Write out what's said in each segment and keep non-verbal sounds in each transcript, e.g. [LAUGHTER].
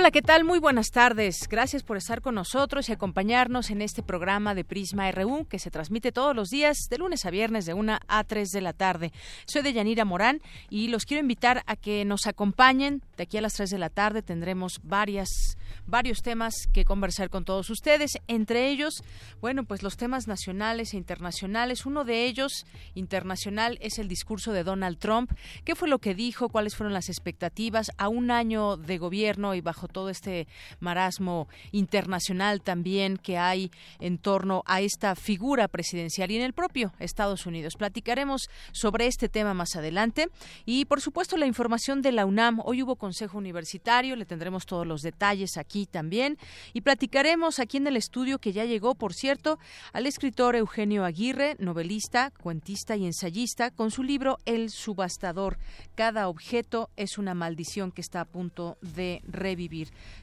Hola, ¿qué tal? Muy buenas tardes. Gracias por estar con nosotros y acompañarnos en este programa de Prisma RU que se transmite todos los días de lunes a viernes de 1 a 3 de la tarde. Soy de Yanira Morán y los quiero invitar a que nos acompañen. De aquí a las 3 de la tarde tendremos varias varios temas que conversar con todos ustedes, entre ellos, bueno, pues los temas nacionales e internacionales. Uno de ellos, internacional, es el discurso de Donald Trump. ¿Qué fue lo que dijo? ¿Cuáles fueron las expectativas a un año de gobierno y bajo todo este marasmo internacional también que hay en torno a esta figura presidencial y en el propio Estados Unidos. Platicaremos sobre este tema más adelante y, por supuesto, la información de la UNAM. Hoy hubo Consejo Universitario, le tendremos todos los detalles aquí también y platicaremos aquí en el estudio que ya llegó, por cierto, al escritor Eugenio Aguirre, novelista, cuentista y ensayista, con su libro El subastador. Cada objeto es una maldición que está a punto de revivir.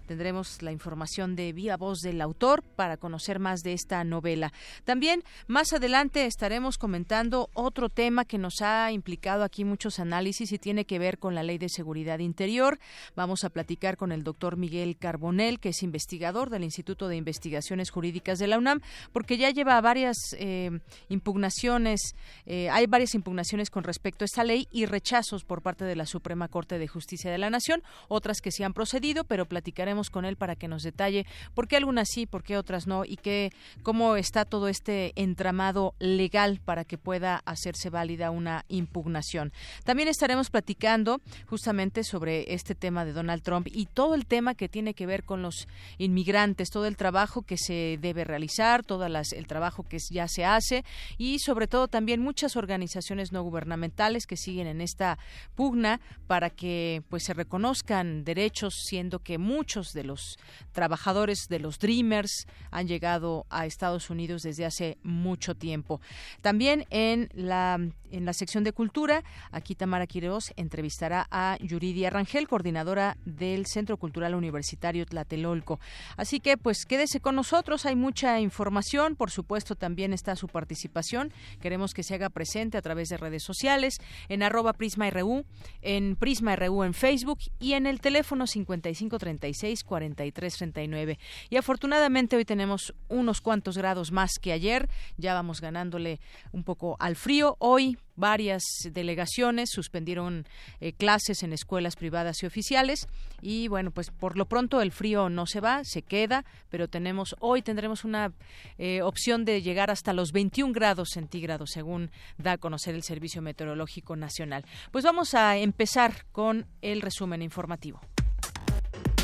Tendremos la información de vía voz del autor para conocer más de esta novela. También más adelante estaremos comentando otro tema que nos ha implicado aquí muchos análisis y tiene que ver con la Ley de Seguridad Interior. Vamos a platicar con el doctor Miguel Carbonel, que es investigador del Instituto de Investigaciones Jurídicas de la UNAM, porque ya lleva varias eh, impugnaciones, eh, hay varias impugnaciones con respecto a esta ley y rechazos por parte de la Suprema Corte de Justicia de la Nación, otras que se han procedido, pero platicaremos con él para que nos detalle por qué algunas sí, por qué otras no y qué, cómo está todo este entramado legal para que pueda hacerse válida una impugnación. También estaremos platicando justamente sobre este tema de Donald Trump y todo el tema que tiene que ver con los inmigrantes, todo el trabajo que se debe realizar, todo el trabajo que ya se hace y sobre todo también muchas organizaciones no gubernamentales que siguen en esta pugna para que pues se reconozcan derechos siendo que muchos de los trabajadores de los Dreamers han llegado a Estados Unidos desde hace mucho tiempo. También en la en la sección de cultura, aquí Tamara Quiroz entrevistará a Yuridia Rangel, coordinadora del Centro Cultural Universitario Tlatelolco. Así que pues quédese con nosotros, hay mucha información, por supuesto también está su participación. Queremos que se haga presente a través de redes sociales, en arroba Prisma RU, en Prisma RU en Facebook y en el teléfono 55 36 43 39. Y afortunadamente hoy tenemos unos cuantos grados más que ayer, ya vamos ganándole un poco al frío. Hoy varias delegaciones suspendieron eh, clases en escuelas privadas y oficiales y bueno pues por lo pronto el frío no se va se queda pero tenemos hoy tendremos una eh, opción de llegar hasta los 21 grados centígrados según da a conocer el Servicio Meteorológico Nacional pues vamos a empezar con el resumen informativo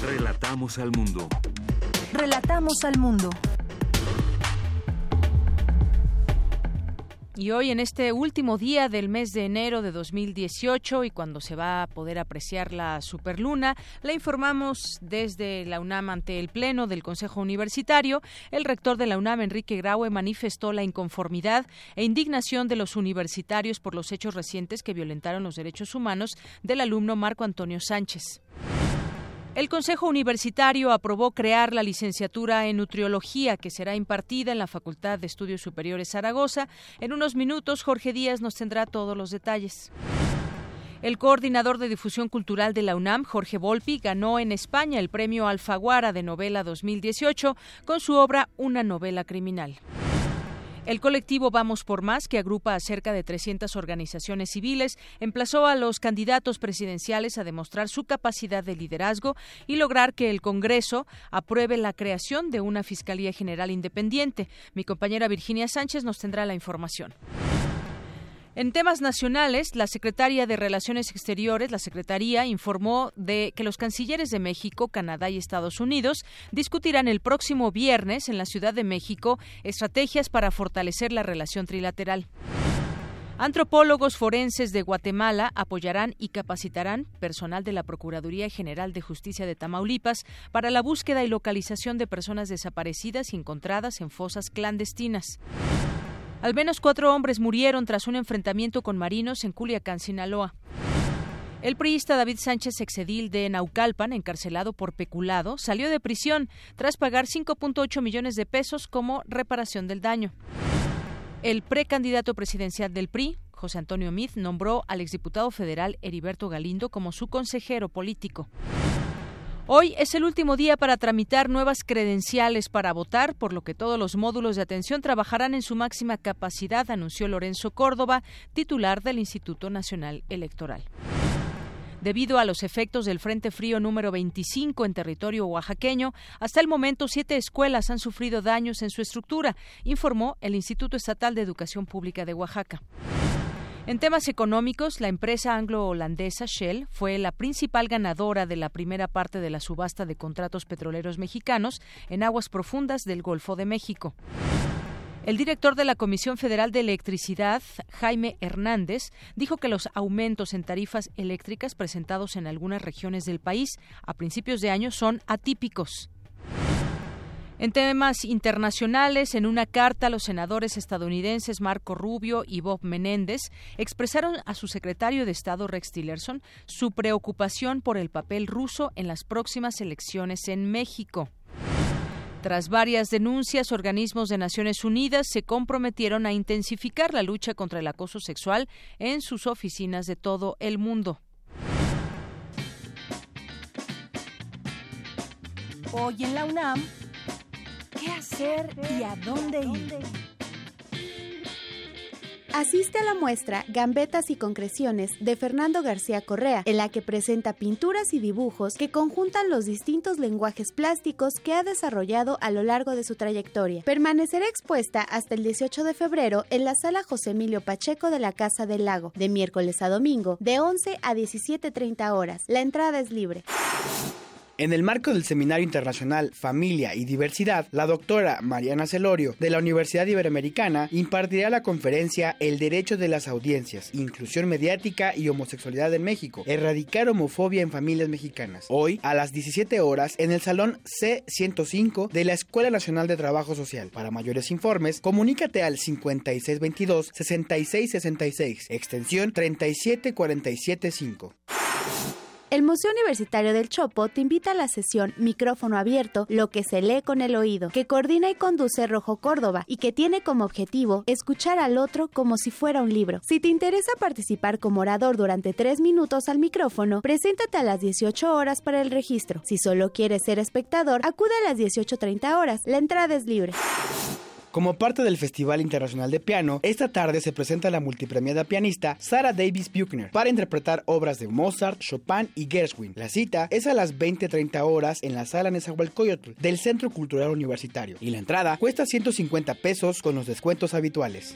Relatamos al mundo. Relatamos al mundo. Y hoy, en este último día del mes de enero de 2018 y cuando se va a poder apreciar la superluna, la informamos desde la UNAM ante el Pleno del Consejo Universitario. El rector de la UNAM, Enrique Graue, manifestó la inconformidad e indignación de los universitarios por los hechos recientes que violentaron los derechos humanos del alumno Marco Antonio Sánchez. El Consejo Universitario aprobó crear la licenciatura en nutriología que será impartida en la Facultad de Estudios Superiores Zaragoza. En unos minutos, Jorge Díaz nos tendrá todos los detalles. El coordinador de difusión cultural de la UNAM, Jorge Volpi, ganó en España el premio Alfaguara de novela 2018 con su obra Una novela criminal. El colectivo Vamos por Más, que agrupa a cerca de 300 organizaciones civiles, emplazó a los candidatos presidenciales a demostrar su capacidad de liderazgo y lograr que el Congreso apruebe la creación de una Fiscalía General independiente. Mi compañera Virginia Sánchez nos tendrá la información. En temas nacionales, la secretaria de Relaciones Exteriores, la Secretaría, informó de que los cancilleres de México, Canadá y Estados Unidos discutirán el próximo viernes en la Ciudad de México estrategias para fortalecer la relación trilateral. Antropólogos forenses de Guatemala apoyarán y capacitarán personal de la Procuraduría General de Justicia de Tamaulipas para la búsqueda y localización de personas desaparecidas y encontradas en fosas clandestinas. Al menos cuatro hombres murieron tras un enfrentamiento con marinos en Culiacán, Sinaloa. El priista David Sánchez Exedil de Naucalpan, encarcelado por peculado, salió de prisión tras pagar 5.8 millones de pesos como reparación del daño. El precandidato presidencial del PRI, José Antonio Mid, nombró al exdiputado federal Heriberto Galindo como su consejero político. Hoy es el último día para tramitar nuevas credenciales para votar, por lo que todos los módulos de atención trabajarán en su máxima capacidad, anunció Lorenzo Córdoba, titular del Instituto Nacional Electoral. Debido a los efectos del Frente Frío número 25 en territorio oaxaqueño, hasta el momento siete escuelas han sufrido daños en su estructura, informó el Instituto Estatal de Educación Pública de Oaxaca. En temas económicos, la empresa anglo-holandesa Shell fue la principal ganadora de la primera parte de la subasta de contratos petroleros mexicanos en aguas profundas del Golfo de México. El director de la Comisión Federal de Electricidad, Jaime Hernández, dijo que los aumentos en tarifas eléctricas presentados en algunas regiones del país a principios de año son atípicos. En temas internacionales, en una carta, los senadores estadounidenses Marco Rubio y Bob Menéndez expresaron a su secretario de Estado Rex Tillerson su preocupación por el papel ruso en las próximas elecciones en México. Tras varias denuncias, organismos de Naciones Unidas se comprometieron a intensificar la lucha contra el acoso sexual en sus oficinas de todo el mundo. Hoy en la UNAM, ¿qué hacer y a dónde ir? Asiste a la muestra Gambetas y Concreciones de Fernando García Correa, en la que presenta pinturas y dibujos que conjuntan los distintos lenguajes plásticos que ha desarrollado a lo largo de su trayectoria. Permanecerá expuesta hasta el 18 de febrero en la sala José Emilio Pacheco de la Casa del Lago, de miércoles a domingo, de 11 a 17.30 horas. La entrada es libre. En el marco del Seminario Internacional Familia y Diversidad, la doctora Mariana Celorio de la Universidad Iberoamericana impartirá la conferencia El Derecho de las Audiencias, Inclusión Mediática y Homosexualidad en México, Erradicar Homofobia en Familias Mexicanas. Hoy, a las 17 horas, en el Salón C105 de la Escuela Nacional de Trabajo Social. Para mayores informes, comunícate al 5622-6666, extensión 37475. El Museo Universitario del Chopo te invita a la sesión Micrófono Abierto, lo que se lee con el oído, que coordina y conduce Rojo Córdoba y que tiene como objetivo escuchar al otro como si fuera un libro. Si te interesa participar como orador durante tres minutos al micrófono, preséntate a las 18 horas para el registro. Si solo quieres ser espectador, acude a las 18.30 horas. La entrada es libre. Como parte del Festival Internacional de Piano, esta tarde se presenta la multipremiada pianista Sarah Davis Buchner para interpretar obras de Mozart, Chopin y Gershwin. La cita es a las 20:30 horas en la sala Nezahualcóyotl del Centro Cultural Universitario y la entrada cuesta 150 pesos con los descuentos habituales.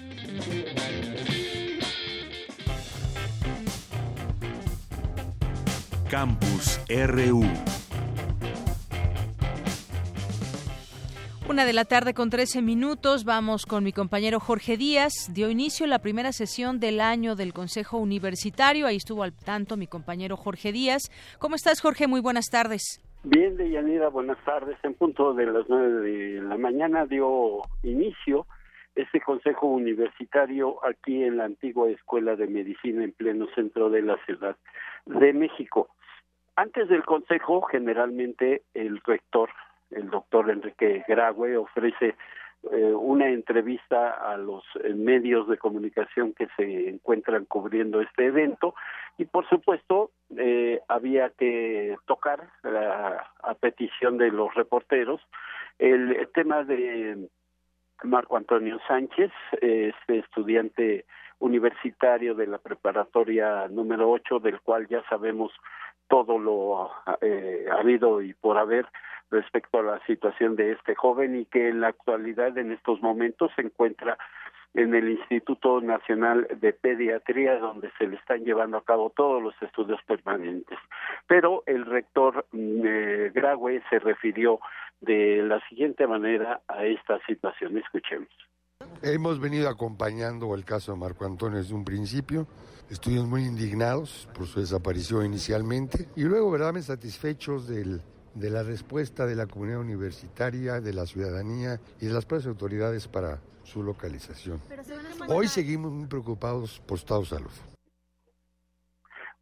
Campus RU. Una de la tarde con 13 minutos. Vamos con mi compañero Jorge Díaz. Dio inicio la primera sesión del año del Consejo Universitario. Ahí estuvo al tanto mi compañero Jorge Díaz. ¿Cómo estás, Jorge? Muy buenas tardes. Bien, Deyanira, buenas tardes. En punto de las nueve de la mañana dio inicio este Consejo Universitario aquí en la antigua Escuela de Medicina en pleno centro de la Ciudad de México. Antes del Consejo, generalmente el rector el doctor Enrique Graue ofrece eh, una entrevista a los eh, medios de comunicación que se encuentran cubriendo este evento. Y por supuesto eh, había que tocar a petición de los reporteros el, tema de Marco Antonio Sánchez, este estudiante universitario de la preparatoria número 8, del cual ya sabemos todo lo eh, habido y por haber respecto a la situación de este joven y que en la actualidad en estos momentos se encuentra en el Instituto Nacional de Pediatría, donde se le están llevando a cabo todos los estudios permanentes. Pero el rector mm, eh, Graue se refirió de la siguiente manera a esta situación. Escuchemos. Hemos venido acompañando el caso de Marco Antonio desde un principio. Estuvimos muy indignados por su desaparición inicialmente y luego verdaderamente satisfechos del, de la respuesta de la comunidad universitaria, de la ciudadanía y de las propias autoridades para su localización. Hoy seguimos muy preocupados por estado de salud.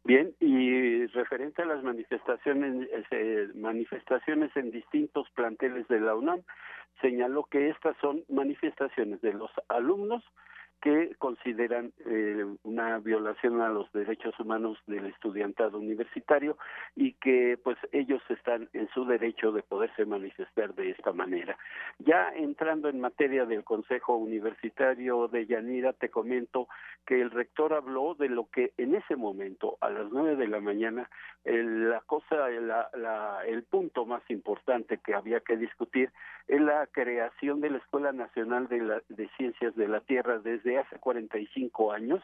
Bien, y referente a las manifestaciones, eh, manifestaciones en distintos planteles de la UNAM, señaló que estas son manifestaciones de los alumnos que consideran eh, una violación a los derechos humanos del estudiantado universitario y que pues ellos están en su derecho de poderse manifestar de esta manera. Ya entrando en materia del Consejo Universitario de Yanira, te comento que el rector habló de lo que en ese momento, a las nueve de la mañana, el, la cosa, la, la, el punto más importante que había que discutir es la creación de la Escuela Nacional de, la, de Ciencias de la Tierra desde hace 45 años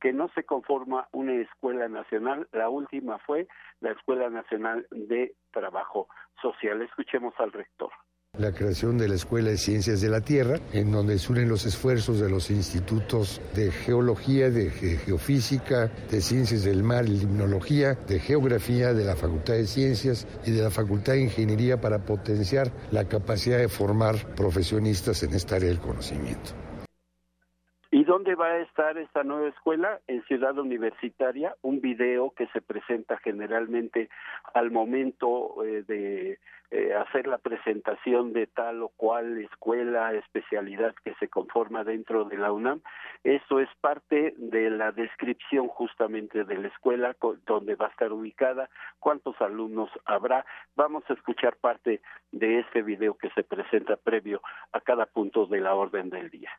que no se conforma una escuela nacional. La última fue la Escuela Nacional de Trabajo Social. Escuchemos al rector la creación de la Escuela de Ciencias de la Tierra, en donde se unen los esfuerzos de los institutos de geología, de geofísica, de ciencias del mar limnología, de geografía, de la Facultad de Ciencias y de la Facultad de Ingeniería para potenciar la capacidad de formar profesionistas en esta área del conocimiento. ¿Y dónde va a estar esta nueva escuela? En Ciudad Universitaria, un video que se presenta generalmente al momento eh, de eh, hacer la presentación de tal o cual escuela, especialidad que se conforma dentro de la UNAM. Eso es parte de la descripción justamente de la escuela, donde va a estar ubicada, cuántos alumnos habrá. Vamos a escuchar parte de este video que se presenta previo a cada punto de la orden del día.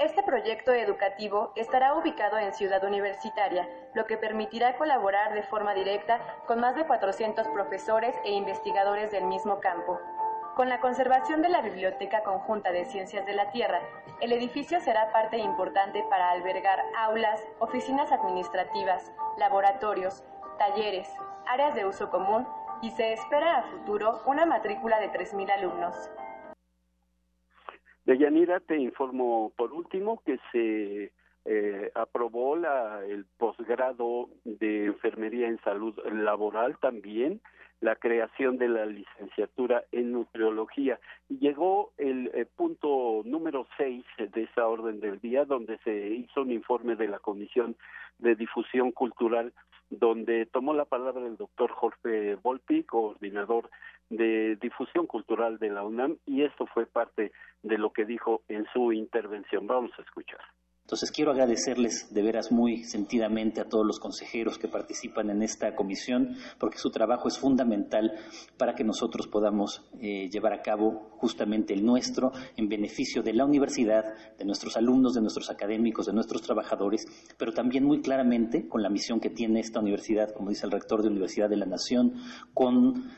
Este proyecto educativo estará ubicado en Ciudad Universitaria, lo que permitirá colaborar de forma directa con más de 400 profesores e investigadores del mismo campo. Con la conservación de la Biblioteca Conjunta de Ciencias de la Tierra, el edificio será parte importante para albergar aulas, oficinas administrativas, laboratorios, talleres, áreas de uso común y se espera a futuro una matrícula de 3.000 alumnos. De Yanira te informo por último que se eh, aprobó la, el posgrado de enfermería en salud laboral también la creación de la licenciatura en nutriología. Y llegó el eh, punto número seis de esa orden del día, donde se hizo un informe de la Comisión de Difusión Cultural, donde tomó la palabra el doctor Jorge Volpi, coordinador de difusión cultural de la UNAM, y esto fue parte de lo que dijo en su intervención. Vamos a escuchar. Entonces quiero agradecerles de veras muy sentidamente a todos los consejeros que participan en esta comisión, porque su trabajo es fundamental para que nosotros podamos eh, llevar a cabo justamente el nuestro en beneficio de la universidad, de nuestros alumnos, de nuestros académicos, de nuestros trabajadores, pero también muy claramente con la misión que tiene esta universidad, como dice el rector de Universidad de la Nación, con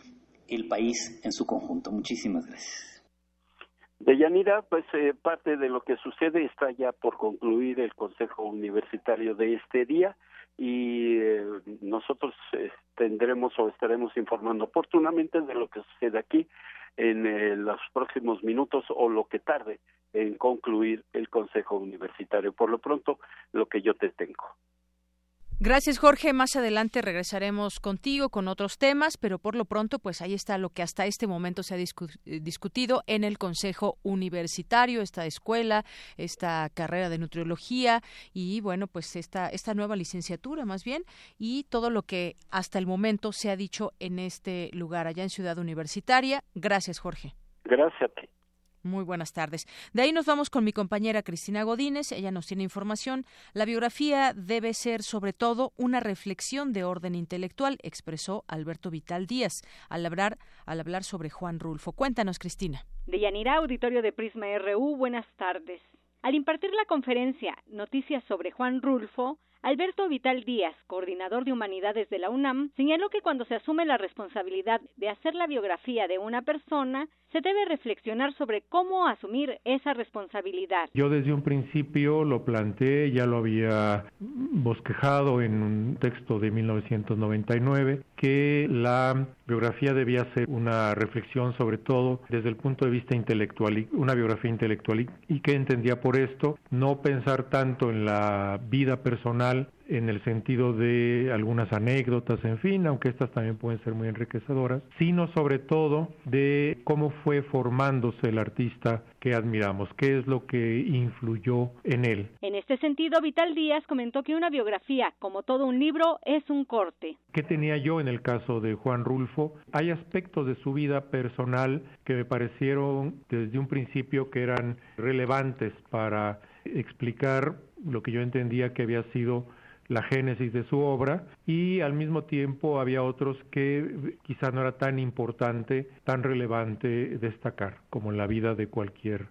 el país en su conjunto. Muchísimas gracias. De Yanira, pues eh, parte de lo que sucede está ya por concluir el Consejo Universitario de este día y eh, nosotros eh, tendremos o estaremos informando oportunamente de lo que sucede aquí en los próximos minutos o lo que tarde en concluir el Consejo Universitario. Por lo pronto, lo que yo te tengo. Gracias, Jorge. Más adelante regresaremos contigo con otros temas, pero por lo pronto, pues ahí está lo que hasta este momento se ha eh, discutido en el Consejo Universitario, esta escuela, esta carrera de nutriología y, bueno, pues esta, esta nueva licenciatura más bien y todo lo que hasta el momento se ha dicho en este lugar, allá en Ciudad Universitaria. Gracias, Jorge. Gracias a ti. Muy buenas tardes. De ahí nos vamos con mi compañera Cristina Godínez. Ella nos tiene información. La biografía debe ser, sobre todo, una reflexión de orden intelectual, expresó Alberto Vital Díaz al hablar, al hablar sobre Juan Rulfo. Cuéntanos, Cristina. De Yanira, auditorio de Prisma RU, buenas tardes. Al impartir la conferencia Noticias sobre Juan Rulfo, Alberto Vital Díaz, coordinador de humanidades de la UNAM, señaló que cuando se asume la responsabilidad de hacer la biografía de una persona, se debe reflexionar sobre cómo asumir esa responsabilidad. Yo desde un principio lo planteé, ya lo había bosquejado en un texto de 1999, que la biografía debía ser una reflexión sobre todo desde el punto de vista intelectual, una biografía intelectual y que entendía por esto no pensar tanto en la vida personal en el sentido de algunas anécdotas, en fin, aunque estas también pueden ser muy enriquecedoras, sino sobre todo de cómo fue formándose el artista que admiramos, qué es lo que influyó en él. En este sentido, Vital Díaz comentó que una biografía, como todo un libro, es un corte. ¿Qué tenía yo en el caso de Juan Rulfo? Hay aspectos de su vida personal que me parecieron desde un principio que eran relevantes para explicar lo que yo entendía que había sido la génesis de su obra y al mismo tiempo había otros que quizá no era tan importante, tan relevante destacar como en la vida de cualquier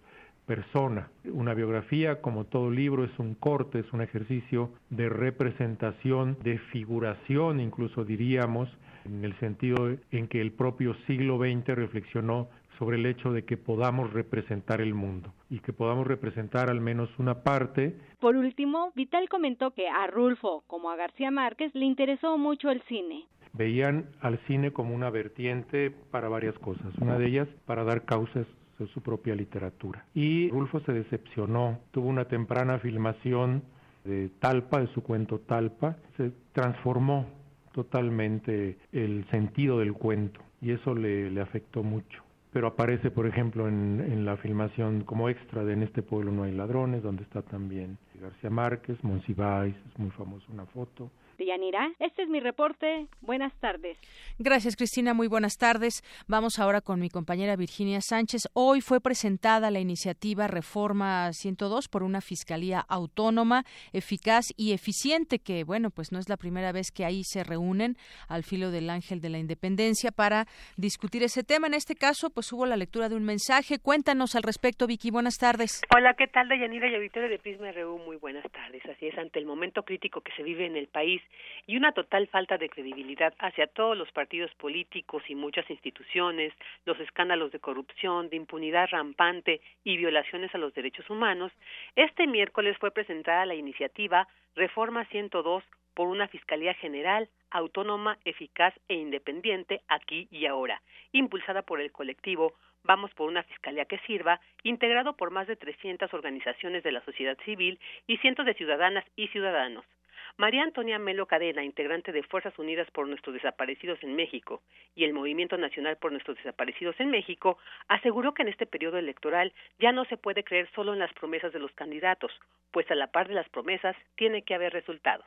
persona. Una biografía, como todo libro, es un corte, es un ejercicio de representación, de figuración, incluso diríamos, en el sentido en que el propio siglo XX reflexionó sobre el hecho de que podamos representar el mundo y que podamos representar al menos una parte. Por último, Vital comentó que a Rulfo, como a García Márquez, le interesó mucho el cine. Veían al cine como una vertiente para varias cosas. Una de ellas para dar causas de su propia literatura. Y Rulfo se decepcionó, tuvo una temprana filmación de Talpa, de su cuento Talpa, se transformó totalmente el sentido del cuento y eso le, le afectó mucho pero aparece, por ejemplo, en, en, la filmación como extra de En este pueblo no hay ladrones, donde está también García Márquez, Monsiváis, es muy famosa una foto, Yanira. Este es mi reporte. Buenas tardes. Gracias, Cristina. Muy buenas tardes. Vamos ahora con mi compañera Virginia Sánchez. Hoy fue presentada la iniciativa Reforma 102 por una fiscalía autónoma, eficaz y eficiente, que, bueno, pues no es la primera vez que ahí se reúnen al filo del ángel de la independencia para discutir ese tema. En este caso, pues hubo la lectura de un mensaje. Cuéntanos al respecto, Vicky. Buenas tardes. Hola, ¿qué tal, Dayanira y auditorio de Prisma RU? Muy buenas tardes. Así es, ante el momento crítico que se vive en el país y una total falta de credibilidad hacia todos los partidos políticos y muchas instituciones, los escándalos de corrupción, de impunidad rampante y violaciones a los derechos humanos, este miércoles fue presentada la iniciativa Reforma 102 por una Fiscalía General autónoma, eficaz e independiente aquí y ahora, impulsada por el colectivo Vamos por una Fiscalía que sirva, integrado por más de 300 organizaciones de la sociedad civil y cientos de ciudadanas y ciudadanos. María Antonia Melo Cadena, integrante de Fuerzas Unidas por Nuestros Desaparecidos en México y el Movimiento Nacional por Nuestros Desaparecidos en México, aseguró que en este periodo electoral ya no se puede creer solo en las promesas de los candidatos, pues a la par de las promesas tiene que haber resultados.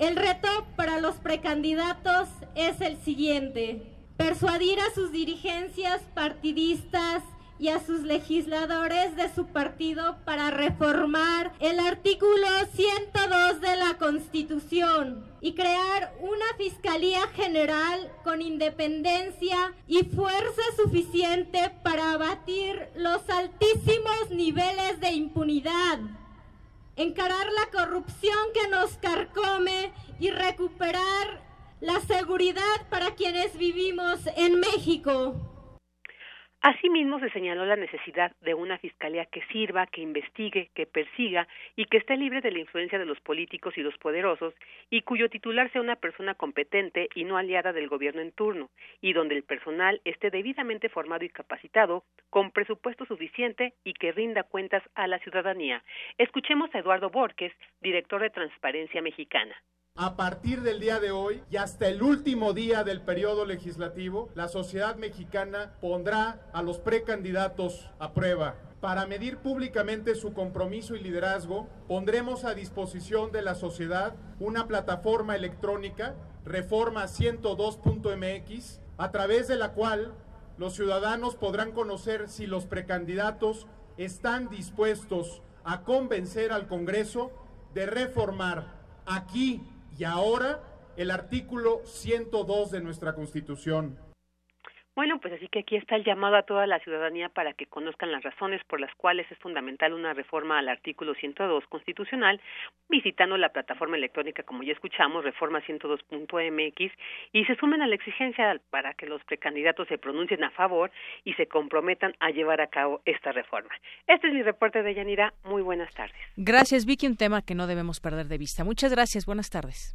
El reto para los precandidatos es el siguiente, persuadir a sus dirigencias partidistas y a sus legisladores de su partido para reformar el artículo 102 de la Constitución y crear una Fiscalía General con independencia y fuerza suficiente para abatir los altísimos niveles de impunidad, encarar la corrupción que nos carcome y recuperar la seguridad para quienes vivimos en México. Asimismo, se señaló la necesidad de una fiscalía que sirva, que investigue, que persiga y que esté libre de la influencia de los políticos y los poderosos y cuyo titular sea una persona competente y no aliada del gobierno en turno y donde el personal esté debidamente formado y capacitado, con presupuesto suficiente y que rinda cuentas a la ciudadanía. Escuchemos a Eduardo Borges, director de Transparencia Mexicana. A partir del día de hoy y hasta el último día del periodo legislativo, la sociedad mexicana pondrá a los precandidatos a prueba. Para medir públicamente su compromiso y liderazgo, pondremos a disposición de la sociedad una plataforma electrónica, Reforma 102.mx, a través de la cual los ciudadanos podrán conocer si los precandidatos están dispuestos a convencer al Congreso de reformar aquí y ahora el artículo 102 de nuestra Constitución. Bueno, pues así que aquí está el llamado a toda la ciudadanía para que conozcan las razones por las cuales es fundamental una reforma al artículo 102 constitucional, visitando la plataforma electrónica, como ya escuchamos, reforma102.mx, y se sumen a la exigencia para que los precandidatos se pronuncien a favor y se comprometan a llevar a cabo esta reforma. Este es mi reporte de Yanira. Muy buenas tardes. Gracias, Vicky. Un tema que no debemos perder de vista. Muchas gracias. Buenas tardes.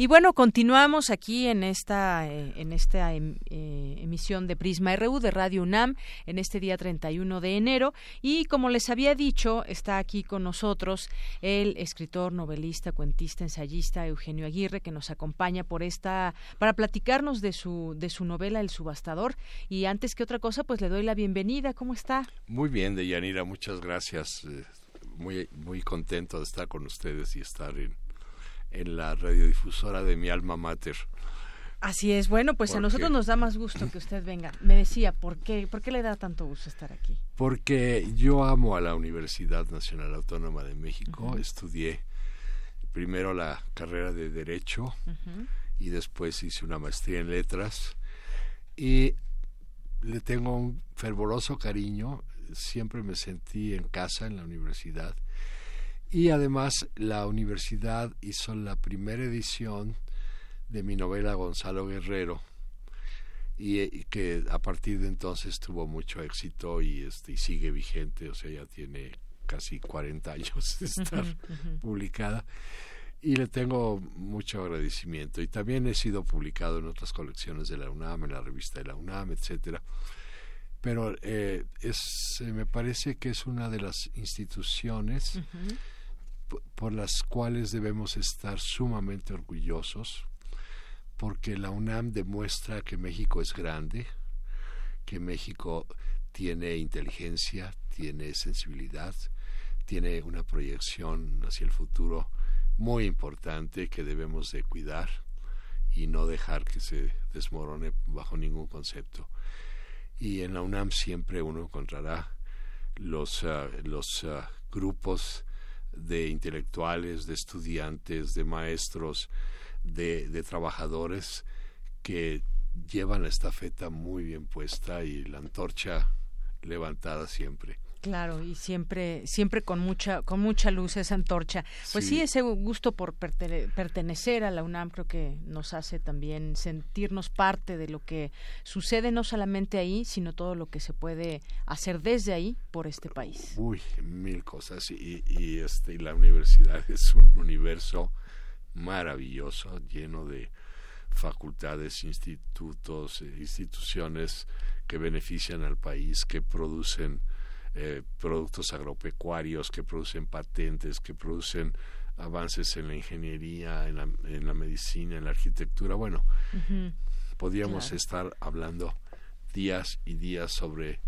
Y bueno, continuamos aquí en esta, eh, en esta em, eh, emisión de Prisma RU de Radio UNAM en este día 31 de enero. Y como les había dicho, está aquí con nosotros el escritor, novelista, cuentista, ensayista Eugenio Aguirre, que nos acompaña por esta, para platicarnos de su, de su novela El Subastador. Y antes que otra cosa, pues le doy la bienvenida. ¿Cómo está? Muy bien, Deyanira, muchas gracias. Eh, muy, muy contento de estar con ustedes y estar en en la radiodifusora de mi alma mater. Así es, bueno, pues a nosotros nos da más gusto que usted venga. Me decía, ¿por qué, ¿por qué le da tanto gusto estar aquí? Porque yo amo a la Universidad Nacional Autónoma de México. Estudié primero la carrera de Derecho y después hice una maestría en Letras. Y le tengo un fervoroso cariño. Siempre me sentí en casa en la universidad y además la universidad hizo la primera edición de mi novela Gonzalo Guerrero y, que a partir de entonces tuvo mucho éxito y, este, y sigue vigente, o sea, ya tiene casi 40 años de estar publicada. Y le tengo mucho agradecimiento. Y también he sido publicado en otras colecciones de la UNAM, en la revista de la UNAM, etcétera. Pero eh, es, me parece que es una de las instituciones por las cuales debemos estar sumamente orgullosos, porque la UNAM demuestra que México es grande, que México tiene inteligencia, tiene sensibilidad, tiene una proyección hacia el futuro muy importante que debemos de cuidar y no dejar que se desmorone bajo ningún concepto. Y en la UNAM siempre uno encontrará los, ah, los ah, grupos de intelectuales, de estudiantes, de maestros, de, trabajadores que llevan la estafeta muy bien puesta y la antorcha levantada siempre. Claro, y siempre, siempre con mucha, con mucha luz esa antorcha. Pues sí, ese gusto por pertenecer a la UNAM creo que nos hace también sentirnos parte de lo que sucede no solamente ahí, sino todo lo que se puede hacer desde ahí por este país. Uy, mil cosas. Y, y este, la universidad [LAUGHS] es un universo maravilloso, lleno de facultades, institutos, eh, instituciones que benefician al país, que producen eh, productos agropecuarios, que producen patentes, que producen avances en la ingeniería, en la, en la medicina, en la arquitectura. Bueno, podríamos estar hablando días y días sobre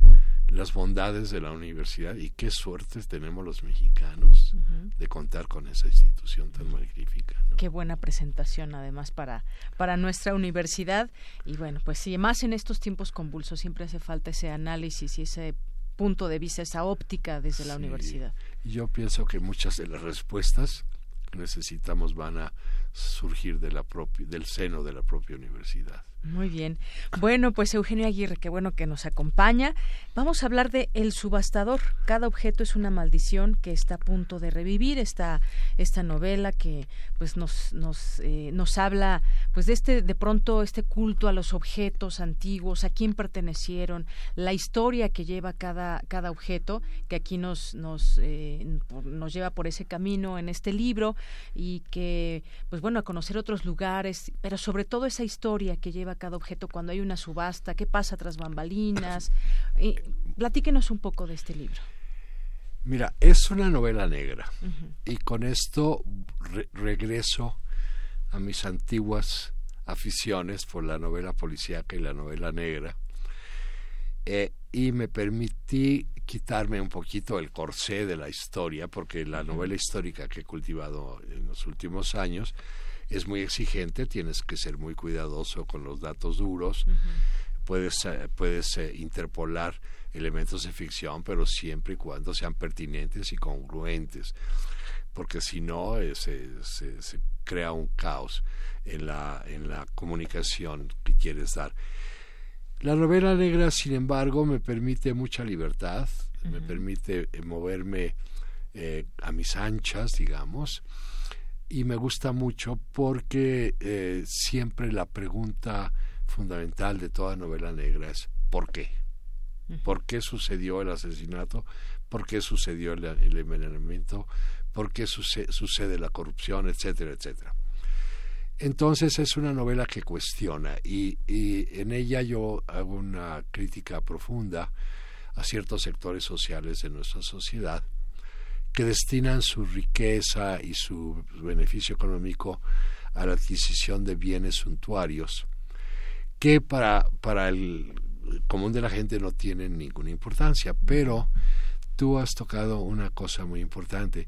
las bondades de la universidad y qué suerte tenemos los mexicanos de contar con esa institución tan magnífica. Qué buena presentación además para, para nuestra universidad. Y bueno, pues sí, más en estos tiempos convulsos siempre hace falta ese análisis y ese punto de vista, esa óptica desde la universidad. Yo pienso que muchas de las respuestas que necesitamos van a surgir de la propia, del seno de la propia universidad. Muy bien. Bueno, pues Eugenio Aguirre, qué bueno que nos acompaña. Vamos a hablar de El subastador. Cada objeto es una maldición que está a punto de revivir esta esta novela que pues nos nos eh, nos habla pues de este de pronto este culto a los objetos antiguos, a quién pertenecieron, la historia que lleva cada cada objeto que aquí nos nos eh, nos lleva por ese camino en este libro y que pues bueno a conocer otros lugares, pero sobre todo esa historia que lleva cada objeto cuando hay una subasta, qué pasa tras bambalinas. [CLEARS THROAT] Y, platíquenos un poco de este libro. Mira, es una novela negra y con esto regreso a mis antiguas aficiones por la novela policíaca y la novela negra. Eh, y me permití quitarme un poquito el corsé de la historia, porque la novela histórica que he cultivado en los últimos años es muy exigente, tienes que ser muy cuidadoso con los datos duros, puedes, eh, puedes eh, interpolar elementos de ficción, pero siempre y cuando sean pertinentes y congruentes, porque si no eh, se, se, crea un caos en la, en la comunicación que quieres dar. La novela negra, sin embargo, me permite mucha libertad, me permite moverme a mis anchas, digamos, y me gusta mucho porque eh, siempre la pregunta fundamental de toda novela negra es ¿por qué? ¿Por qué sucedió el asesinato? ¿Por qué sucedió el, envenenamiento? ¿Por qué sucede la corrupción? Etcétera, etcétera. Entonces es una novela que cuestiona y, y, en ella yo hago una crítica profunda a ciertos sectores sociales de nuestra sociedad que destinan su riqueza y su beneficio económico a la adquisición de bienes suntuarios que para, para el común de la gente no tienen ninguna importancia, pero tú has tocado una cosa muy importante.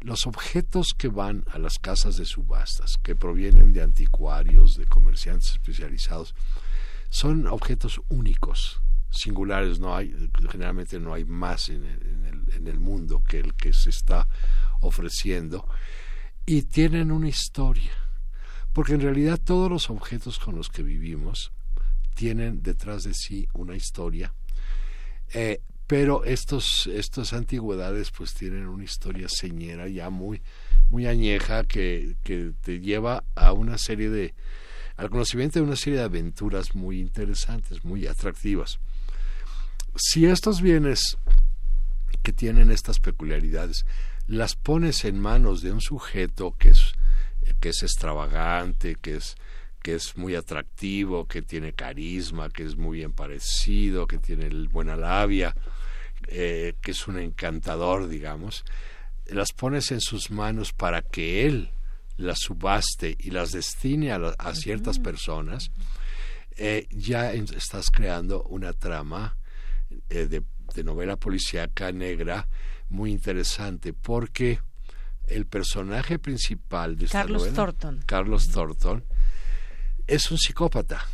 Los objetos que van a las casas de subastas, que provienen de anticuarios, de comerciantes especializados, son objetos únicos singulares, no hay, generalmente no hay más en el, en el, mundo que el que se está ofreciendo, y tienen una historia, porque en realidad todos los objetos con los que vivimos tienen detrás de sí una historia, eh, pero estos, estas antigüedades pues tienen una historia señera ya muy, muy añeja que, que te lleva a una serie de, al conocimiento de una serie de aventuras muy interesantes, muy atractivas si estos bienes que tienen estas peculiaridades las pones en manos de un sujeto que es que es extravagante, que es que es muy atractivo, que tiene carisma, que es muy bien parecido, que tiene buena labia, eh, que es un encantador, digamos, las pones en sus manos para que él las subaste y las destine a, ciertas personas, eh, ya estás creando una trama eh, de, novela policíaca negra muy interesante porque el personaje principal de esta Carlos novela, Thornton. Carlos Thornton, es un psicópata.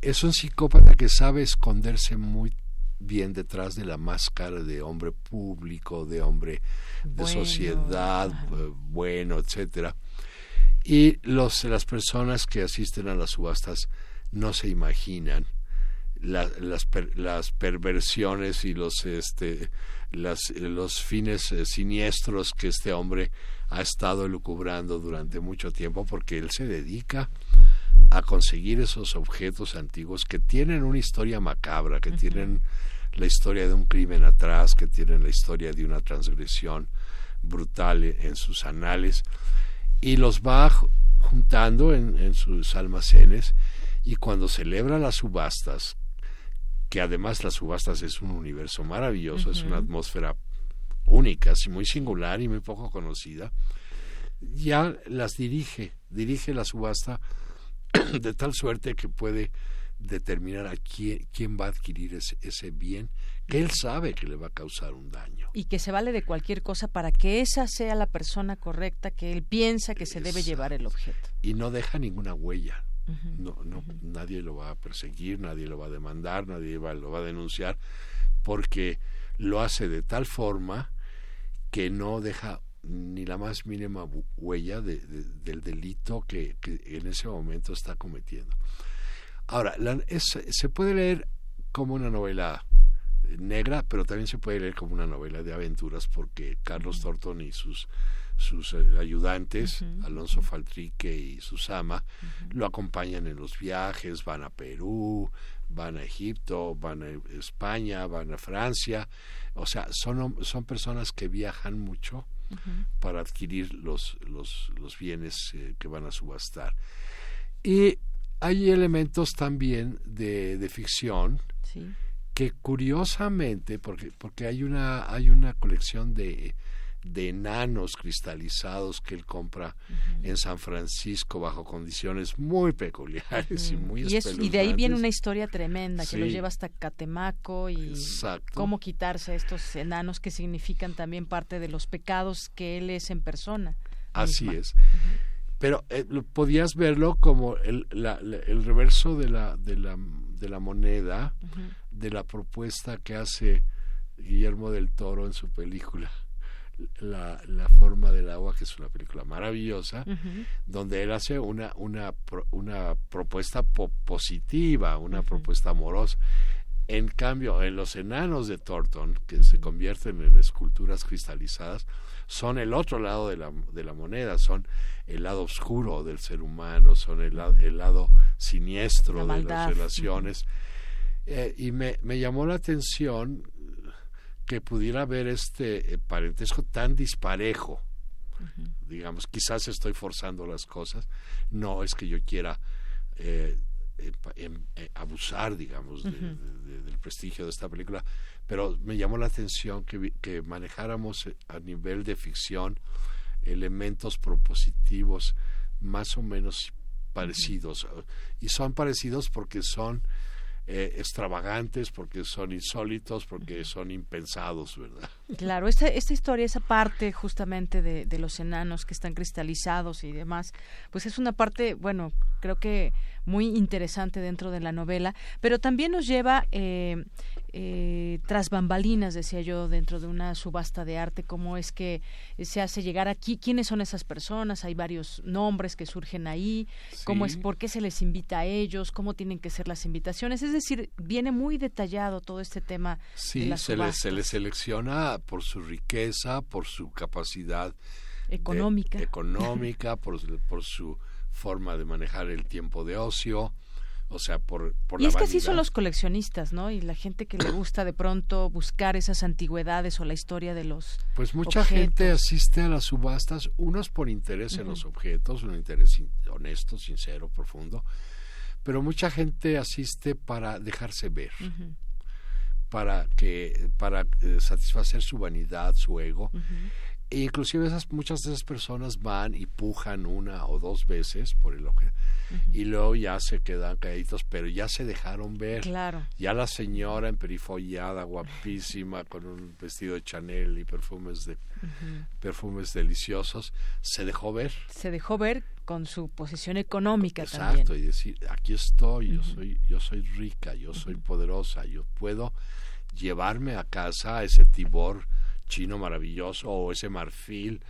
Es un psicópata que sabe esconderse muy bien detrás de la máscara de hombre público, de hombre de sociedad, eh, bueno, etcétera. Y los, las personas que asisten a las subastas no se imaginan las, las perversiones y los, este, las, los fines eh, siniestros que este hombre ha estado elucubrando durante mucho tiempo porque él se dedica a conseguir esos objetos antiguos que tienen una historia macabra, que tienen la historia de un crimen atrás, que tienen la historia de una transgresión brutal en sus anales, y los va juntando en, en sus almacenes y cuando celebra las subastas, que además las subastas es un universo maravilloso, es una atmósfera única, muy singular y muy poco conocida, ya las dirige, dirige la subasta [CLEARS THROAT] de tal suerte que puede determinar a quién, quién va a adquirir ese, ese, bien que él sabe que le va a causar un daño. Y que se vale de cualquier cosa para que esa sea la persona correcta que él piensa que se debe llevar el objeto. Y no deja ninguna huella no, no, nadie lo va a perseguir, nadie lo va a demandar, nadie lo va a denunciar, porque lo hace de tal forma que no deja ni la más mínima huella del delito que, en ese momento está cometiendo. Ahora, se puede leer como una novela negra, pero también se puede leer como una novela de aventuras porque Carlos Thornton y sus sus eh, ayudantes, Alonso Faltrique y Susama, lo acompañan en los viajes, van a Perú, van a Egipto, van a España, van a Francia, o sea, son, son personas que viajan mucho para adquirir los, los, los bienes eh, que van a subastar. Y hay elementos también de, de ficción que curiosamente, porque, porque hay, una, hay una colección de de enanos cristalizados que él compra en San Francisco bajo condiciones muy peculiares y muy y, y de ahí viene una historia tremenda que lo lleva hasta Catemaco y cómo quitarse a estos enanos que significan también parte de los pecados que él es en persona. Así es. Pero eh, podías verlo como el, el reverso de la, de la, de la moneda, de la propuesta que hace Guillermo del Toro en su película la, la, forma del agua, que es una película maravillosa, donde él hace una, una, una propuesta positiva, una propuesta amorosa. En cambio, en los enanos de Thornton, que se convierten en esculturas cristalizadas, son el otro lado de la, de la moneda, son el lado oscuro del ser humano, son el, el lado siniestro de las relaciones. Eh, y me, me llamó la atención que pudiera haber este eh, parentesco tan disparejo. Digamos, quizás estoy forzando las cosas. No es que yo quiera eh, em, eh, abusar, digamos, del prestigio de esta película, pero me llamó la atención que, que manejáramos a nivel de ficción elementos propositivos más o menos parecidos. Y son parecidos porque son eh, extravagantes, porque son insólitos, porque son impensados, ¿verdad? Claro, esta, esta historia, esa parte justamente de, de los enanos que están cristalizados y demás, pues es una parte, bueno, creo que muy interesante dentro de la novela, pero también nos lleva eh, eh, tras bambalinas, decía yo, dentro de una subasta de arte, cómo es que se hace llegar aquí, quiénes son esas personas, hay varios nombres que surgen ahí, cómo es, por qué se les invita a ellos, cómo tienen que ser las invitaciones, es decir, viene muy detallado todo este tema. Sí, se, les, se les selecciona por su riqueza, por su capacidad económica, económica por, por su forma de manejar el tiempo de ocio, o sea, por, por y es que así son los coleccionistas, ¿no? Y la gente que le gusta de pronto buscar esas antigüedades o la historia de los Pues mucha gente asiste a las subastas, unos por interés en los objetos, un interés honesto, sincero, profundo, pero mucha gente asiste para dejarse ver. para que para eh, satisfacer su vanidad, su ego e inclusive esas, muchas de esas personas van y pujan una o dos veces por el objeto y luego ya se quedan calladitos, pero ya se dejaron ver. Claro. Ya la señora emperifollada, guapísima, con un vestido de Chanel y perfumes de perfumes deliciosos, se dejó ver. Se dejó ver con su posición económica Exacto, y decir, aquí estoy, yo soy yo soy rica, yo soy poderosa, yo puedo llevarme a casa ese tibor chino maravilloso o ese marfil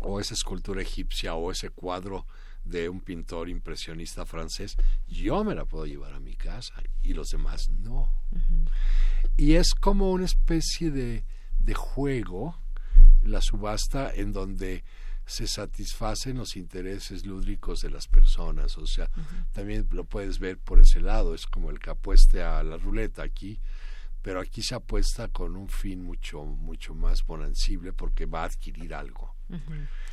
o esa escultura egipcia o ese cuadro de un pintor impresionista francés, yo me la puedo llevar a mi casa y los demás no. Y es como una especie de, de juego, la subasta en donde se satisfacen los intereses lúdricos de las personas, o sea, también lo puedes ver por ese lado, es como el que apueste a la ruleta aquí, pero aquí se apuesta con un fin mucho mucho más bonancible porque va a adquirir algo.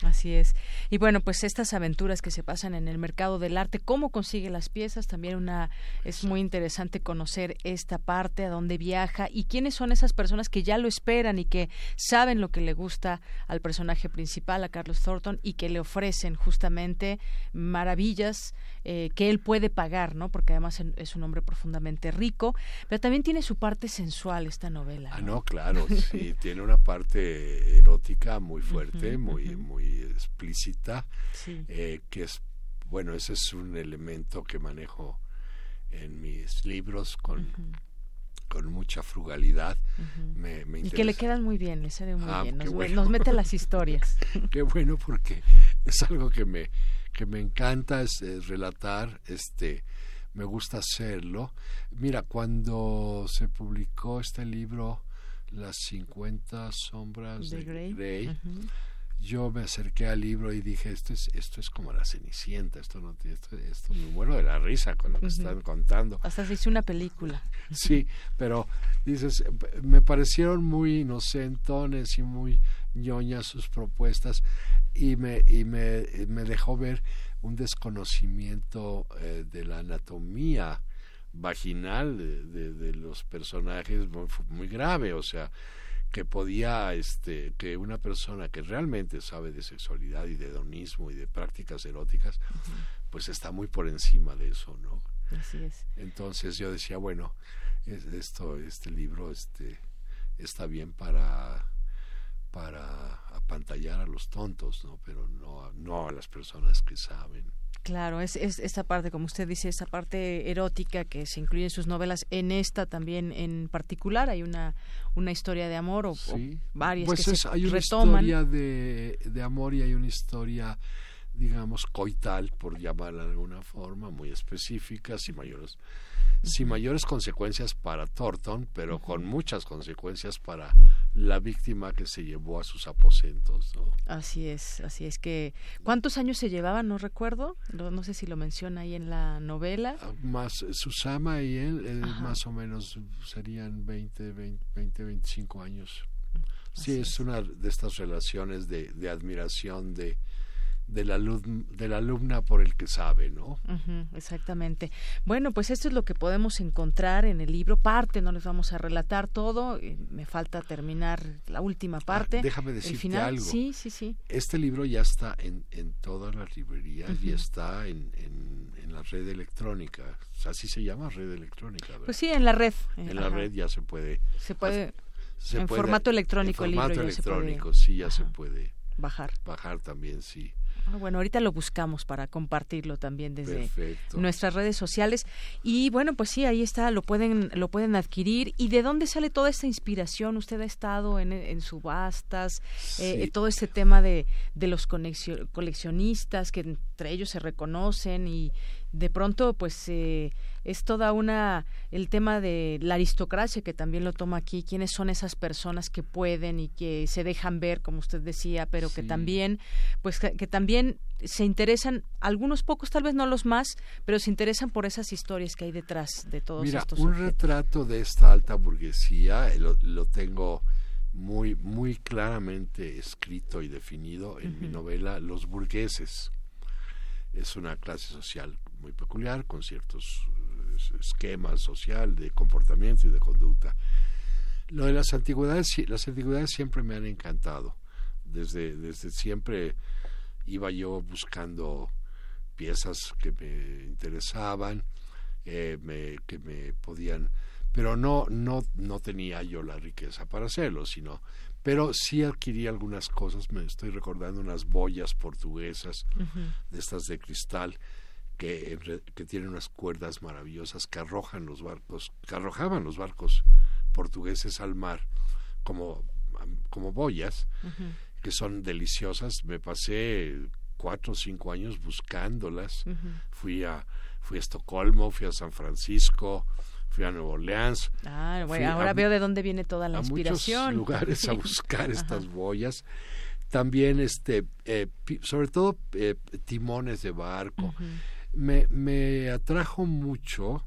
Así es. Y bueno, pues estas aventuras que se pasan en el mercado del arte, cómo consigue las piezas, también una es muy interesante conocer esta parte, a dónde viaja y quiénes son esas personas que ya lo esperan y que saben lo que le gusta al personaje principal, a Carlos Thornton, y que le ofrecen justamente maravillas eh, que él puede pagar, ¿no? Porque además es un hombre profundamente rico, pero también tiene su parte sensual esta novela. Ah, no, claro, [LAUGHS] sí, tiene una parte erótica muy fuerte, muy muy explícita, eh, que es, bueno, ese es un elemento que manejo en mis libros con, con mucha frugalidad. me, y que le quedan muy bien, le sale muy ah, bien, nos, nos mete las [LAUGHS] historias. qué bueno, porque es algo que me, que me encanta es, relatar, este me gusta hacerlo. Mira, cuando se publicó este libro, Las 50 sombras de, Grey, yo me acerqué al libro y dije esto es esto es como la cenicienta esto no esto, esto me muero de la risa con lo que están contando hasta se hizo una película. [LAUGHS] Sí pero dices me parecieron muy inocentones y muy ñoñas sus propuestas y me y me, me dejó ver un desconocimiento eh, de la anatomía vaginal de, de, los personajes muy, muy grave o sea que podía, este, que una persona que realmente sabe de sexualidad y de hedonismo y de prácticas eróticas, pues está muy por encima de eso, ¿no? Así es. Entonces yo decía, bueno, esto, este libro, este, está bien para para apantallar a los tontos, ¿no? Pero no, no a las personas que saben. Claro, es, es esta parte, como usted dice, esa parte erótica que se incluye en sus novelas. En esta también en particular hay una, una historia de amor o, varias pues que es, se hay una historia de, de amor y hay una historia digamos coital por llamarla de alguna forma muy específica sin mayores sin mayores consecuencias para Thornton, pero con muchas consecuencias para la víctima que se llevó a sus aposentos. ¿no? Así es, así es que ¿cuántos años se llevaban? No recuerdo, no, sé si lo menciona ahí en la novela. Ah, más Susama y él, más o menos serían 20, 20, 25 años. sí, es, una de estas relaciones de, de admiración, de, de la, de la alumna por el que sabe, ¿no? exactamente. Bueno, pues esto es lo que podemos encontrar en el libro. Parte, no les vamos a relatar todo. Eh, me falta terminar la última ah, parte. déjame decirte final. algo. Sí, sí, sí. Este libro ya está en, en todas las librerías y está en, en, la red electrónica. Así se llama, red electrónica. Pues sí, en la red. En la red ya se puede. Se puede. en formato electrónico en formato electrónico, sí, ya se puede. Bajar. Bajar también, sí. Ah, bueno, ahorita lo buscamos para compartirlo también desde nuestras redes sociales. Y bueno, pues sí, ahí está, lo pueden, lo pueden adquirir. ¿Y de dónde sale toda esta inspiración? Usted ha estado en, en subastas, eh, todo este tema de, de los coleccionistas que entre ellos se reconocen y de pronto pues eh, es toda una el tema de la aristocracia que también lo toma aquí quiénes son esas personas que pueden y que se dejan ver como usted decía pero que también pues que, también se interesan algunos pocos tal vez no los más pero se interesan por esas historias que hay detrás de todos Mira, estos un retrato de esta alta burguesía eh, lo, tengo muy muy claramente escrito y definido en mi novela Los burgueses. Es una clase social muy peculiar, con ciertos eh, esquemas social de comportamiento y de conducta. Lo de las antigüedades, las antigüedades siempre me han encantado. Desde, desde siempre iba yo buscando piezas que me interesaban, eh, me, que me podían, pero no, no, no tenía yo la riqueza para hacerlo, sino, pero sí adquirí algunas cosas, me estoy recordando unas boyas portuguesas, de estas de cristal, que, que tiene unas cuerdas maravillosas que arrojan los barcos, que arrojaban los barcos portugueses al mar como, como boyas, que son deliciosas. Me pasé cuatro o cinco años buscándolas. Fui a fui a Estocolmo, fui a San Francisco, fui a Nueva Orleans. Ah, ahora veo de dónde viene toda la inspiración. A muchos lugares a [LAUGHS] buscar estas boyas. También, este, eh, sobre todo, eh, timones de barco me, me atrajo mucho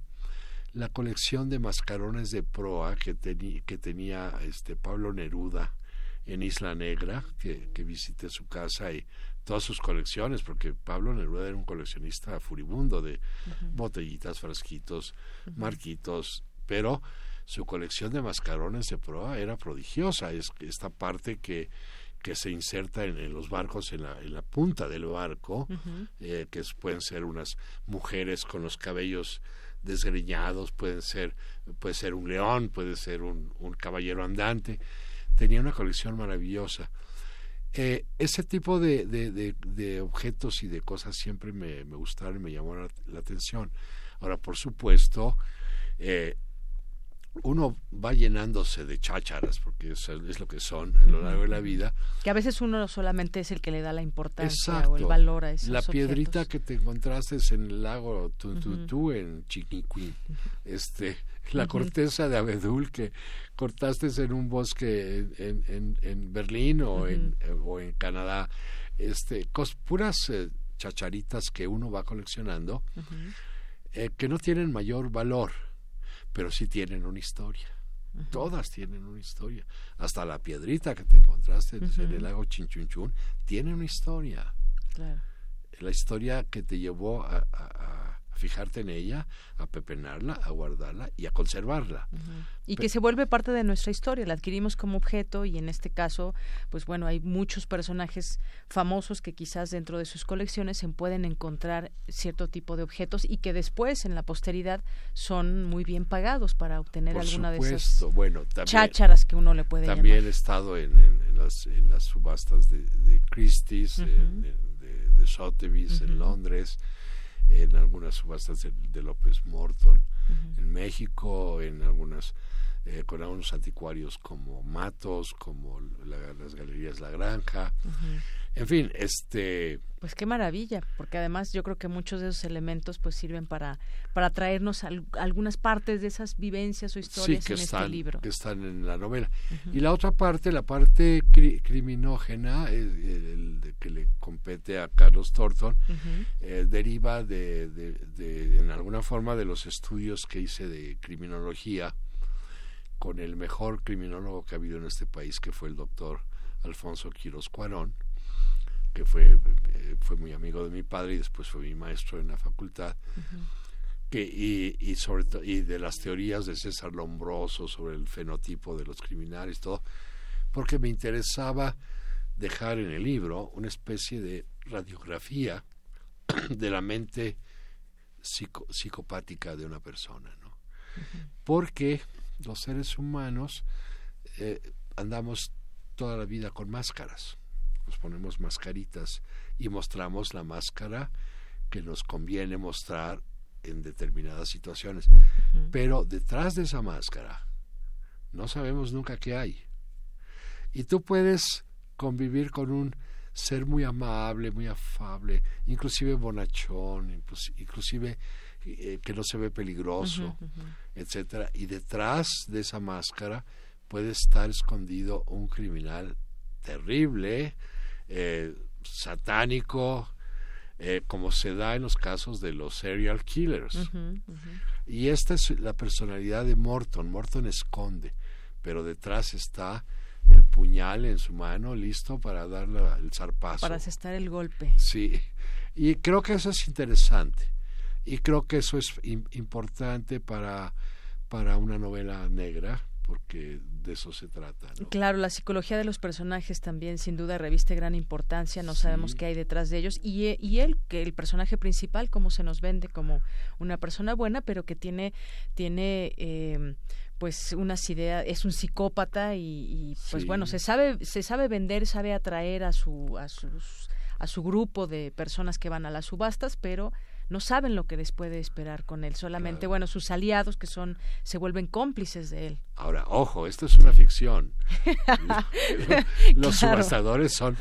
la colección de mascarones de proa que, que tenía este Pablo Neruda en Isla Negra, que, que, visité su casa y todas sus colecciones, porque Pablo Neruda era un coleccionista furibundo de botellitas, frasquitos, marquitos, pero su colección de mascarones de proa era prodigiosa. Es esta parte que que se inserta en, los barcos, en la, en la, punta del barco, eh, que pueden ser unas mujeres con los cabellos desgreñados, pueden ser, puede ser un león, puede ser un, un caballero andante. Tenía una colección maravillosa. Eh, ese tipo de, de, de, objetos y de cosas siempre me, me gustaron y me llamó la, la atención. Ahora, por supuesto, eh, uno va llenándose de chácharas, porque es, es, lo que son a lo largo de la vida. Que a veces uno solamente es el que le da la importancia o el valor a esos La piedrita que te encontraste en el lago Tututu en Chiquiquín, este, la corteza de abedul que cortaste en un bosque en, en, en Berlín o, en, o en Canadá, este, cos, puras eh, chacharitas que uno va coleccionando eh, que no tienen mayor valor pero sí tienen una historia. Todas tienen una historia. Hasta la piedrita que te encontraste en el lago Chinchunchun tiene una historia. La historia que te llevó a, fijarte en ella, a pepenarla, a guardarla y a conservarla. Y que se vuelve parte de nuestra historia, la adquirimos como objeto y en este caso, pues bueno, hay muchos personajes famosos que quizás dentro de sus colecciones se pueden encontrar cierto tipo de objetos y que después en la posteridad son muy bien pagados para obtener alguna de esas bueno, chácharas que uno le puede También he estado en, las, en las subastas de, Christie's, de, de, Sotheby's en Londres, en algunas subastas de, López Morton en México, en algunas eh, con algunos anticuarios como Matos, como las galerías La Granja. En fin, este pues qué maravilla, porque además yo creo que muchos de esos elementos pues sirven para para traernos algunas partes de esas vivencias o historias que en están, este libro. que están en la novela. Y la otra parte, la parte criminógena, el, que le compete a Carlos Thornton, eh, deriva de, de, en alguna forma, de los estudios que hice de criminología con el mejor criminólogo que ha habido en este país, que fue el doctor Alfonso Quiroz Cuarón que fue, eh, fue muy amigo de mi padre y después fue mi maestro en la facultad. que, y, y, sobre y de las teorías de César Lombroso sobre el fenotipo de los criminales, todo, porque me interesaba dejar en el libro una especie de radiografía [CLEARS THROAT] de la mente psicopática de una persona, ¿no? Porque los seres humanos eh, andamos toda la vida con máscaras nos ponemos mascaritas y mostramos la máscara que nos conviene mostrar en determinadas situaciones. Pero detrás de esa máscara no sabemos nunca qué hay. Y tú puedes convivir con un ser muy amable, muy afable, inclusive bonachón, inclusive eh, que no se ve peligroso, etcétera. Y detrás de esa máscara puede estar escondido un criminal terrible, eh, satánico, eh, como se da en los casos de los serial killers. Y esta es la personalidad de Morton. Morton esconde, pero detrás está el puñal en su mano listo para darle el zarpazo. Para asestar el golpe. Sí, y creo que eso es interesante. Y creo que eso es importante para, para una novela negra, porque de eso se trata. Claro, la psicología de los personajes también sin duda reviste gran importancia, no sabemos qué hay detrás de ellos. Y, eh, y él, que el personaje principal, cómo se nos vende como una persona buena, pero que tiene, tiene eh, pues unas ideas, es un psicópata y, pues bueno, se sabe, se sabe vender, sabe atraer a su, a sus a su grupo de personas que van a las subastas, pero no saben lo que les puede esperar con él. Solamente, bueno, sus aliados que son, se vuelven cómplices de él. Ahora, ojo, esto es una ficción. [LAUGHS] Los subastadores son,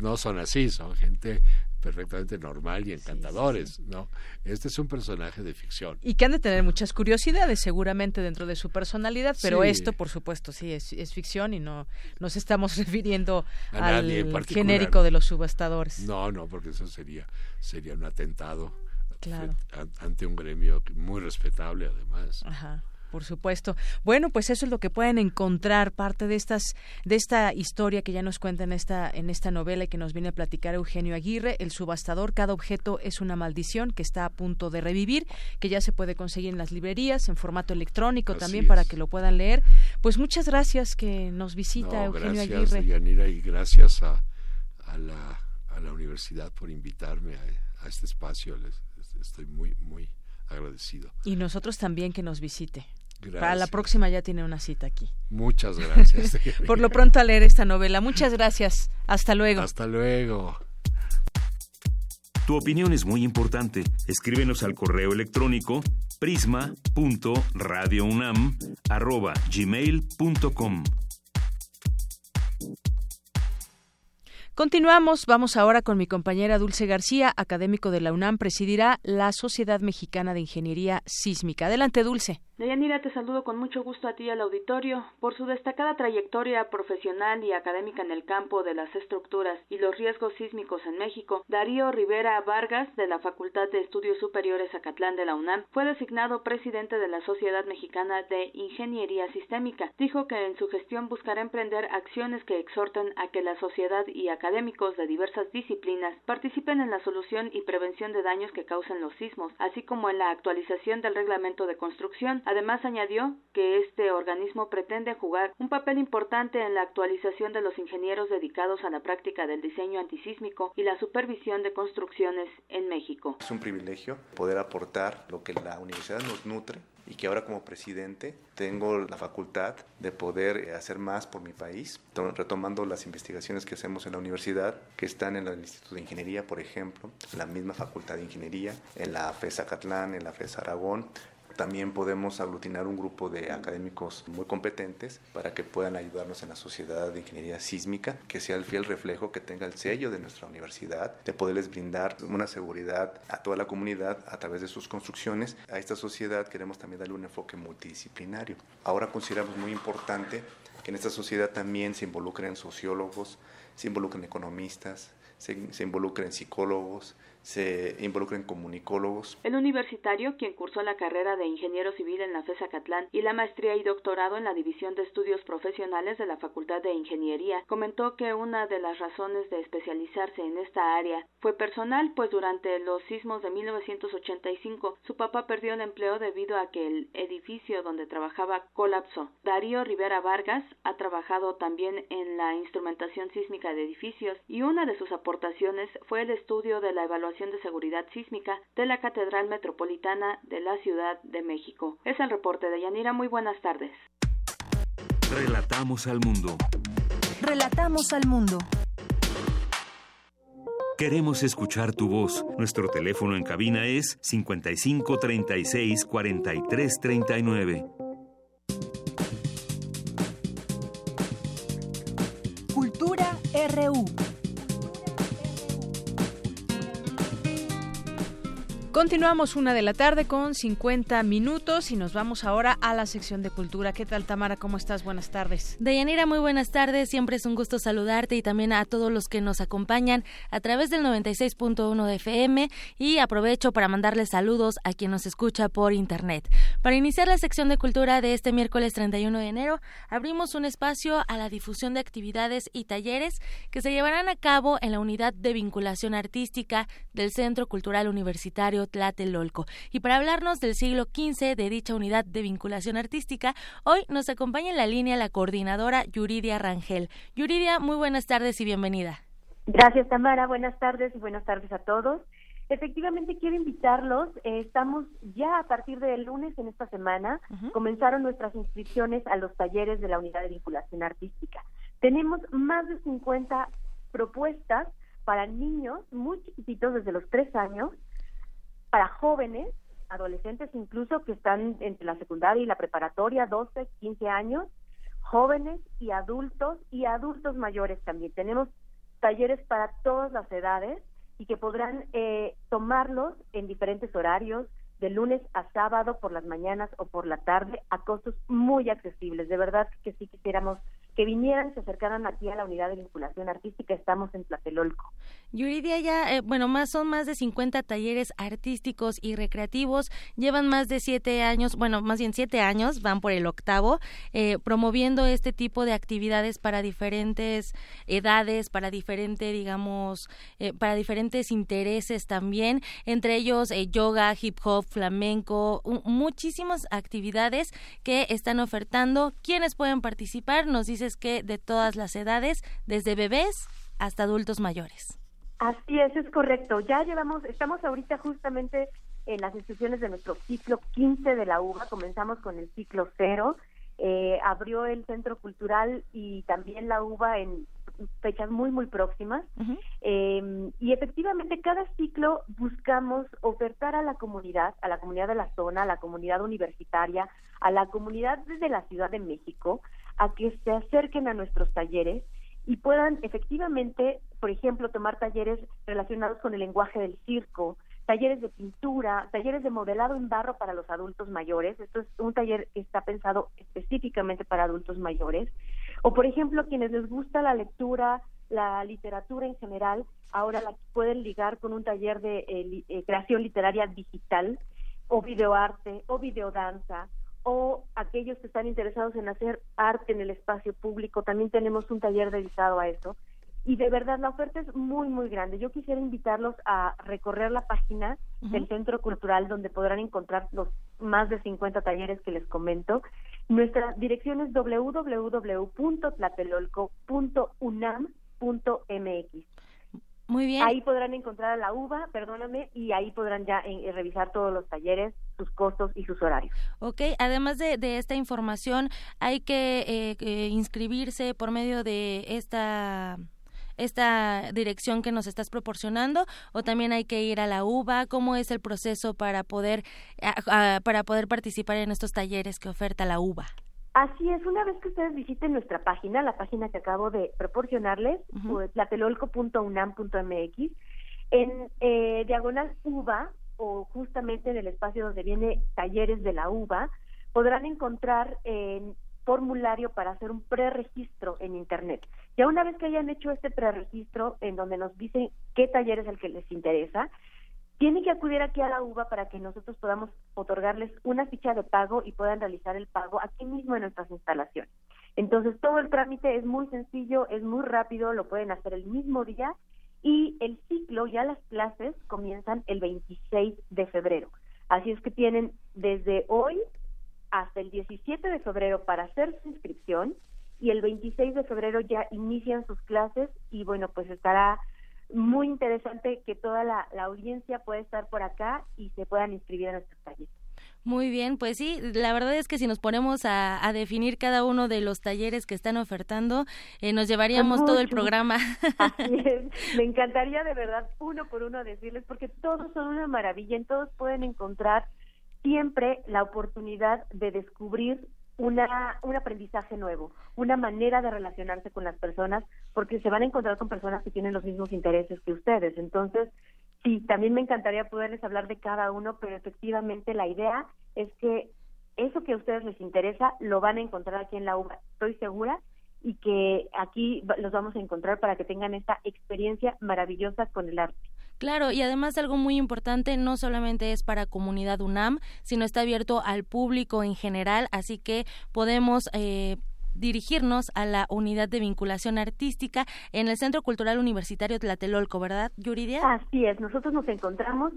no son así, son gente perfectamente normal y encantadores, ¿no? Este es un personaje de ficción. Y que han de tener muchas curiosidades seguramente dentro de su personalidad, pero esto, por supuesto, sí, es, es, ficción y no nos estamos [LAUGHS] refiriendo al genérico de los subastadores. No, no, porque eso sería, sería un atentado claro. ante un gremio muy respetable además. Ajá. Por supuesto. Bueno, pues eso es lo que pueden encontrar parte de estas de esta historia que ya nos cuenta en esta en esta novela y que nos viene a platicar Eugenio Aguirre, El subastador, cada objeto es una maldición que está a punto de revivir, que ya se puede conseguir en las librerías en formato electrónico también para que lo puedan leer. Pues muchas gracias que nos visita Eugenio Aguirre. y gracias a, a, la, a la universidad por invitarme a, a este espacio. Les, estoy muy, muy agradecido. Y nosotros también que nos visite. Para la próxima ya tiene una cita aquí. Muchas gracias. [LAUGHS] Por lo pronto a leer esta novela. Muchas gracias. Hasta luego. Hasta luego. Tu opinión es muy importante. Escríbenos al correo electrónico prisma.radiounam@gmail.com. Continuamos, vamos ahora con mi compañera Dulce García, académico de la UNAM, presidirá la Sociedad Mexicana de Ingeniería Sísmica. Adelante, Dulce. Deyanira, te saludo con mucho gusto a ti y al auditorio. Por su destacada trayectoria profesional y académica en el campo de las estructuras y los riesgos sísmicos en México, Darío Rivera Vargas, de la Facultad de Estudios Superiores Acatlán de la UNAM, fue designado presidente de la Sociedad Mexicana de Ingeniería Sistémica. Dijo que en su gestión buscará emprender acciones que exhorten a que la sociedad y académica académicos de diversas disciplinas participen en la solución y prevención de daños que causen los sismos, así como en la actualización del reglamento de construcción. Además, añadió que este organismo pretende jugar un papel importante en la actualización de los ingenieros dedicados a la práctica del diseño antisísmico y la supervisión de construcciones en México. Es un privilegio poder aportar lo que la universidad nos nutre y que ahora como presidente tengo la facultad de poder eh, hacer más por mi país, retomando las investigaciones que hacemos en la universidad, que están en el Instituto de Ingeniería, por ejemplo, la misma Facultad de Ingeniería, en la FES Acatlán, en la FES Aragón, también podemos aglutinar un grupo de académicos muy competentes para que puedan ayudarnos en la sociedad de ingeniería sísmica, que sea el fiel reflejo, que tenga el sello de nuestra universidad, de poderles brindar una seguridad a toda la comunidad a través de sus construcciones. A esta sociedad queremos también darle un enfoque multidisciplinario. Ahora consideramos muy importante que en esta sociedad también se involucren sociólogos, se involucren economistas, se, se involucren psicólogos, se involucren comunicólogos. El universitario, quien cursó la carrera de ingeniero civil en la FESA Catlán y la maestría y doctorado en la División de Estudios Profesionales de la Facultad de Ingeniería, comentó que una de las razones de especializarse en esta área fue personal, pues durante los sismos de 1985 su papá perdió el empleo debido a que el edificio donde trabajaba colapsó. Darío Rivera Vargas ha trabajado también en la instrumentación sísmica de edificios y una de sus aportaciones fue el estudio de la evaluación de Seguridad Sísmica de la Catedral Metropolitana de la Ciudad de México. Es el reporte de Yanira. Muy buenas tardes. Relatamos al mundo. Relatamos al mundo. Queremos escuchar tu voz. Nuestro teléfono en cabina es 55 36 Continuamos una de la tarde con 50 minutos y nos vamos ahora a la sección de cultura. ¿Qué tal, Tamara? ¿Cómo estás? Buenas tardes. Deyanira, muy buenas tardes. Siempre es un gusto saludarte y también a todos los que nos acompañan a través del 96.1 de FM y aprovecho para mandarles saludos a quien nos escucha por internet. Para iniciar la sección de cultura de este miércoles 31 de enero, abrimos un espacio a la difusión de actividades y talleres que se llevarán a cabo en la unidad de vinculación artística del Centro Cultural Universitario Tlatelolco. Y para hablarnos del siglo XV de dicha unidad de vinculación artística, hoy nos acompaña en la línea la coordinadora Yuridia Rangel. Yuridia, muy buenas tardes y bienvenida. Gracias, Tamara. Buenas tardes y buenas tardes a todos. Efectivamente, quiero invitarlos. Eh, estamos ya a partir del lunes en esta semana. Comenzaron nuestras inscripciones a los talleres de la unidad de vinculación artística. Tenemos más de 50 propuestas para niños muy chiquititos, desde los tres años, para jóvenes, adolescentes incluso que están entre la secundaria y la preparatoria, 12, 15 años, jóvenes y adultos y adultos mayores también. Tenemos talleres para todas las edades y que podrán eh, tomarlos en diferentes horarios, de lunes a sábado por las mañanas o por la tarde a costos muy accesibles. De verdad que sí quisiéramos que vinieran, se acercaran aquí a la unidad de vinculación artística, estamos en Tlatelolco. Yuridia, ya, eh, bueno, más son más de 50 talleres artísticos y recreativos, llevan más de siete años, bueno, más bien siete años, van por el octavo, eh, promoviendo este tipo de actividades para diferentes edades, para diferente, digamos, eh, para diferentes intereses también, entre ellos yoga, hip hop, flamenco, muchísimas actividades que están ofertando. ¿Quiénes pueden participar? Nos dice que de todas las edades, desde bebés hasta adultos mayores. Así es, es correcto. Ya llevamos, estamos ahorita justamente en las instituciones de nuestro ciclo 15 de la UBA, comenzamos con el ciclo cero, eh, abrió el centro cultural y también la UBA en fechas muy, muy próximas. Eh, y efectivamente, cada ciclo buscamos ofertar a la comunidad, a la comunidad de la zona, a la comunidad universitaria, a la comunidad de la Ciudad de México, a que se acerquen a nuestros talleres y puedan efectivamente, por ejemplo, tomar talleres relacionados con el lenguaje del circo, talleres de pintura, talleres de modelado en barro para los adultos mayores. Esto es un taller que está pensado específicamente para adultos mayores. O, por ejemplo, quienes les gusta la lectura, la literatura en general, ahora la pueden ligar con un taller de eh, eh, creación literaria digital o videoarte o videodanza o aquellos que están interesados en hacer arte en el espacio público, también tenemos un taller dedicado a eso. y de verdad la oferta es muy, muy grande. Yo quisiera invitarlos a recorrer la página del Centro Cultural donde podrán encontrar los más de 50 talleres que les comento. Nuestra dirección es www.tlatelolco.unam.mx. Muy bien. Ahí podrán encontrar a la UVA, perdóname, y ahí podrán ya eh, revisar todos los talleres, sus costos y sus horarios. Ok, además de, esta información, hay que eh, eh, inscribirse por medio de esta esta dirección que nos estás proporcionando o también hay que ir a la UBA? ¿Cómo es el proceso para poder, para poder participar en estos talleres que oferta la UBA? Así es, una vez que ustedes visiten nuestra página, la página que acabo de proporcionarles, uh tlatelolco.unam.mx, en eh, diagonal UBA o justamente en el espacio donde viene talleres de la UBA, podrán encontrar en formulario para hacer un preregistro en Internet. Ya una vez que hayan hecho este preregistro, en donde nos dicen qué taller es el que les interesa, tienen que acudir aquí a la UBA para que nosotros podamos otorgarles una ficha de pago y puedan realizar el pago aquí mismo en nuestras instalaciones. Entonces, todo el trámite es muy sencillo, es muy rápido, lo pueden hacer el mismo día y el ciclo, ya las clases comienzan el 26 de febrero. Así es que tienen desde hoy hasta el 17 de febrero para hacer su inscripción y el 26 de febrero ya inician sus clases y bueno, pues estará muy interesante que toda la, audiencia pueda estar por acá y se puedan inscribir a nuestros talleres. Muy bien, pues sí, la verdad es que si nos ponemos a, definir cada uno de los talleres que están ofertando, eh, nos llevaríamos todo el programa. [LAUGHS] Así [LAUGHS] es, me encantaría de verdad uno por uno decirles, porque todos son una maravilla, en todos pueden encontrar siempre la oportunidad de descubrir una, un aprendizaje nuevo, una manera de relacionarse con las personas, porque se van a encontrar con personas que tienen los mismos intereses que ustedes. Entonces, sí, también me encantaría poderles hablar de cada uno, pero efectivamente la idea es que eso que a ustedes les interesa lo van a encontrar aquí en la UBA, estoy segura, y que aquí los vamos a encontrar para que tengan esta experiencia maravillosa con el arte. Claro, y además algo muy importante, no solamente es para comunidad UNAM, sino está abierto al público en general, así que podemos... Eh, dirigirnos a la unidad de vinculación artística en el Centro Cultural Universitario Tlatelolco, ¿verdad, Yuridia? Así es, nosotros nos encontramos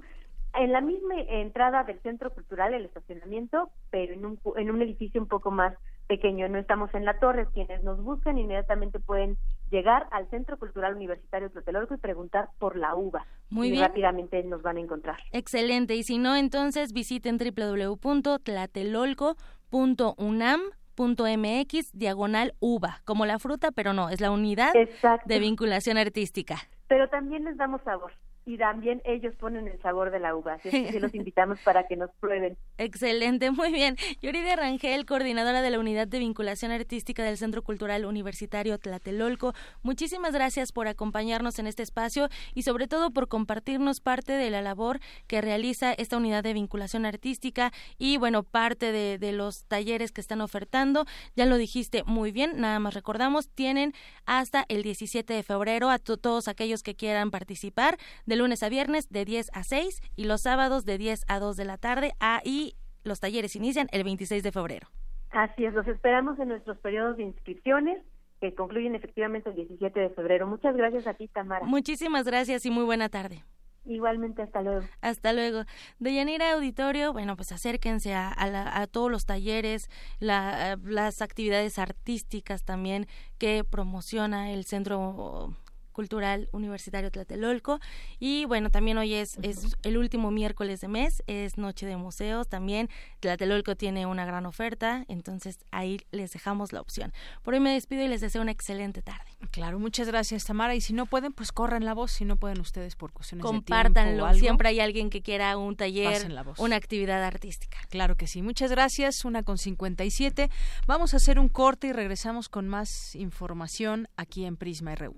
en la misma entrada del Centro Cultural, el estacionamiento, pero en un, en un edificio un poco más pequeño. No estamos en la torre. Quienes nos buscan inmediatamente pueden llegar al Centro Cultural Universitario Tlatelolco y preguntar por la uva. Muy y bien. rápidamente nos van a encontrar. Excelente. Y si no, entonces visiten www.tlatelolco.unam.mx diagonal uva, como la fruta, pero no, es la unidad de vinculación artística. Pero también les damos sabor y también ellos ponen el sabor de la uva. Así que los [LAUGHS] invitamos para que nos prueben. Excelente, muy bien. Yuridia Rangel, coordinadora de la Unidad de Vinculación Artística del Centro Cultural Universitario Tlatelolco, muchísimas gracias por acompañarnos en este espacio y sobre todo por compartirnos parte de la labor que realiza esta Unidad de Vinculación Artística y bueno, parte de, de los talleres que están ofertando. Ya lo dijiste muy bien, nada más recordamos, tienen hasta el 17 de febrero a todos aquellos que quieran participar de lunes a viernes de 10 a 6 y los sábados de 10 a 2 de la tarde. Ahí los talleres inician el 26 de febrero. Así es, los esperamos en nuestros periodos de inscripciones que concluyen efectivamente el 17 de febrero. Muchas gracias a ti, Tamara. Muchísimas gracias y muy buena tarde. Igualmente, hasta luego. Hasta luego. De Yanira Auditorio, bueno, pues acérquense a, a, todos los talleres, la, las actividades artísticas también que promociona el Centro Cultural Universitario Tlatelolco. Y bueno, también hoy es, es el último miércoles de mes, es Noche de Museos. También Tlatelolco tiene una gran oferta, entonces ahí les dejamos la opción. Por hoy me despido y les deseo una excelente tarde. Claro, muchas gracias Tamara. Y si no pueden, pues corran la voz. Si no pueden ustedes por cuestiones Compártanlo. de tiempo Siempre hay alguien que quiera un taller, una actividad artística. Claro que sí. Muchas gracias. Una con 57. Vamos a hacer un corte y regresamos con más información aquí en Prisma RU.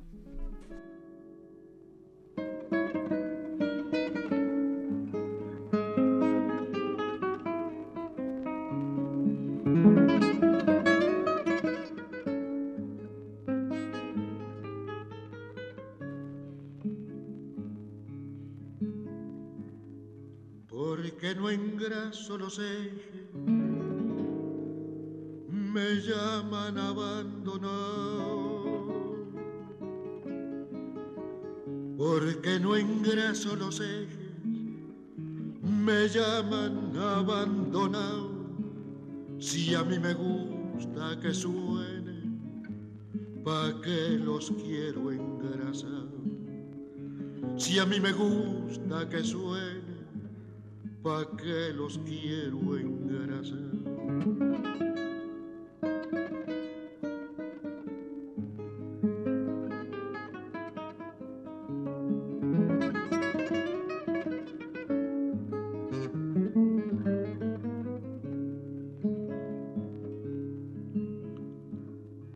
Engraso los ejes, me llaman abandonado porque no engraso los ejes, me llaman abandonado, si a mí me gusta que suene, pa' que los quiero engrasar, si a mí me gusta que suene, pa' que los quiero engrasar.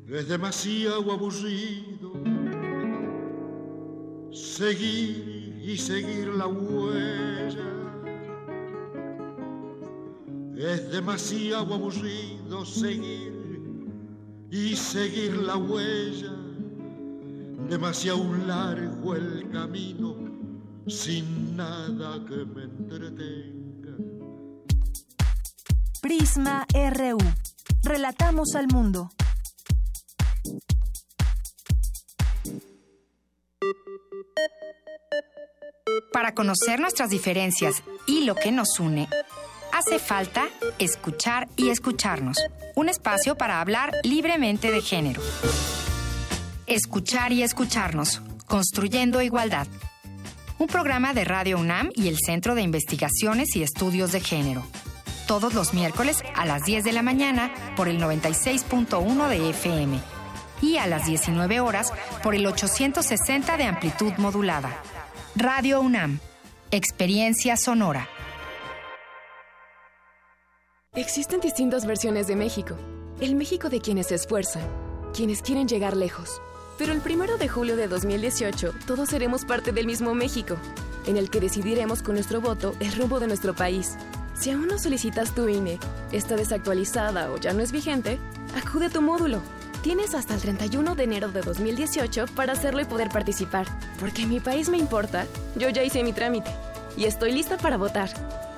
Es demasiado aburrido seguir y seguir la huella. Es demasiado aburrido seguir y seguir la huella. Demasiado largo el camino sin nada que me entretenga. Prisma RU. Relatamos al mundo. Para conocer nuestras diferencias y lo que nos une, hace falta escuchar y escucharnos. Un espacio para hablar libremente de género. Escuchar y escucharnos. Construyendo igualdad. Un programa de Radio UNAM y el Centro de Investigaciones y Estudios de Género. Todos los miércoles a las 10 de la mañana por el 96.1 de FM y a las 19 horas por el 860 de amplitud modulada. Radio UNAM. Experiencia sonora. Existen distintas versiones de México. El México de quienes se esfuerzan, quienes quieren llegar lejos. Pero el primero de julio de 2018, todos seremos parte del mismo México, en el que decidiremos con nuestro voto el rumbo de nuestro país. Si aún no solicitas tu INE, está desactualizada o ya no es vigente, acude a tu módulo. Tienes hasta el 31 de enero de 2018 para hacerlo y poder participar. Porque mi país me importa, yo ya hice mi trámite y estoy lista para votar.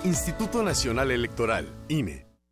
Instituto Nacional Electoral, INE.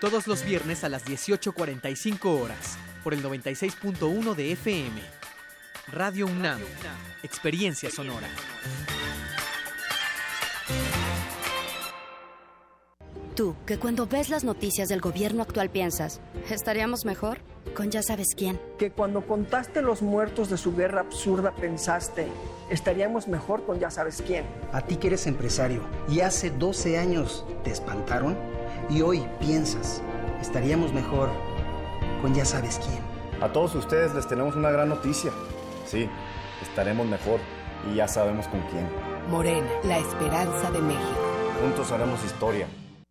todos los viernes a las 18.45 horas, por el 96.1 de FM. Radio UNAM, Experiencia Sonora. Tú, que cuando ves las noticias del gobierno actual piensas, ¿estaríamos mejor? Con ya sabes quién. Que cuando contaste los muertos de su guerra absurda pensaste, estaríamos mejor con ya sabes quién. A ti que eres empresario y hace 12 años te espantaron y hoy piensas, estaríamos mejor con ya sabes quién. A todos ustedes les tenemos una gran noticia. Sí, estaremos mejor y ya sabemos con quién. Morena, la esperanza de México. Juntos haremos historia.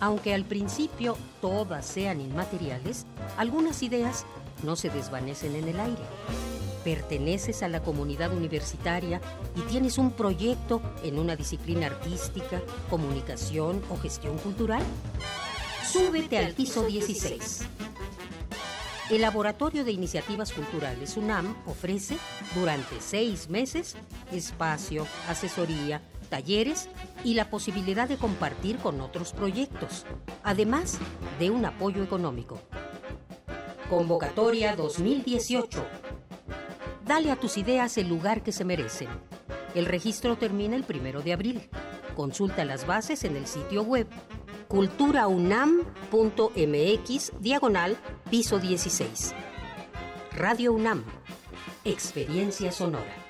Aunque al principio todas sean inmateriales, algunas ideas no se desvanecen en el aire. Perteneces a la comunidad universitaria y tienes un proyecto en una disciplina artística, comunicación o gestión cultural. Súbete al piso 16. El Laboratorio de Iniciativas Culturales UNAM ofrece durante seis meses espacio, asesoría, talleres y la posibilidad de compartir con otros proyectos, además de un apoyo económico. Convocatoria 2018. Dale a tus ideas el lugar que se merecen. El registro termina el primero de abril. Consulta las bases en el sitio web culturaunam.mx diagonal piso 16. Radio UNAM. Experiencia sonora.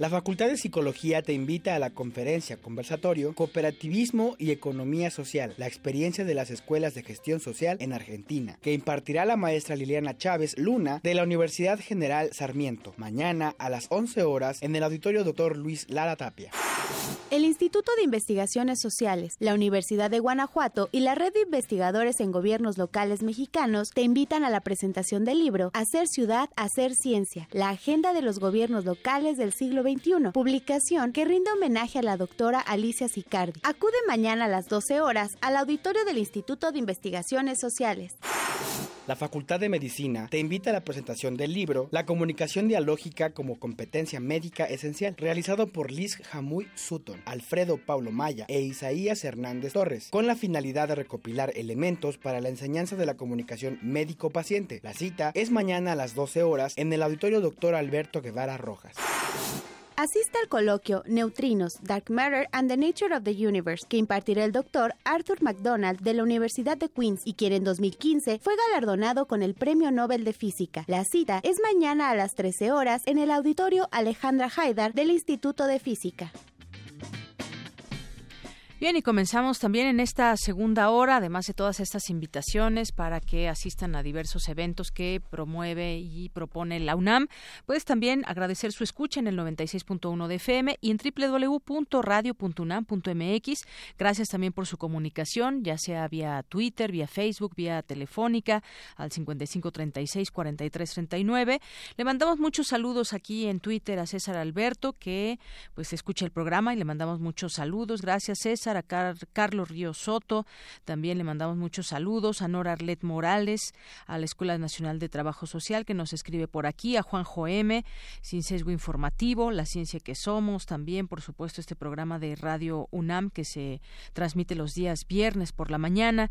La Facultad de Psicología te invita a la conferencia conversatorio Cooperativismo y Economía Social, la experiencia de las escuelas de gestión social en Argentina, que impartirá la maestra Liliana Chávez Luna de la Universidad General Sarmiento, mañana a las 11 horas en el auditorio Dr. Luis Lara Tapia. El Instituto de Investigaciones Sociales, la Universidad de Guanajuato y la Red de Investigadores en Gobiernos Locales Mexicanos te invitan a la presentación del libro Hacer Ciudad, Hacer Ciencia, la agenda de los gobiernos locales del siglo Publicación que rinde homenaje a la doctora Alicia Sicardi. Acude mañana a las 12 horas al auditorio del Instituto de Investigaciones Sociales. La Facultad de Medicina te invita a la presentación del libro La comunicación dialógica como competencia médica esencial, realizado por Liz Jamuy Sutton, Alfredo Paulo Maya e Isaías Hernández Torres, con la finalidad de recopilar elementos para la enseñanza de la comunicación médico-paciente. La cita es mañana a las 12 horas en el auditorio Dr. Alberto Guevara Rojas. Asista al coloquio Neutrinos, Dark Matter and the Nature of the Universe, que impartirá el doctor Arthur MacDonald de la Universidad de Queens y quien en 2015 fue galardonado con el Premio Nobel de Física. La cita es mañana a las 13 horas en el auditorio Alejandra Haidar del Instituto de Física. Bien, y comenzamos también en esta segunda hora, además de todas estas invitaciones para que asistan a diversos eventos que promueve y propone la UNAM. Puedes también agradecer su escucha en el 96.1 de FM y en www.radio.unam.mx. Gracias también por su comunicación, ya sea vía Twitter, vía Facebook, vía telefónica al 5536-4339. Le mandamos muchos saludos aquí en Twitter a César Alberto, que pues escucha el programa y le mandamos muchos saludos. Gracias, César a Carlos Río Soto, también le mandamos muchos saludos, a Nora Arlet Morales, a la Escuela Nacional de Trabajo Social que nos escribe por aquí, a Juan M, Sin Sesgo Informativo, La Ciencia que Somos, también por supuesto este programa de Radio UNAM que se transmite los días viernes por la mañana,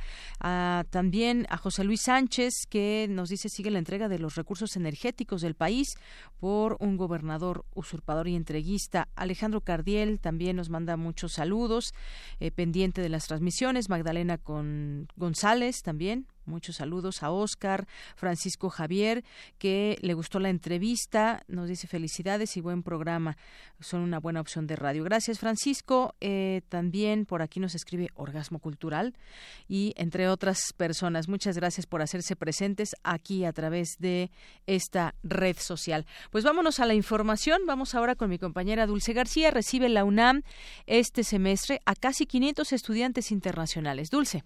también a José Luis Sánchez que nos dice sigue la entrega de los recursos energéticos del país por un gobernador usurpador y entreguista, Alejandro Cardiel también nos manda muchos saludos, eh, pendiente de las transmisiones. Magdalena con González también, Muchos saludos a Oscar, Francisco Javier, que le gustó la entrevista, nos dice felicidades y buen programa. Son una buena opción de radio. Gracias, Francisco. Eh, también por aquí nos escribe Orgasmo Cultural y entre otras personas. Muchas gracias por hacerse presentes aquí a través de esta red social. Pues vámonos a la información. Vamos ahora con mi compañera Dulce García. Recibe la UNAM este semestre a casi 500 estudiantes internacionales. Dulce.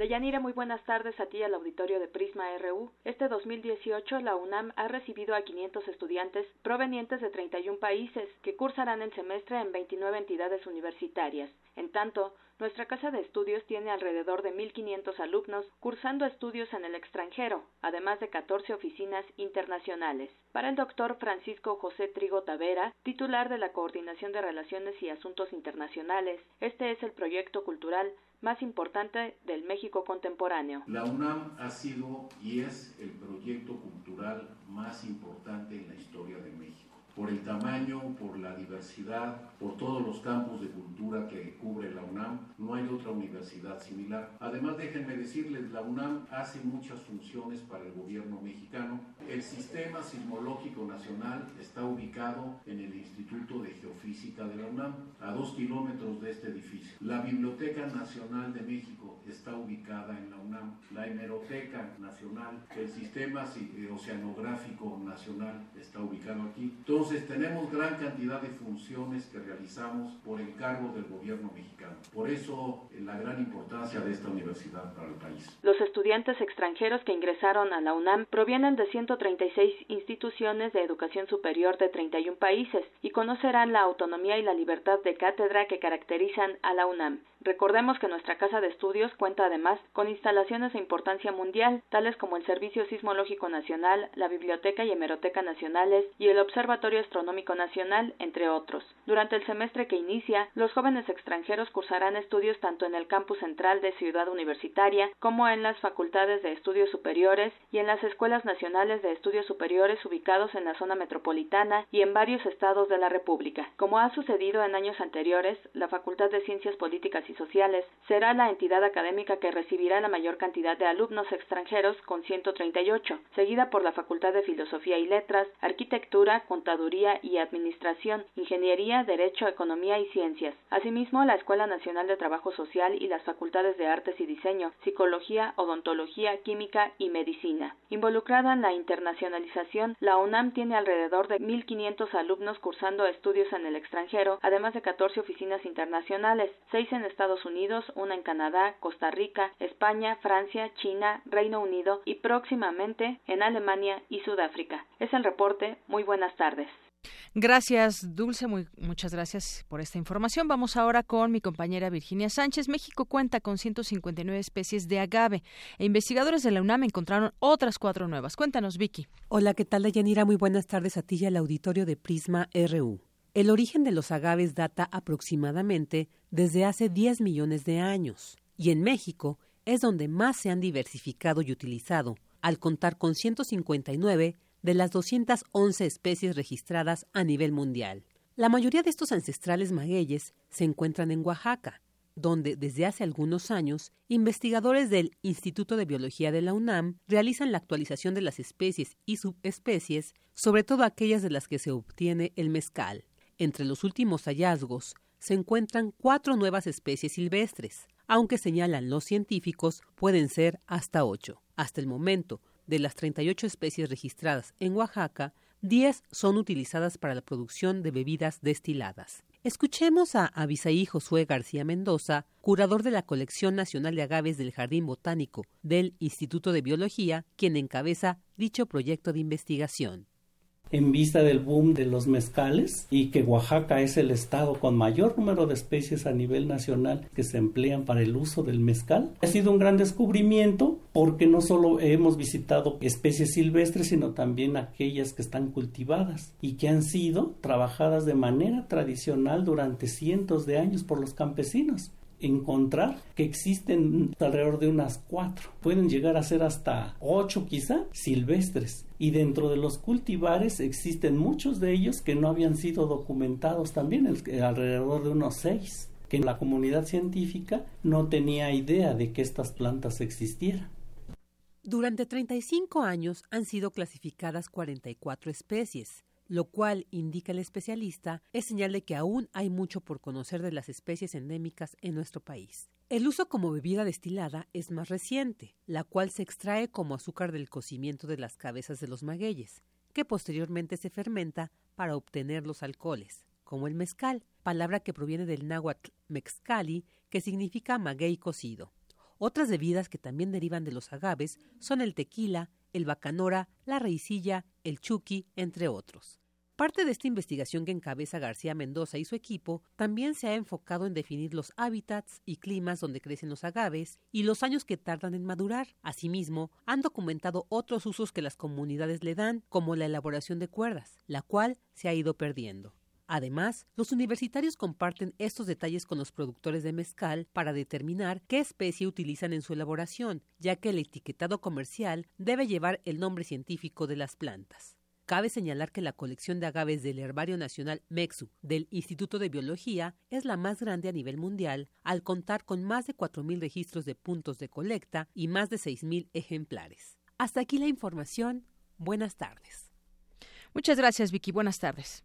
Deyanira, muy buenas tardes a ti al auditorio de Prisma RU. Este 2018 la UNAM ha recibido a 500 estudiantes provenientes de 31 países que cursarán el semestre en 29 entidades universitarias. En tanto, nuestra casa de estudios tiene alrededor de 1.500 alumnos cursando estudios en el extranjero, además de 14 oficinas internacionales. Para el doctor Francisco José Trigo Tavera, titular de la Coordinación de Relaciones y Asuntos Internacionales, este es el proyecto cultural más importante del México contemporáneo. La UNAM ha sido y es el proyecto cultural más importante en la historia de México. Por el tamaño, por la diversidad, por todos los campos de cultura que cubre la UNAM. No hay otra universidad similar. Además, déjenme decirles, la UNAM hace muchas funciones para el gobierno mexicano. El Sistema Sismológico Nacional está ubicado en el Instituto de Geofísica de la UNAM, a dos kilómetros de este edificio. La Biblioteca Nacional de México está ubicada en la UNAM. La Hemeroteca Nacional, el Sistema Oceanográfico Nacional está ubicado aquí. Entonces tenemos gran cantidad de funciones que realizamos por encargo del gobierno mexicano. Por eso la gran importancia de esta universidad para el país. Los estudiantes extranjeros que ingresaron a la UNAM provienen de 136 instituciones de educación superior de 31 países y conocerán la autonomía y la libertad de cátedra que caracterizan a la UNAM. Recordemos que nuestra casa de estudios cuenta además con instalaciones de importancia mundial, tales como el Servicio Sismológico Nacional, la Biblioteca y Hemeroteca Nacionales y el Observatorio Astronómico Nacional, entre otros. Durante el semestre que inicia, los jóvenes extranjeros cursarán estudios tanto en el campus central de Ciudad Universitaria como en las facultades de estudios superiores y en las escuelas nacionales de estudios superiores ubicados en la zona metropolitana y en varios estados de la República. Como ha sucedido en años anteriores, la Facultad de Ciencias Políticas y Sociales será la entidad académica que recibirá la mayor cantidad de alumnos extranjeros con 138, seguida por la Facultad de Filosofía y Letras, Arquitectura, Contaduría y Administración, Ingeniería, Derecho, Economía y Ciencias. Asimismo, la Escuela Nacional de Trabajo Social y las Facultades de Artes y Diseño, Psicología, Odontología, Química y Medicina. Involucrada en la internacionalización, la UNAM tiene alrededor de 1.500 alumnos cursando estudios en el extranjero, además de 14 oficinas internacionales, 6 en Unidos, una en Canadá, Costa Rica, España, Francia, China, Reino Unido y próximamente en Alemania y Sudáfrica. Es el reporte. Muy buenas tardes. Gracias, Dulce. Muy, muchas gracias por esta información. Vamos ahora con mi compañera Virginia Sánchez. México cuenta con 159 especies de agave e investigadores de la UNAM encontraron otras cuatro nuevas. Cuéntanos, Vicky. Hola, ¿qué tal, Dayanira? Muy buenas tardes a ti y al auditorio de Prisma RU. El origen de los agaves data aproximadamente desde hace 10 millones de años, y en México es donde más se han diversificado y utilizado, al contar con 159 de las 211 especies registradas a nivel mundial. La mayoría de estos ancestrales magueyes se encuentran en Oaxaca, donde desde hace algunos años investigadores del Instituto de Biología de la UNAM realizan la actualización de las especies y subespecies, sobre todo aquellas de las que se obtiene el mezcal. Entre los últimos hallazgos se encuentran cuatro nuevas especies silvestres, aunque señalan los científicos pueden ser hasta ocho. Hasta el momento, de las 38 especies registradas en Oaxaca, 10 son utilizadas para la producción de bebidas destiladas. Escuchemos a Abisaí Josué García Mendoza, curador de la Colección Nacional de Agaves del Jardín Botánico del Instituto de Biología, quien encabeza dicho proyecto de investigación en vista del boom de los mezcales y que Oaxaca es el estado con mayor número de especies a nivel nacional que se emplean para el uso del mezcal. Ha sido un gran descubrimiento porque no solo hemos visitado especies silvestres, sino también aquellas que están cultivadas y que han sido trabajadas de manera tradicional durante cientos de años por los campesinos encontrar que existen alrededor de unas cuatro, pueden llegar a ser hasta ocho quizá silvestres. Y dentro de los cultivares existen muchos de ellos que no habían sido documentados también, alrededor de unos seis, que la comunidad científica no tenía idea de que estas plantas existieran. Durante 35 años han sido clasificadas 44 especies, lo cual, indica el especialista, es señal de que aún hay mucho por conocer de las especies endémicas en nuestro país. El uso como bebida destilada es más reciente, la cual se extrae como azúcar del cocimiento de las cabezas de los magueyes, que posteriormente se fermenta para obtener los alcoholes, como el mezcal, palabra que proviene del náhuatl mexcali, que significa maguey cocido. Otras bebidas que también derivan de los agaves son el tequila, el bacanora, la reisilla, el chuqui, entre otros. Parte de esta investigación que encabeza García Mendoza y su equipo también se ha enfocado en definir los hábitats y climas donde crecen los agaves y los años que tardan en madurar. Asimismo, han documentado otros usos que las comunidades le dan, como la elaboración de cuerdas, la cual se ha ido perdiendo. Además, los universitarios comparten estos detalles con los productores de mezcal para determinar qué especie utilizan en su elaboración, ya que el etiquetado comercial debe llevar el nombre científico de las plantas. Cabe señalar que la colección de agaves del Herbario Nacional MEXU del Instituto de Biología es la más grande a nivel mundial, al contar con más de 4.000 registros de puntos de colecta y más de 6.000 ejemplares. Hasta aquí la información. Buenas tardes. Muchas gracias, Vicky. Buenas tardes.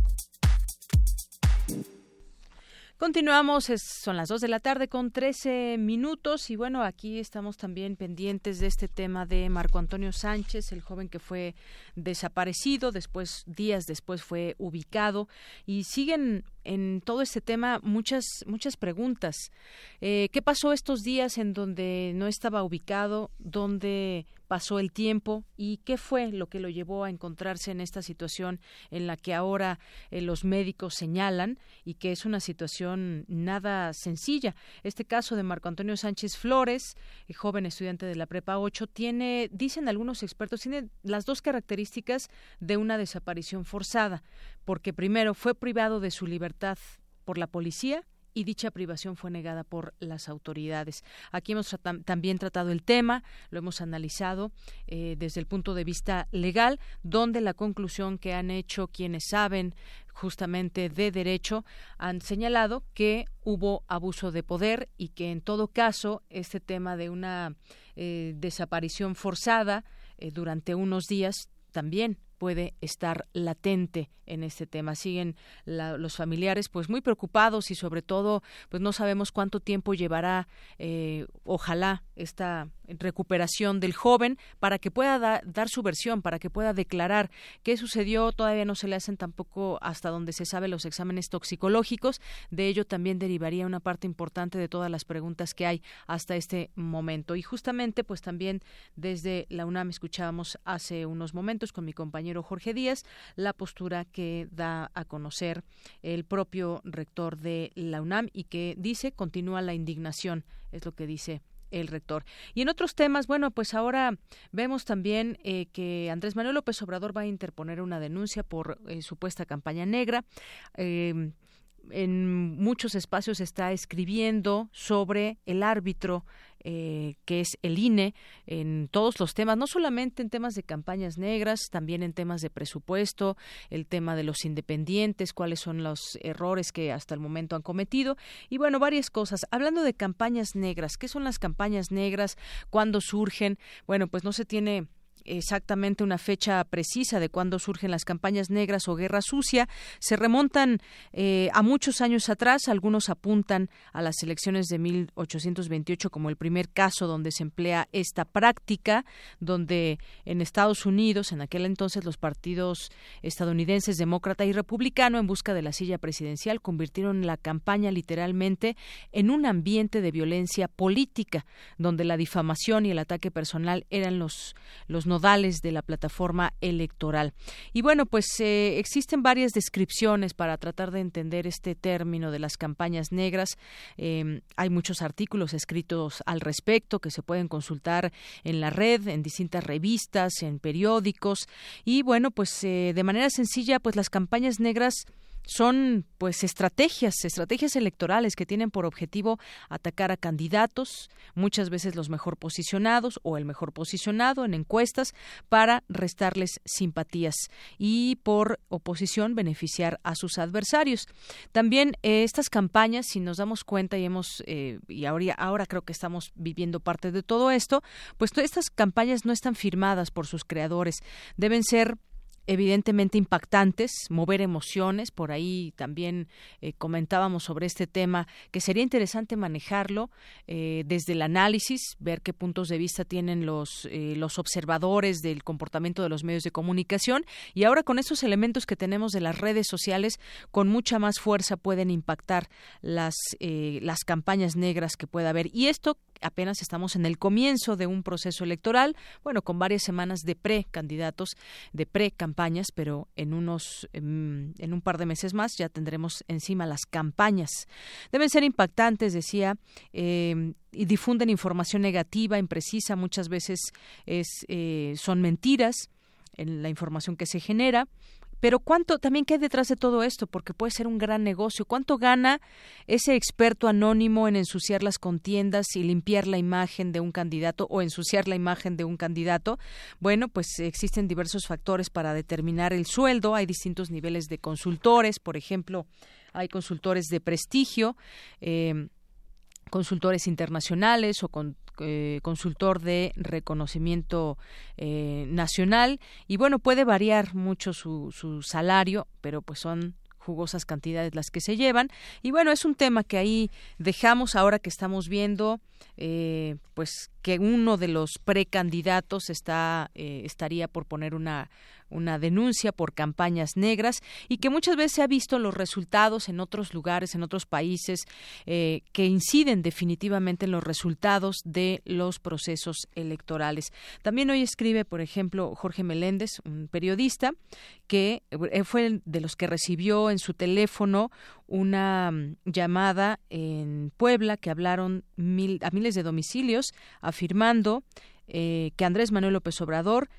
Continuamos, son las 2 de la tarde con 13 minutos y bueno, aquí estamos también pendientes de este tema de Marco Antonio Sánchez, el joven que fue desaparecido, después, días después fue ubicado y siguen en todo este tema muchas muchas preguntas. Eh, ¿Qué pasó estos días en donde no estaba ubicado? ¿Dónde pasó el tiempo y qué fue lo que lo llevó a encontrarse en esta situación en la que ahora eh, los médicos señalan y que es una situación nada sencilla. Este caso de Marco Antonio Sánchez Flores, el joven estudiante de la Prepa 8, tiene, dicen algunos expertos, tiene las dos características de una desaparición forzada, porque primero fue privado de su libertad por la policía y dicha privación fue negada por las autoridades. Aquí hemos también tratado el tema, lo hemos analizado eh, desde el punto de vista legal, donde la conclusión que han hecho quienes saben justamente de derecho han señalado que hubo abuso de poder y que en todo caso este tema de una eh, desaparición forzada eh, durante unos días también puede estar latente en este tema. Siguen los familiares pues muy preocupados y sobre todo pues no sabemos cuánto tiempo llevará eh, ojalá esta recuperación del joven para que pueda dar su versión, para que pueda declarar qué sucedió. Todavía no se le hacen tampoco hasta donde se sabe los exámenes toxicológicos. De ello también derivaría una parte importante de todas las preguntas que hay hasta este momento. Y justamente pues también desde la UNAM escuchábamos hace unos momentos con mi compañero Jorge Díaz la postura que da a conocer el propio rector de la UNAM y que dice continúa la indignación, es lo que dice el rector. Y en otros temas, bueno, pues ahora vemos también eh, que Andrés Manuel López Obrador va a interponer una denuncia por eh, supuesta campaña negra. Eh, en muchos espacios está escribiendo sobre el árbitro eh, que es el INE en todos los temas, no solamente en temas de campañas negras, también en temas de presupuesto, el tema de los independientes, cuáles son los errores que hasta el momento han cometido y bueno, varias cosas. Hablando de campañas negras, ¿qué son las campañas negras? ¿Cuándo surgen? Bueno, pues no se tiene exactamente una fecha precisa de cuándo surgen las campañas negras o guerra sucia. Se remontan eh, a muchos años atrás. Algunos apuntan a las elecciones de 1828 como el primer caso donde se emplea esta práctica, donde en Estados Unidos, en aquel entonces, los partidos estadounidenses, demócrata y republicano, en busca de la silla presidencial, convirtieron la campaña literalmente en un ambiente de violencia política, donde la difamación y el ataque personal eran los, los nodales de la plataforma electoral. Y bueno, pues eh, existen varias descripciones para tratar de entender este término de las campañas negras. Em, hay muchos artículos escritos al respecto que se pueden consultar en la red, en distintas revistas, en periódicos. Y bueno, pues eh, de manera sencilla, pues las campañas negras son pues estrategias, estrategias electorales que tienen por objetivo atacar a candidatos, muchas veces los mejor posicionados o el mejor posicionado en encuestas para restarles simpatías y por oposición beneficiar a sus adversarios. También eh, estas campañas, si nos damos cuenta y hemos eh, y ahora, ahora creo que estamos viviendo parte de todo esto, pues estas campañas no están firmadas por sus creadores, deben ser evidentemente impactantes, mover emociones. Por ahí también eh, comentábamos sobre este tema que sería interesante manejarlo eh, desde el análisis, ver qué puntos de vista tienen los, eh, los observadores del comportamiento de los medios de comunicación y ahora con esos elementos que tenemos de las redes sociales con mucha más fuerza pueden impactar las, las campañas negras que pueda haber. Y esto apenas estamos en el comienzo de un proceso electoral, bueno, con varias semanas de pre-candidatos, de pre-campañas, pero en unos, em, en, un par de meses más ya tendremos encima las campañas. Deben ser impactantes, decía, em, y difunden información negativa, imprecisa, muchas veces es, eh, son mentiras en la información que se genera. Pero cuánto también qué hay detrás de todo esto, porque puede ser un gran negocio. ¿Cuánto gana ese experto anónimo en ensuciar las contiendas y limpiar la imagen de un candidato o ensuciar la imagen de un candidato? Bueno, pues existen diversos factores para determinar el sueldo. Hay distintos niveles de consultores, por ejemplo, hay consultores de prestigio. Eh, consultores internacionales o con, eh, consultor de reconocimiento eh, nacional. Y bueno puede variar mucho su, su salario pero pues son jugosas cantidades las que se llevan. Y bueno es un tema que ahí dejamos ahora que estamos viendo eh, pues que uno de los precandidatos está estaría por poner una una denuncia por campañas negras y que muchas veces se ha visto los resultados en otros lugares, en otros países, eh, que inciden definitivamente en los resultados de los procesos electorales. También hoy escribe, por ejemplo, Jorge Meléndez, un periodista, que eh, fue de los que recibió en su teléfono una mm, llamada en Puebla que hablaron a miles de domicilios afirmando eh, que Andrés Manuel López Obrador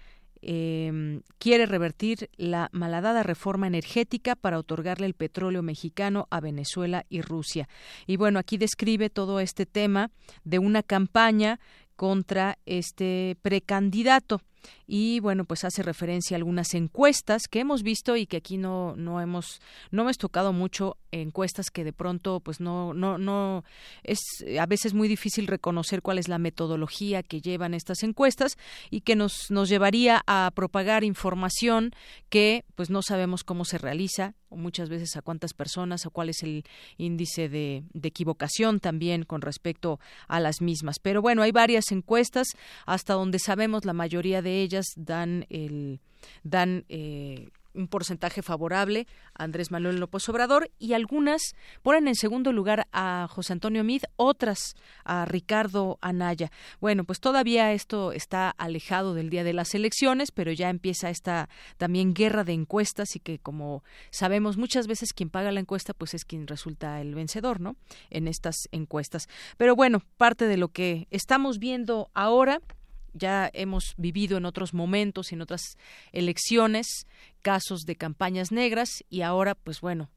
eh, quiere revertir la malhadada reforma energética para otorgarle el petróleo mexicano a Venezuela y Rusia. Y bueno, aquí describe todo este tema de una campaña contra este precandidato y bueno pues hace referencia a algunas encuestas que hemos visto y que aquí no no hemos no hemos tocado mucho encuestas que de pronto pues no no no es a veces muy difícil reconocer cuál es la metodología que llevan estas encuestas y que nos nos llevaría a propagar información que pues no sabemos cómo se realiza o muchas veces a cuántas personas o cuál es el índice de, de equivocación también con respecto a las mismas. Pero bueno hay varias encuestas hasta donde sabemos la mayoría de ellas dan el dan eh, un porcentaje favorable a Andrés Manuel López Obrador y algunas ponen en segundo lugar a José Antonio Mid, otras a Ricardo Anaya. Bueno, pues todavía esto está alejado del día de las elecciones, pero ya empieza esta también guerra de encuestas y que como sabemos muchas veces quien paga la encuesta pues es quien resulta el vencedor, ¿no? En estas encuestas. Pero bueno, parte de lo que estamos viendo ahora ya hemos vivido en otros momentos en otras elecciones casos de campañas negras y ahora, pues bueno,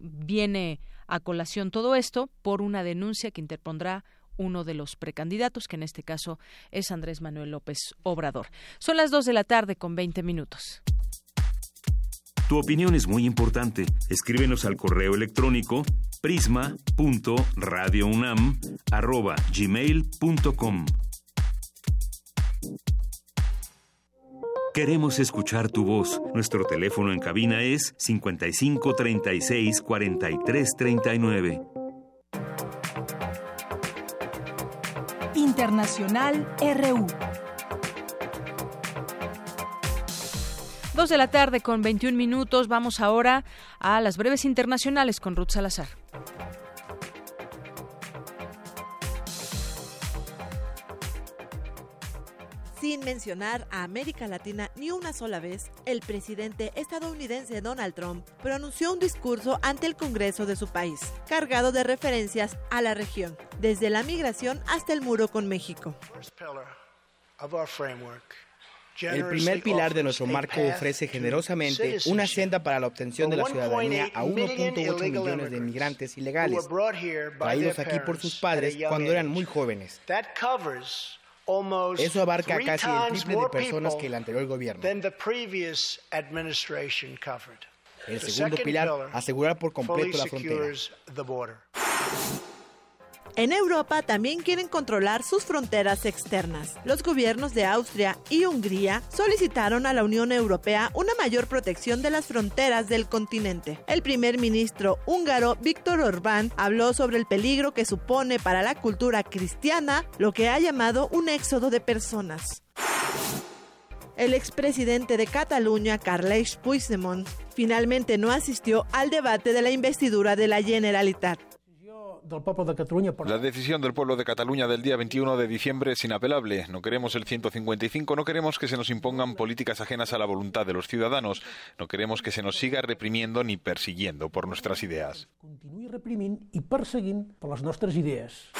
viene a colación todo esto por una denuncia que interpondrá uno de los precandidatos, que en este caso es Andrés Manuel López Obrador. Son las dos de la tarde con 20 minutos. Tu opinión es muy importante. Escríbenos al correo electrónico prisma.radiounam@gmail.com. Queremos escuchar tu voz. Nuestro teléfono en cabina es 55 36 43 39. Internacional RU. Dos de la tarde con 21 minutos. Vamos ahora a las breves internacionales con Ruth Salazar. Sin mencionar a América Latina ni una sola vez, el presidente estadounidense Donald Trump pronunció un discurso ante el Congreso de su país, cargado de referencias a la región, desde la migración hasta el muro con México. El primer pilar de nuestro marco ofrece generosamente una senda para la obtención de la ciudadanía a 1.8 millones de inmigrantes ilegales, traídos aquí por sus padres cuando eran muy jóvenes. Eso abarca casi el triple de personas que el anterior gobierno. El segundo pilar, asegurar por completo la frontera. En Europa también quieren controlar sus fronteras externas. Los gobiernos de Austria y Hungría solicitaron a la Unión Europea una mayor protección de las fronteras del continente. El primer ministro húngaro Víctor Orbán habló sobre el peligro que supone para la cultura cristiana lo que ha llamado un éxodo de personas. El expresidente de Cataluña, Carles Puigdemont, finalmente no asistió al debate de la investidura de la Generalitat La decisión del pueblo de Cataluña del día 21 de diciembre es inapelable. No queremos el 155, no queremos que se nos impongan políticas ajenas a la voluntad de los ciudadanos, no queremos que se nos siga reprimiendo ni persiguiendo por nuestras ideas. y por las nuestras ideas.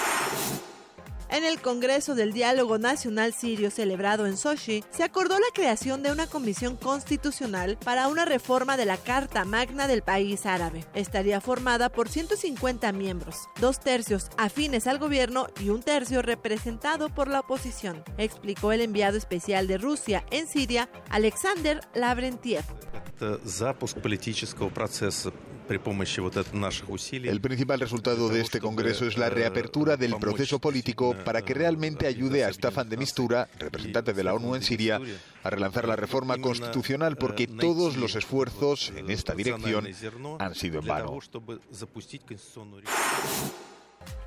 En el Congreso del Diálogo Nacional Sirio celebrado en Sochi, se acordó la creación de una comisión constitucional para una reforma de la Carta Magna del país árabe. Estaría formada por 150 miembros, dos tercios afines al gobierno y un tercio representado por la oposición, explicó el enviado especial de Rusia en Siria, Alexander Lavrentiev. El principal resultado de este Congreso es la reapertura del proceso político para que realmente ayude a Staffan de Mistura, representante de la ONU en Siria, a relanzar la reforma constitucional porque todos los esfuerzos en esta dirección han sido en vano.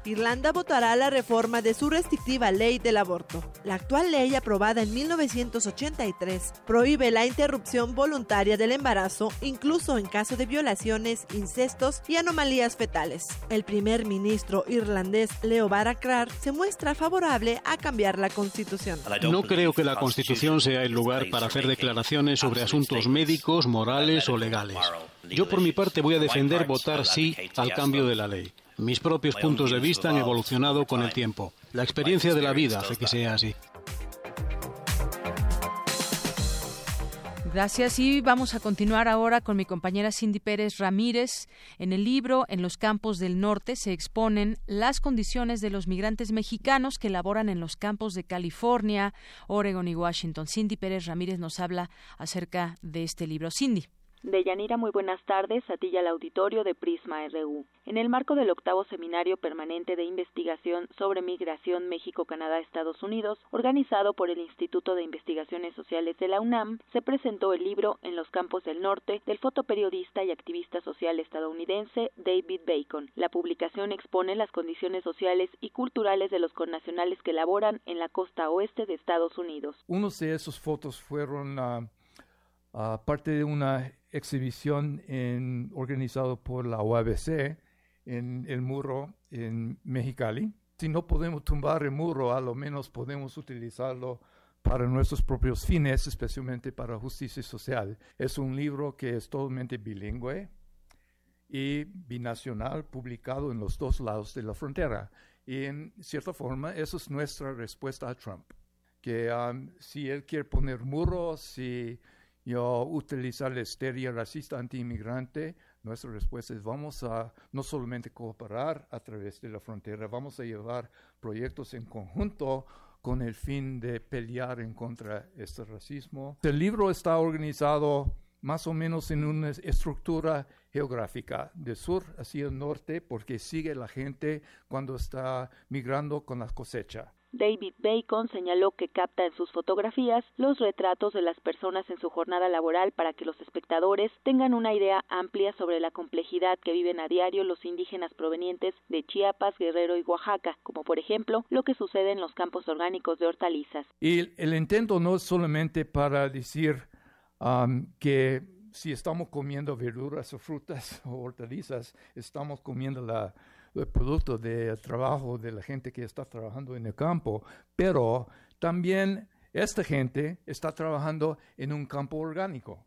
Irlanda votará la reforma de su restrictiva ley del aborto. La actual ley aprobada en 1983 prohíbe la interrupción voluntaria del embarazo, incluso en caso de violaciones, incestos y anomalías fetales. El primer ministro irlandés Leo Varadkar se muestra favorable a cambiar la constitución. No creo que la constitución sea el lugar para hacer declaraciones sobre asuntos médicos, morales o legales. Yo por mi parte voy a defender votar sí al cambio de la ley. Mis propios puntos de vista han evolucionado con el tiempo. La experiencia de la vida hace que sea así. Gracias y vamos a continuar ahora con mi compañera Cindy Pérez Ramírez. En el libro En los campos del norte se exponen las condiciones de los migrantes mexicanos que laboran en los campos de California, Oregon y Washington. Cindy Pérez Ramírez nos habla acerca de este libro. Cindy. Deyanira, muy buenas tardes a ti al auditorio de Prisma RU. En el marco del octavo seminario permanente de investigación sobre migración México-Canadá-Estados Unidos, organizado por el Instituto de Investigaciones Sociales de la UNAM, se presentó el libro En los campos del norte del fotoperiodista y activista social estadounidense David Bacon. La publicación expone las condiciones sociales y culturales de los connacionales que laboran en la costa oeste de Estados Unidos. Unos de esos fotos fueron uh, parte de una exhibición en, organizado por la UABC en el muro en Mexicali. Si no podemos tumbar el muro, a lo menos podemos utilizarlo para nuestros propios fines, especialmente para justicia social. Es un libro que es totalmente bilingüe y binacional, publicado en los dos lados de la frontera. Y en cierta forma, eso es nuestra respuesta a Trump. Que um, si él quiere poner muros, si yo utilizar la histeria racista anti-inmigrante, nuestra respuesta es vamos a no solamente cooperar a través de la frontera, vamos a llevar proyectos en conjunto con el fin de pelear en contra de este racismo. El libro está organizado más o menos en una estructura geográfica, de sur hacia el norte, porque sigue la gente cuando está migrando con la cosecha. David Bacon señaló que capta en sus fotografías los retratos de las personas en su jornada laboral para que los espectadores tengan una idea amplia sobre la complejidad que viven a diario los indígenas provenientes de Chiapas, Guerrero y Oaxaca, como por ejemplo lo que sucede en los campos orgánicos de hortalizas. Y el intento no es solamente para decir um, que si estamos comiendo verduras o frutas o hortalizas, estamos comiendo la producto del trabajo de la gente que está trabajando en el campo, pero también esta gente está trabajando en un campo orgánico.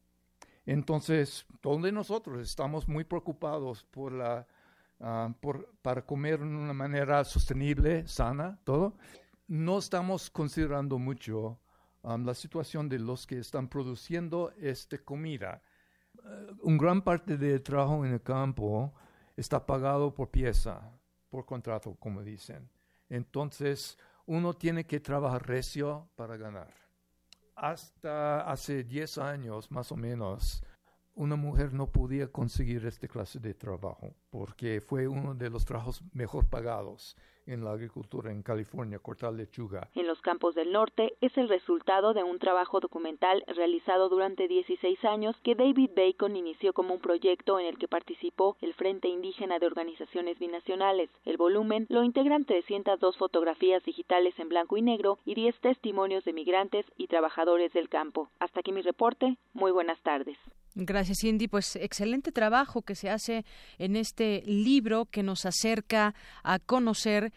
Entonces, todos nosotros estamos muy preocupados por la, ah, por, para comer de una manera sostenible, sana, todo. No estamos considerando mucho ah, la situación de los que están produciendo esta comida. Uh, un gran parte del trabajo en el campo está pagado por pieza, por contrato, como dicen. Entonces, uno tiene que trabajar recio para ganar. Hasta hace 10 años, más o menos, una mujer no podía conseguir este clase de trabajo porque fue uno de los trabajos mejor pagados en la agricultura en California, cortar lechuga. En los campos del norte es el resultado de un trabajo documental realizado durante 16 años que David Bacon inició como un proyecto en el que participó el Frente Indígena de Organizaciones Binacionales. El volumen lo integran 302 fotografías digitales en blanco y negro y 10 testimonios de migrantes y trabajadores del campo. Hasta aquí mi reporte. Muy buenas tardes. Gracias, Cindy. Pues excelente trabajo que se hace en este libro que nos acerca a conocer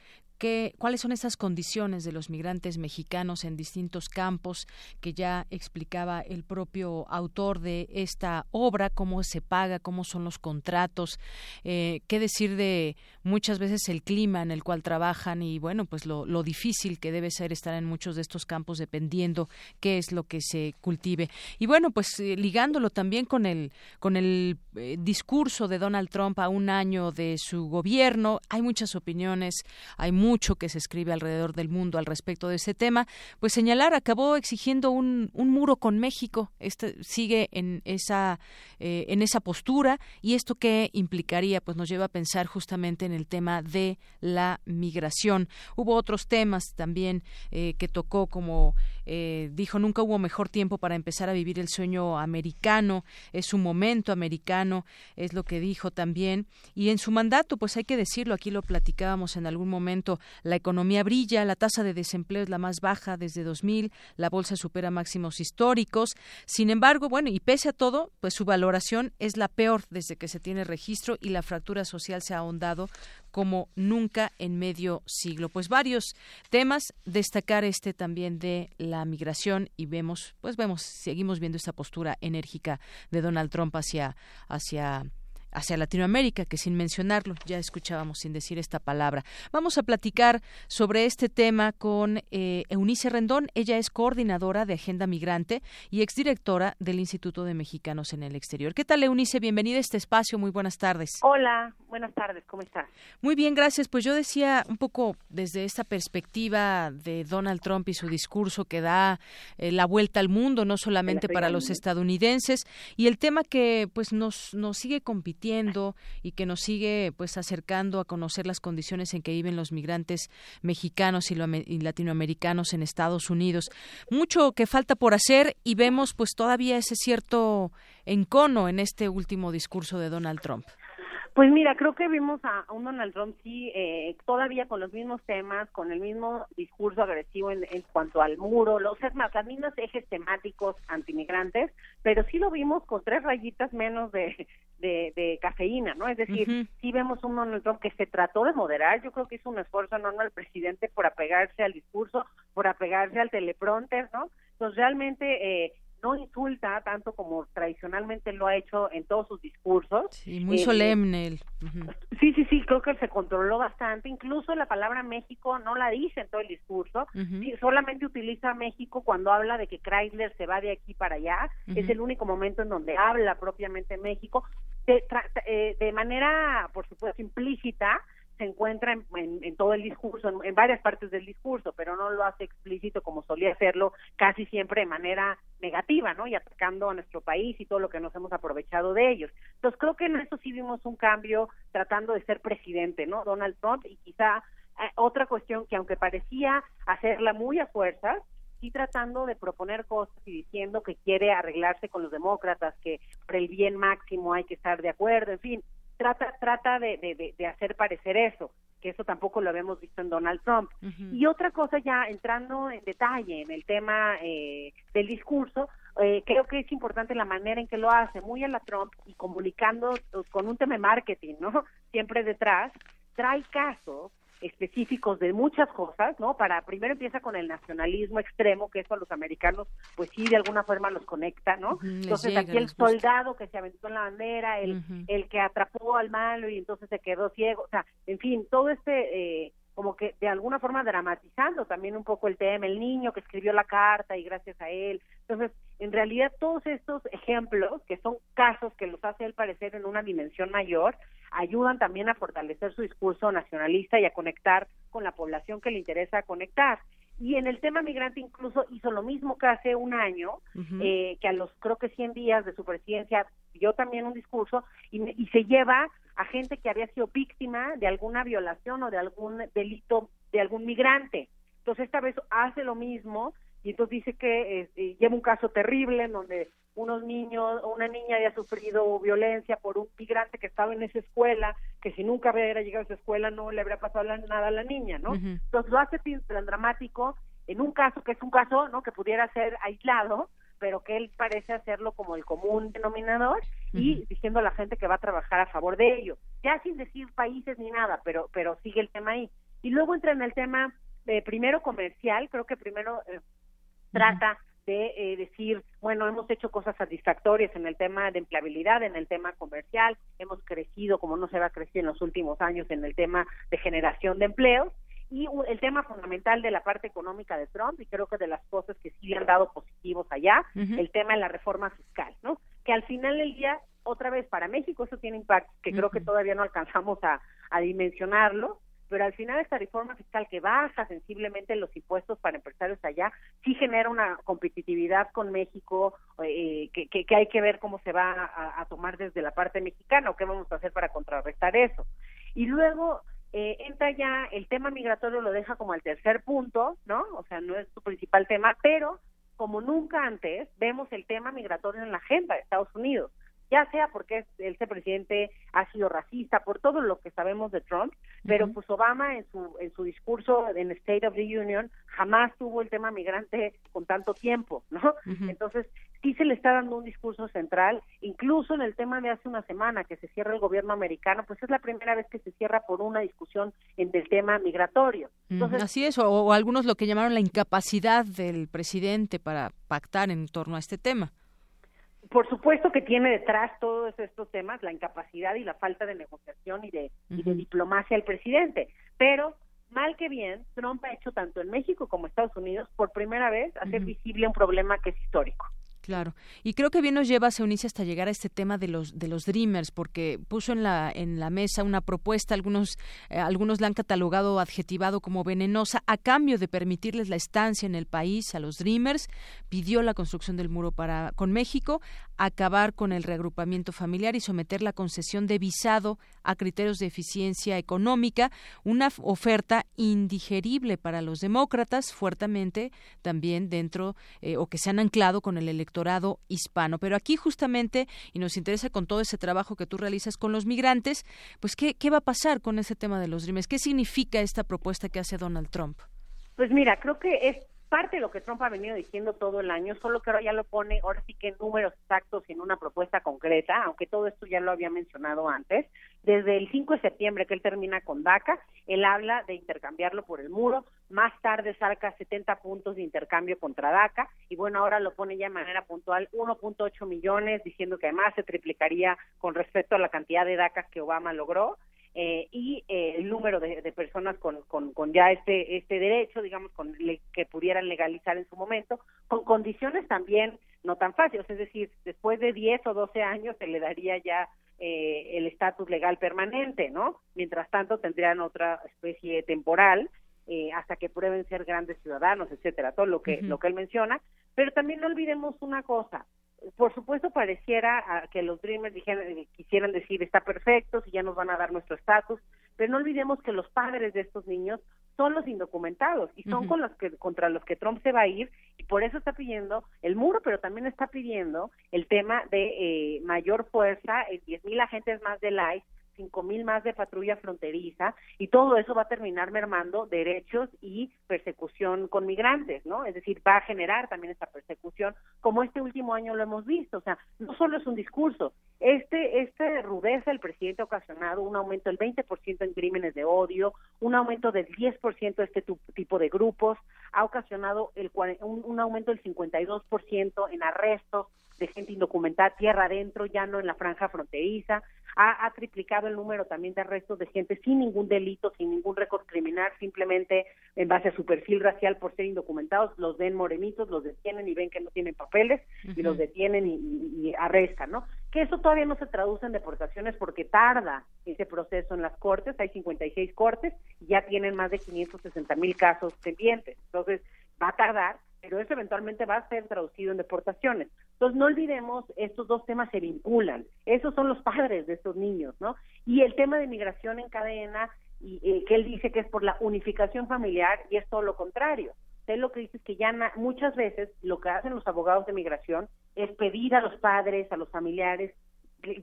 cuáles son esas condiciones de los migrantes mexicanos en distintos campos que ya explicaba el propio autor de esta obra, cómo se paga, cómo son los contratos, eh, qué decir de muchas veces el clima en el cual trabajan y bueno, pues lo, difícil que debe ser estar en muchos de estos campos dependiendo qué es lo que se cultive. Y bueno, pues eh, ligándolo también con el, con el eh, discurso de Donald Trump a un año de su gobierno, hay muchas opiniones, hay mucho que se escribe alrededor del mundo al respecto de ese tema, pues señalar acabó exigiendo un, un muro con México. Este sigue en esa eh, en esa postura y esto qué implicaría, pues nos lleva a pensar justamente en el tema de la migración. Hubo otros temas también eh, que tocó como eh, dijo nunca hubo mejor tiempo para empezar a vivir el sueño americano, es un momento americano, es lo que dijo también. Y en su mandato, pues hay que decirlo, aquí lo platicábamos en algún momento, la economía brilla, la tasa de desempleo es la más baja desde 2000, la bolsa supera máximos históricos. Sin embargo, bueno, y pese a todo, pues su valoración es la peor desde que se tiene registro y la fractura social se ha ahondado como nunca en medio siglo. Pues varios temas, destacar este también de la migración y vemos, pues vemos, seguimos viendo esta postura enérgica de Donald Trump hacia, hacia hacia Latinoamérica, que sin mencionarlo ya escuchábamos sin decir esta palabra. Vamos a platicar sobre este tema con eh, Eunice Rendón. Ella es coordinadora de Agenda Migrante y exdirectora del Instituto de Mexicanos en el Exterior. ¿Qué tal, Eunice? Bienvenida a este espacio. Muy buenas tardes. Hola, buenas tardes. ¿Cómo estás? Muy bien, gracias. Pues yo decía un poco desde esta perspectiva de Donald Trump y su discurso que da eh, la vuelta al mundo, no solamente para los estadounidenses, y el tema que pues nos, nos sigue compitiendo y que nos sigue pues acercando a conocer las condiciones en que viven los migrantes mexicanos y, y latinoamericanos en Estados Unidos. Mucho que falta por hacer y vemos pues todavía ese cierto encono en este último discurso de Donald Trump. Pues mira, creo que vimos a, un Donald Trump sí eh, todavía con los mismos temas, con el mismo discurso agresivo en, cuanto al muro, los es más, los mismos ejes temáticos antimigrantes, pero sí lo vimos con tres rayitas menos de, de, cafeína, ¿no? Es decir, sí vemos un Donald Trump que se trató de moderar, yo creo que hizo un esfuerzo enorme al presidente por apegarse al discurso, por apegarse al teleprompter, ¿no? Entonces realmente eh, no insulta tanto como tradicionalmente lo ha hecho en todos sus discursos. Sí, muy solemne. Él. Sí, sí, sí, creo que se controló bastante. Incluso la palabra México no la dice en todo el discurso. solamente utiliza México cuando habla de que Chrysler se va de aquí para allá. Es el único momento en donde habla propiamente México. De, eh, de manera, por supuesto, implícita, se encuentra en, todo el discurso, en, varias partes del discurso, pero no lo hace explícito como solía hacerlo casi siempre de manera negativa, ¿no? Y atacando a nuestro país y todo lo que nos hemos aprovechado de ellos. Entonces creo que en eso sí vimos un cambio tratando de ser presidente, ¿no? Donald Trump y quizá eh, otra cuestión que aunque parecía hacerla muy a fuerzas, sí tratando de proponer cosas y diciendo que quiere arreglarse con los demócratas, que por el bien máximo hay que estar de acuerdo, en fin, trata, trata de, de, hacer parecer eso, que eso tampoco lo habíamos visto en Donald Trump. Y otra cosa ya entrando en detalle en el tema eh, del discurso, eh, creo que es importante la manera en que lo hace, muy a la Trump y comunicando pues, con un tema de marketing, ¿no? [LAUGHS] Siempre detrás, trae casos específicos de muchas cosas, ¿no? Para primero empieza con el nacionalismo extremo, que eso a los americanos, pues sí, de alguna forma los conecta, ¿no? entonces aquí el soldado que se aventó en la bandera, el, el que atrapó al malo y entonces se quedó ciego, o sea, en fin, todo este eh, como que de alguna forma dramatizando también un poco el tema, el niño que escribió la carta y gracias a él. Entonces, en realidad todos estos ejemplos, que son casos que los hace él parecer en una dimensión mayor, ayudan también a fortalecer su discurso nacionalista y a conectar con la población que le interesa conectar. Y en el tema migrante incluso hizo lo mismo que hace un año, eh, que a los creo que 100 días de su presidencia dio también un discurso y, y se lleva a gente que había sido víctima de alguna violación o de algún delito de algún migrante. Entonces esta vez hace lo mismo y entonces dice que este, lleva un caso terrible en donde unos niños, una niña había sufrido violencia por un migrante que estaba en esa escuela, que si nunca hubiera llegado a esa escuela no le habría pasado nada a la niña, ¿no? Entonces lo hace tan dramático en un caso que es un caso, ¿no? Que pudiera ser aislado, pero que él parece hacerlo como el común denominador y diciendo a la gente que va a trabajar a favor de ello, ya sin decir países ni nada, pero pero sigue el tema ahí. Y luego entra en el tema de primero comercial, creo que primero eh, trata de eh, decir, bueno, hemos hecho cosas satisfactorias en el tema de empleabilidad, en el tema comercial, hemos crecido como no se va a crecer en los últimos años en el tema de generación de empleos, y el tema fundamental de la parte económica de Trump, y creo que de las cosas que sí le han dado positivos allá, el tema de la reforma fiscal, ¿no? Que al final del día, otra vez, para México eso tiene impacto, que creo que todavía no alcanzamos a, a dimensionarlo, pero al final esta reforma fiscal que baja sensiblemente los impuestos para empresarios allá, sí genera una competitividad con México eh, que, que, hay que ver cómo se va a, a, tomar desde la parte mexicana o qué vamos a hacer para contrarrestar eso. Y luego eh, entra ya el tema migratorio, lo deja como el tercer punto, ¿no? O sea, no es su principal tema, pero como nunca antes vemos el tema migratorio en la agenda de Estados Unidos ya sea porque este presidente ha sido racista, por todo lo que sabemos de Trump, pero pues Obama en su en su discurso en State of the Union jamás tuvo el tema migrante con tanto tiempo, ¿no? Entonces, sí se le está dando un discurso central, incluso en el tema de hace una semana que se cierra el gobierno americano, pues es la primera vez que se cierra por una discusión en el tema migratorio. Entonces, Así es, o algunos lo que llamaron la incapacidad del presidente para pactar en torno a este tema por supuesto que tiene detrás todos estos temas la incapacidad y la falta de negociación y de, y de diplomacia del presidente, pero mal que bien, Trump ha hecho tanto en México como en Estados Unidos por primera vez hacer visible un problema que es histórico. Claro. Y creo que bien nos lleva, Seunice, hasta llegar a este tema de los de los Dreamers, porque puso en la en la mesa una propuesta, algunos eh, algunos la han catalogado o adjetivado como venenosa a cambio de permitirles la estancia en el país a los Dreamers, pidió la construcción del muro para con México, acabar con el reagrupamiento familiar y someter la concesión de visado a criterios de eficiencia económica, una oferta indigerible para los demócratas, fuertemente también dentro eh, o que se han anclado con el electorado hispano. Pero aquí justamente, y nos interesa con todo ese trabajo que tú realizas con los migrantes, pues ¿qué, qué va a pasar con ese tema de los Dreamers? ¿Qué significa esta propuesta que hace Donald Trump? Pues mira, creo que es parte de lo que Trump ha venido diciendo todo el año, solo que ahora ya lo pone, ahora sí que en números exactos y en una propuesta concreta, aunque todo esto ya lo había mencionado antes. Desde el 5 de septiembre que él termina con DACA, él habla de intercambiarlo por el muro, más tarde saca 70 puntos de intercambio contra DACA y bueno, ahora lo pone ya de manera puntual 1.8 millones, diciendo que además se triplicaría con respecto a la cantidad de DACA que Obama logró eh, y eh, el número de, personas con, con, con, ya este este derecho, digamos, con que pudieran legalizar en su momento, con condiciones también no tan fáciles, es decir, después de 10 o 12 años se le daría ya eh, el estatus legal permanente, ¿no? Mientras tanto tendrían otra especie temporal eh, hasta que prueben ser grandes ciudadanos, etcétera, todo lo que lo que él menciona, pero también no olvidemos una cosa, por supuesto pareciera que los Dreamers dijeran, eh, quisieran decir está perfecto, si ya nos van a dar nuestro estatus, pero no olvidemos que los padres de estos niños son los indocumentados y son con los que contra los que Trump se va a ir y por eso está pidiendo el muro, pero también está pidiendo el tema de eh, mayor fuerza, diez mil agentes más de ICE cinco mil más de patrulla fronteriza y todo eso va a terminar mermando derechos y persecución con migrantes, ¿no? Es decir, va a generar también esta persecución, como este último año lo hemos visto. O sea, no solo es un discurso, este, este rudeza el presidente ha ocasionado un aumento del 20% en crímenes de odio, un aumento del 10% de este tipo de grupos, ha ocasionado el, un, un aumento del 52% en arrestos de gente indocumentada tierra adentro, ya no en la franja fronteriza, ha, triplicado el número también de arrestos de gente sin ningún delito, sin ningún récord criminal, simplemente en base a su perfil racial por ser indocumentados, los ven morenitos, los detienen y ven que no tienen papeles y los detienen y, arrestan, ¿no? Que eso todavía no se traduce en deportaciones porque tarda ese proceso en las cortes, hay 56 cortes y ya tienen más de 560 mil casos pendientes, entonces va a tardar, pero eso eventualmente va a ser traducido en deportaciones. Entonces, no olvidemos, estos dos temas se vinculan. Esos son los padres de estos niños, ¿no? Y el tema de migración en cadena, y, eh, que él dice que es por la unificación familiar, y es todo lo contrario. Él lo que dice es que ya muchas veces lo que hacen los abogados de migración es pedir a los padres, a los familiares,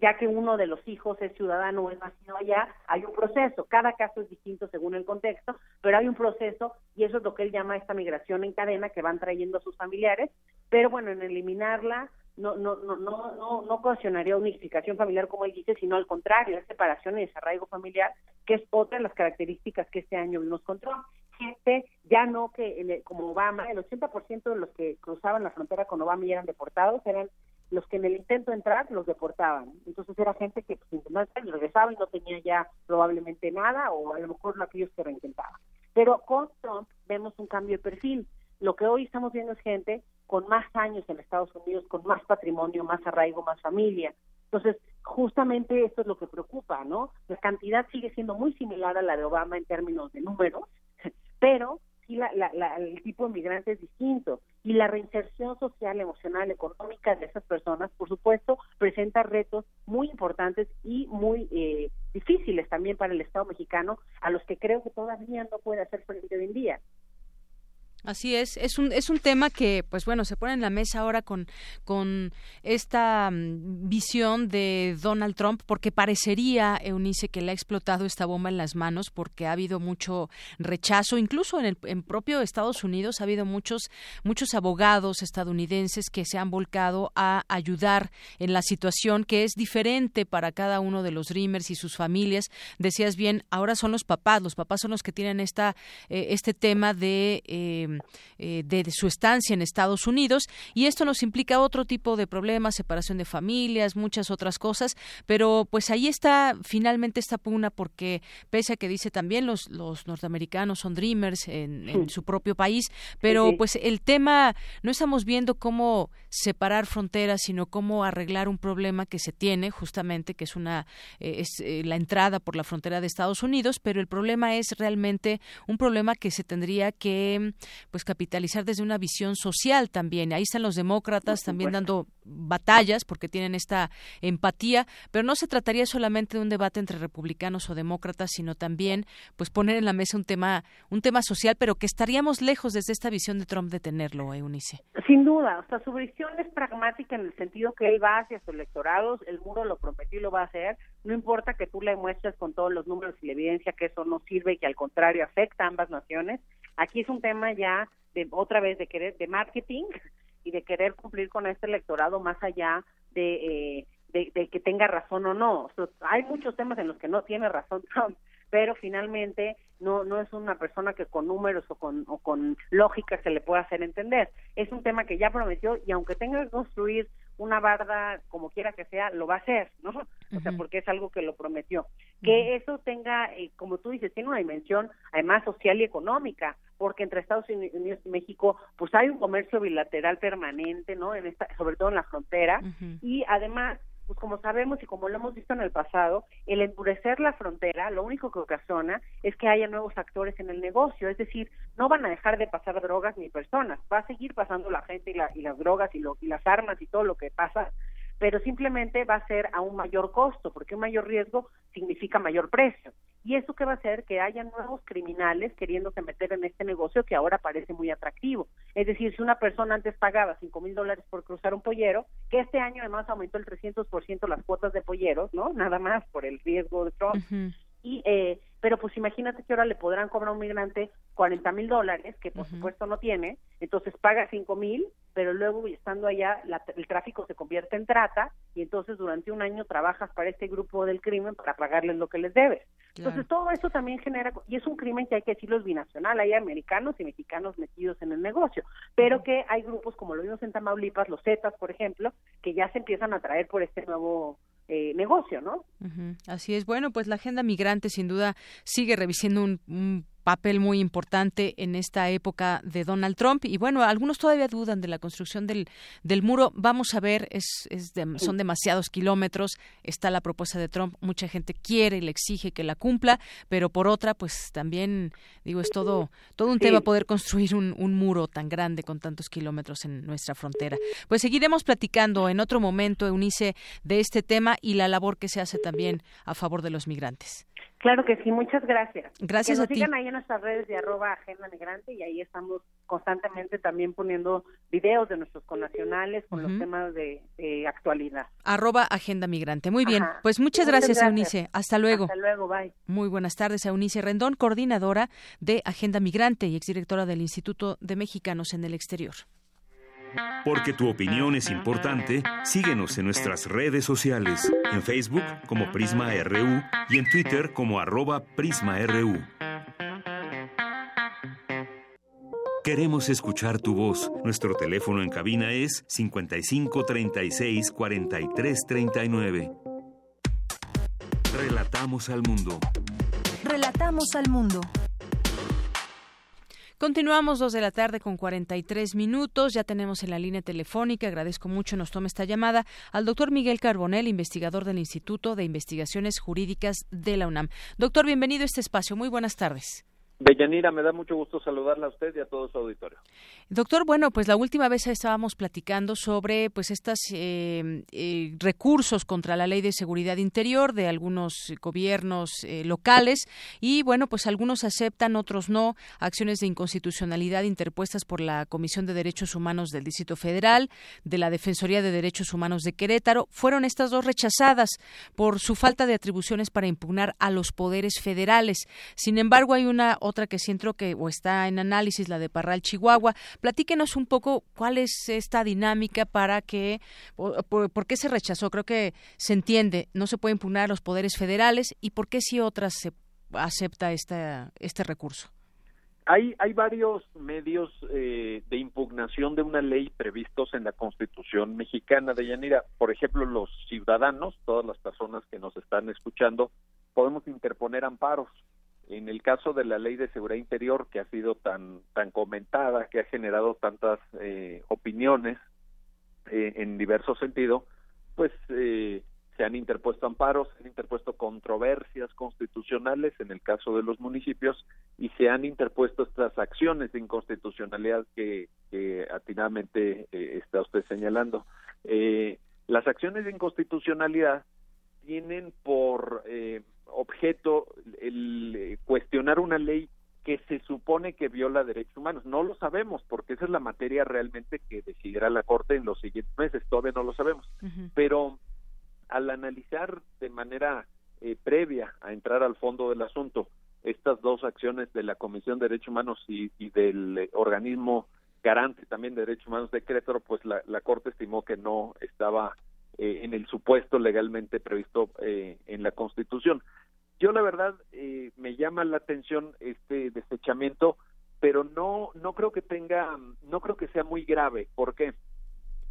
ya que uno de los hijos es ciudadano o es nacido allá, hay un proceso. Cada caso es distinto según el contexto, pero hay un proceso y eso es lo que él llama esta migración en cadena que van trayendo a sus familiares pero bueno, en eliminarla no, no, no, no, no, no una unificación familiar como él dice, sino al contrario, es separación y desarraigo familiar, que es otra de las características que este año vimos con Trump. Gente, ya no que como Obama, el 80% de los que cruzaban la frontera con Obama y eran deportados eran los que en el intento de entrar los deportaban. Entonces era gente que pues, intentaba y regresaba y no tenía ya probablemente nada o a lo mejor aquellos que reintentaban. Pero con Trump vemos un cambio de perfil. Lo que hoy estamos viendo es gente con más años en Estados Unidos, con más patrimonio, más arraigo, más familia. Entonces, justamente esto es lo que preocupa, ¿no? La cantidad sigue siendo muy similar a la de Obama en términos de números, [LAUGHS] pero sí la, el tipo de migrante es distinto y la reinserción social, emocional, económica de esas personas, por supuesto, presenta retos muy importantes y muy eh, difíciles también para el Estado mexicano, a los que creo que todavía no puede hacer frente hoy en día. Así es, es un, es un tema que, pues bueno, se pone en la mesa ahora con, con esta mm, visión de Donald Trump, porque parecería, Eunice, que le ha explotado esta bomba en las manos, porque ha habido mucho rechazo, incluso en el en propio Estados Unidos ha habido muchos, muchos abogados estadounidenses que se han volcado a ayudar en la situación que es diferente para cada uno de los Dreamers y sus familias. Decías bien, ahora son los papás, los papás son los que tienen esta, eh, este tema de... Eh, eh, de, su estancia en Estados Unidos y esto nos implica otro tipo de problemas, separación de familias, muchas otras cosas, pero pues ahí está finalmente esta pugna porque pese a que dice también los, los norteamericanos son dreamers en, su propio país, pero pues el tema no estamos viendo cómo separar fronteras, sino cómo arreglar un problema que se tiene justamente, que es una eh, es eh, la entrada por la frontera de Estados Unidos, pero el problema es realmente un problema que se tendría que pues capitalizar desde una visión social también. Ahí están los demócratas también dando batallas porque tienen esta empatía, pero no se trataría solamente de un debate entre republicanos o demócratas, sino también pues poner en la mesa un tema un tema social, pero que estaríamos lejos desde esta visión de Trump de tenerlo, Eunice. Sin duda, o sea, su visión es pragmática en el sentido que él va hacia su electorado, el muro lo prometió y lo va a hacer, no importa que tú le muestres con todos los números y la evidencia que eso no sirve y que al contrario afecta a ambas naciones, Aquí es un tema ya de otra vez de querer de marketing [LAUGHS] y de querer cumplir con este electorado más allá de, eh, de, que tenga razón o no. hay muchos temas en los que no tiene razón Trump, pero finalmente no no es una persona que con números o con o con lógica se le pueda hacer entender. Es un tema que ya prometió y aunque tenga que construir una barda, como quiera que sea, lo va a hacer, ¿no? O sea, porque es algo que lo prometió. Que eso tenga, eh, como tú dices, tiene una dimensión además social y económica, porque entre Estados Unidos y México, pues hay un comercio bilateral permanente, ¿no? En esta, sobre todo en la frontera, y además pues como sabemos y como lo hemos visto en el pasado, el endurecer la frontera lo único que ocasiona es que haya nuevos actores en el negocio, es decir, no van a dejar de pasar drogas ni personas, va a seguir pasando la gente y, y las drogas y, lo, y las armas y todo lo que pasa, pero simplemente va a ser a un mayor costo, porque un mayor riesgo significa mayor precio. Y eso que va a hacer que haya nuevos criminales queriéndose meter en este negocio que ahora parece muy atractivo. Es decir, si una persona antes pagaba cinco mil dólares por cruzar un pollero, que este año además aumentó el 300% las cuotas de polleros, ¿no? Nada más por el riesgo de Trump y eh, pero pues imagínate que ahora le podrán cobrar a un migrante 40 mil dólares, que por supuesto no tiene, entonces paga 5 mil, pero luego estando allá el tráfico se convierte en trata y entonces durante un año trabajas para este grupo del crimen para pagarles lo que les debes. Entonces todo eso también genera, y es un crimen que hay que decirlo es binacional, hay americanos y mexicanos metidos en el negocio, pero que hay grupos como lo vimos en Tamaulipas, los Zetas, por ejemplo, que ya se empiezan a traer por este nuevo eh, negocio, ¿no? Así es. Bueno, pues la agenda migrante sin duda sigue revisando un papel muy importante en esta época de Donald Trump. Y bueno, algunos todavía dudan de la construcción del, del muro. Vamos a ver, es, es son demasiados kilómetros. Está la propuesta de Trump. Mucha gente quiere y le exige que la cumpla, pero por otra, pues también, digo, es todo, todo un tema poder construir un, un muro tan grande con tantos kilómetros en nuestra frontera. Pues seguiremos platicando en otro momento, Eunice, de este tema y la labor que se hace también a favor de los migrantes. Claro que sí, muchas gracias. Gracias que nos sigan ahí en nuestras redes de arroba agenda migrante y ahí estamos constantemente también poniendo videos de nuestros connacionales con los temas de, actualidad. Arroba agenda migrante. Muy bien, pues muchas, gracias, Eunice. Hasta luego. Hasta luego, bye. Muy buenas tardes, Eunice Rendón, coordinadora de Agenda Migrante y exdirectora del Instituto de Mexicanos en el Exterior. Porque tu opinión es importante, síguenos en nuestras redes sociales, en Facebook como Prisma RU y en Twitter como arroba PrismaRU. Queremos escuchar tu voz. Nuestro teléfono en cabina es 55 36 43 39. Relatamos al mundo. Relatamos al mundo. Continuamos dos de la tarde con 43 minutos. Ya tenemos en la línea telefónica, agradezco mucho, nos toma esta llamada, al doctor Miguel Carbonel, investigador del Instituto de Investigaciones Jurídicas de la UNAM. Doctor, bienvenido a este espacio. Muy buenas tardes. Deyanira, me da mucho gusto saludarla a usted y a todo su auditorio. Doctor, bueno, pues la última vez estábamos platicando sobre pues estos eh, eh, recursos contra la ley de seguridad interior de algunos gobiernos eh, locales y bueno, pues algunos aceptan, otros no, acciones de inconstitucionalidad interpuestas por la Comisión de Derechos Humanos del Distrito Federal, de la Defensoría de Derechos Humanos de Querétaro. Fueron estas dos rechazadas por su falta de atribuciones para impugnar a los poderes federales. Sin embargo, hay una otra que siento que o está en análisis, la de Parral, Chihuahua. Platíquenos un poco cuál es esta dinámica para que, por, qué se rechazó. Creo que se entiende, no se puede impugnar a los poderes federales y por qué si otras se acepta esta, este recurso. Hay, hay varios medios eh, de impugnación de una ley previstos en la Constitución mexicana de Yanira. Por ejemplo, los ciudadanos, todas las personas que nos están escuchando, podemos interponer amparos en el caso de la ley de seguridad interior que ha sido tan tan comentada que ha generado tantas eh, opiniones eh, en diversos sentidos pues eh, se han interpuesto amparos se han interpuesto controversias constitucionales en el caso de los municipios y se han interpuesto estas acciones de inconstitucionalidad que, que atinadamente está usted señalando. Las acciones de inconstitucionalidad tienen por objeto el eh, cuestionar una ley que se supone que viola derechos humanos. No lo sabemos, porque esa es la materia realmente que decidirá la Corte en los siguientes meses, todavía no lo sabemos. Pero al analizar de manera eh, previa a entrar al fondo del asunto estas dos acciones de la Comisión de Derechos Humanos y, del eh, organismo garante también de derechos humanos de Querétaro, pues la, la Corte estimó que no estaba eh, en el supuesto legalmente previsto eh, en la Constitución. Yo la verdad eh, me llama la atención este desechamiento, pero no no creo que tenga no creo que sea muy grave. ¿Por qué?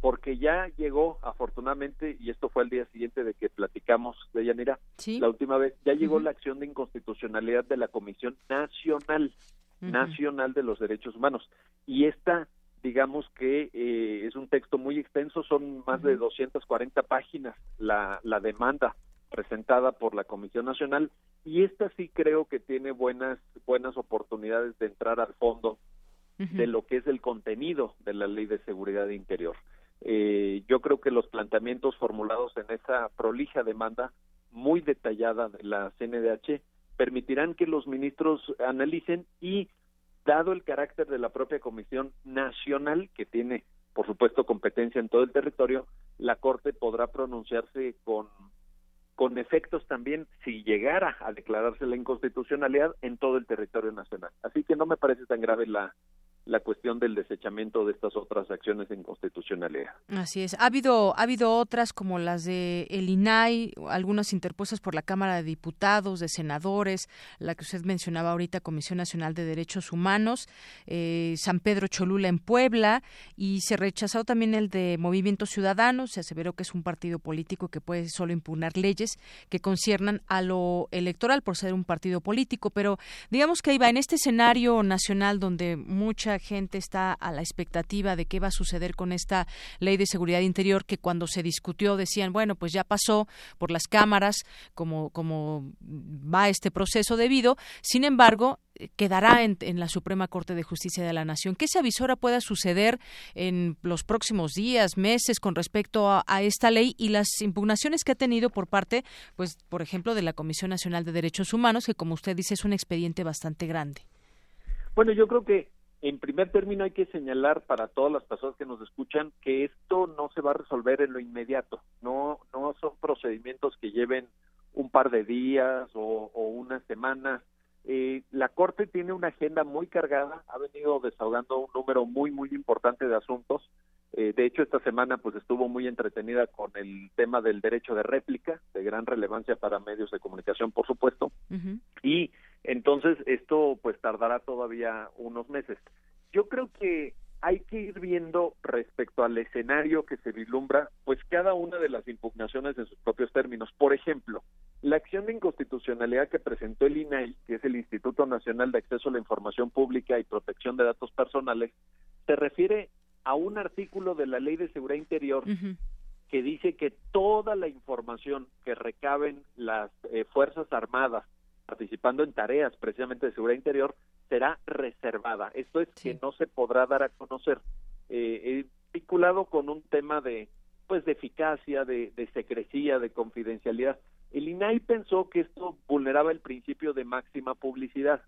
Porque ya llegó afortunadamente y esto fue al día siguiente de que platicamos de Yanira la última vez ya llegó la acción de inconstitucionalidad de la Comisión Nacional Nacional de los Derechos Humanos y esta digamos que eh, es un texto muy extenso, son más de 240 páginas la, la demanda presentada por la Comisión Nacional y esta sí creo que tiene buenas buenas oportunidades de entrar al fondo de lo que es el contenido de la Ley de Seguridad Interior. Eh, yo creo que los planteamientos formulados en esa prolija demanda muy detallada de la CNDH permitirán que los ministros analicen y dado el carácter de la propia Comisión Nacional, que tiene, por supuesto, competencia en todo el territorio, la Corte podrá pronunciarse con, con efectos también si llegara a declararse la inconstitucionalidad en todo el territorio nacional. Así que no me parece tan grave la, la cuestión del desechamiento de estas otras acciones de inconstitucionalidad. Así es. Ha habido, ha habido otras como las de el INAI, algunas interpuestas por la Cámara de Diputados, de senadores, la que usted mencionaba ahorita, Comisión Nacional de Derechos Humanos, eh, San Pedro Cholula en Puebla, y se rechazó también el de Movimiento Ciudadano, se aseveró que es un partido político que puede solo impugnar leyes que conciernan a lo electoral por ser un partido político, pero digamos que iba en este escenario nacional donde gente está a la expectativa de qué va a suceder con esta ley de seguridad interior que cuando se discutió decían, bueno, pues ya pasó por las cámaras como, como va este proceso debido. Sin embargo, quedará en, la Suprema Corte de Justicia de la Nación. ¿Qué se avisora pueda suceder en los próximos días, meses con respecto a, a, esta ley y las impugnaciones que ha tenido por parte, pues, por ejemplo, de la Comisión Nacional de Derechos Humanos, que como usted dice es un expediente bastante grande? Bueno, yo creo que en primer término hay que señalar para todas las personas que nos escuchan que esto no se va a resolver en lo inmediato, no, no son procedimientos que lleven un par de días o, o unas semanas. Eh, la Corte tiene una agenda muy cargada, ha venido desahogando un número muy, muy importante de asuntos Eh, de hecho, esta semana pues estuvo muy entretenida con el tema del derecho de réplica, de gran relevancia para medios de comunicación, por supuesto. Y entonces esto pues tardará todavía unos meses. Yo creo que hay que ir viendo respecto al escenario que se vislumbra, pues cada una de las impugnaciones en sus propios términos. Por ejemplo, la acción de inconstitucionalidad que presentó el INAI, que es el Instituto Nacional de Acceso a la Información Pública y Protección de Datos Personales, se refiere a un artículo de la Ley de Seguridad Interior que dice que toda la información que recaben las eh, Fuerzas Armadas participando en tareas precisamente de seguridad interior será reservada. Esto es que no se podrá dar a conocer, eh, eh, vinculado con un tema de pues de eficacia, de, de secrecía, de confidencialidad. El INAI pensó que esto vulneraba el principio de máxima publicidad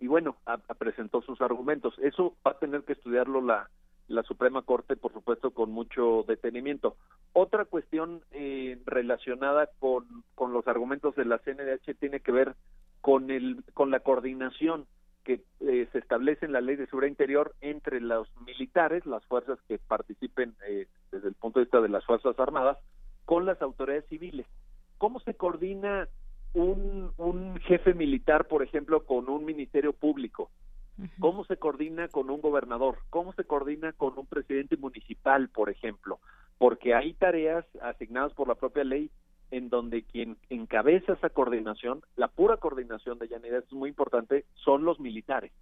y bueno, presentó sus argumentos. Eso va a tener que estudiarlo la, la Suprema Corte, por supuesto, con mucho detenimiento. Otra cuestión eh, relacionada con, con los argumentos de la CNDH tiene que ver con, el, con la coordinación que eh, se establece en la Ley de Seguridad Interior entre los militares, las fuerzas que participen eh, desde el punto de vista de las Fuerzas Armadas, con las autoridades civiles. ¿Cómo se coordina un, un jefe militar, por ejemplo, con un ministerio público? ¿Cómo se coordina con un gobernador? ¿Cómo se coordina con un presidente municipal, por ejemplo? Porque hay tareas asignadas por la propia ley en donde quien encabeza esa coordinación, la pura coordinación de Yanira, es muy importante, son los militares.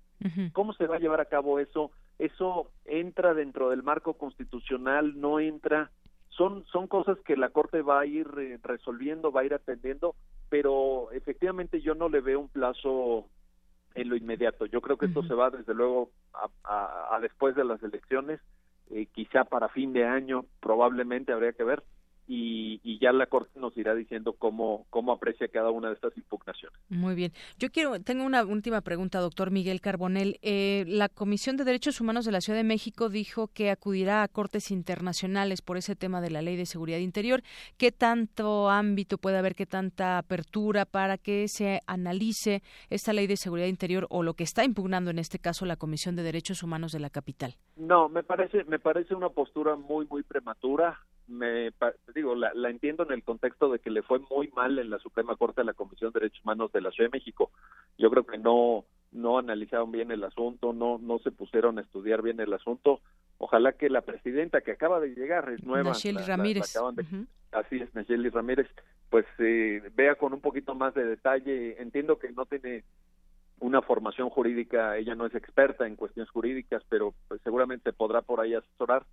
¿Cómo se va a llevar a cabo eso? Eso entra dentro del marco constitucional, no entra. Son, son cosas que la Corte va a ir eh, resolviendo, va a ir atendiendo, pero efectivamente yo no le veo un plazo en lo inmediato. Yo creo que esto se va desde luego a, después de las elecciones, eh, quizá para fin de año probablemente habría que ver, y, ya la Corte nos irá diciendo cómo, cómo aprecia cada una de estas impugnaciones. Muy bien. Yo quiero, tengo una última pregunta, doctor Miguel Carbonel. Eh, la Comisión de Derechos Humanos de la Ciudad de México dijo que acudirá a cortes internacionales por ese tema de la Ley de Seguridad Interior. ¿Qué tanto ámbito puede haber, qué tanta apertura para que se analice esta Ley de Seguridad Interior o lo que está impugnando en este caso la Comisión de Derechos Humanos de la capital? No, me parece, me parece una postura muy, muy prematura me digo, la, entiendo en el contexto de que le fue muy mal en la Suprema Corte a la Comisión de Derechos Humanos de la Ciudad de México. Yo creo que no no analizaron bien el asunto, no no se pusieron a estudiar bien el asunto. Ojalá que la presidenta que acaba de llegar es nueva, Nacheli Ramírez. Así es, Nacheli Ramírez, pues eh, vea con un poquito más de detalle. Entiendo que no tiene una formación jurídica, ella no es experta en cuestiones jurídicas, pero pues, seguramente podrá por ahí asesorar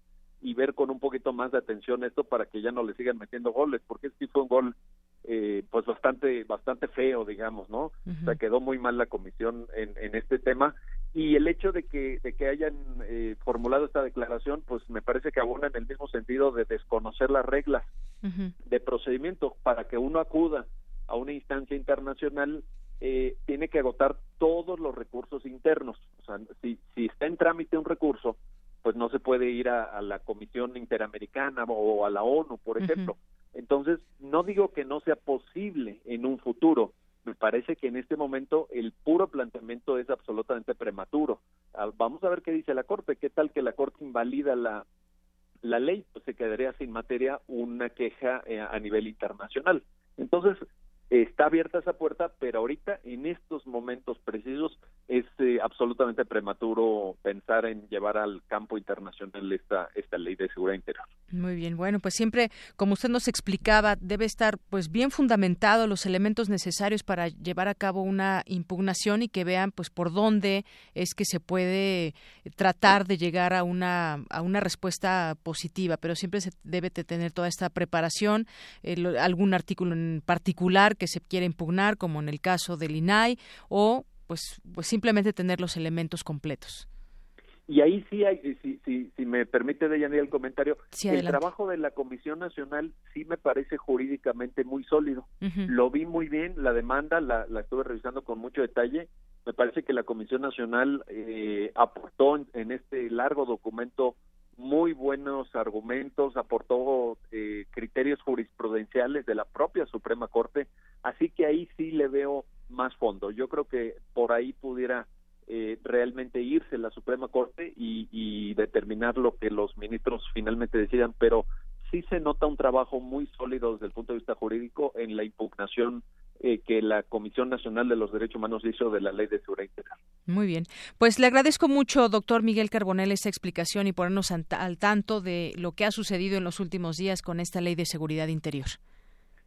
y ver con un poquito más de atención esto para que ya no le sigan metiendo goles, porque sí fue un gol eh, pues bastante bastante feo, digamos, ¿no? O sea, quedó muy mal la comisión en, en este tema y el hecho de que de que hayan eh, formulado esta declaración, pues me parece que abona en el mismo sentido de desconocer las reglas de procedimiento para que uno acuda a una instancia internacional eh, tiene que agotar todos los recursos internos. O sea, si, si está en trámite un recurso, pues no se puede ir a, la Comisión Interamericana o a la ONU, por ejemplo. Entonces, no digo que no sea posible en un futuro, me parece que en este momento el puro planteamiento es absolutamente prematuro. Ah, vamos a ver qué dice la Corte, qué tal que la Corte invalida la, la ley, pues se quedaría sin materia una queja eh, a nivel internacional. Entonces, está abierta esa puerta, pero ahorita, en estos momentos precisos, es eh, absolutamente prematuro pensar en llevar al campo internacional esta, esta ley de seguridad interior. Muy bien, bueno, pues siempre, como usted nos explicaba, debe estar pues bien fundamentado los elementos necesarios para llevar a cabo una impugnación y que vean pues por dónde es que se puede tratar de llegar a una, a una respuesta positiva, pero siempre se debe tener toda esta preparación, algún artículo en particular que se quiera impugnar, como en el caso del INAI, o pues, pues simplemente tener los elementos completos. Y ahí sí hay, si, si, si me permite, Deyanira, el comentario, el trabajo de la Comisión Nacional sí me parece jurídicamente muy sólido. Lo vi muy bien, la demanda la, la estuve revisando con mucho detalle. Me parece que la Comisión Nacional eh, aportó en, este largo documento muy buenos argumentos, aportó eh, criterios jurisprudenciales de la propia Suprema Corte, así que ahí sí le veo más fondo. Yo creo que por ahí pudiera eh, realmente irse la Suprema Corte y, determinar lo que los ministros finalmente decidan, pero sí se nota un trabajo muy sólido desde el punto de vista jurídico en la impugnación eh, que la Comisión Nacional de los Derechos Humanos hizo de la Ley de Seguridad Interior. Muy bien. Pues le agradezco mucho, doctor Miguel Carbonell, esta explicación y ponernos al tanto de lo que ha sucedido en los últimos días con esta Ley de Seguridad Interior.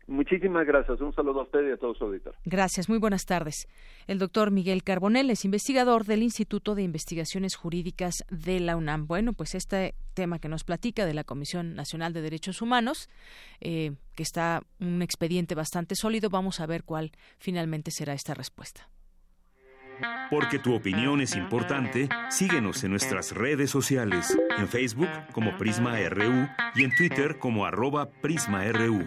Muchísimas gracias. Un saludo a usted y a todos su auditores. Gracias. Muy buenas tardes. El doctor Miguel Carbonell es investigador del Instituto de Investigaciones Jurídicas de la UNAM. Bueno, pues este tema que nos platica de la Comisión Nacional de Derechos Humanos, eh, que está un expediente bastante sólido, vamos a ver cuál finalmente será esta respuesta. Porque tu opinión es importante, síguenos en nuestras redes sociales, en Facebook como Prisma RU y en Twitter como arroba PrismaRU.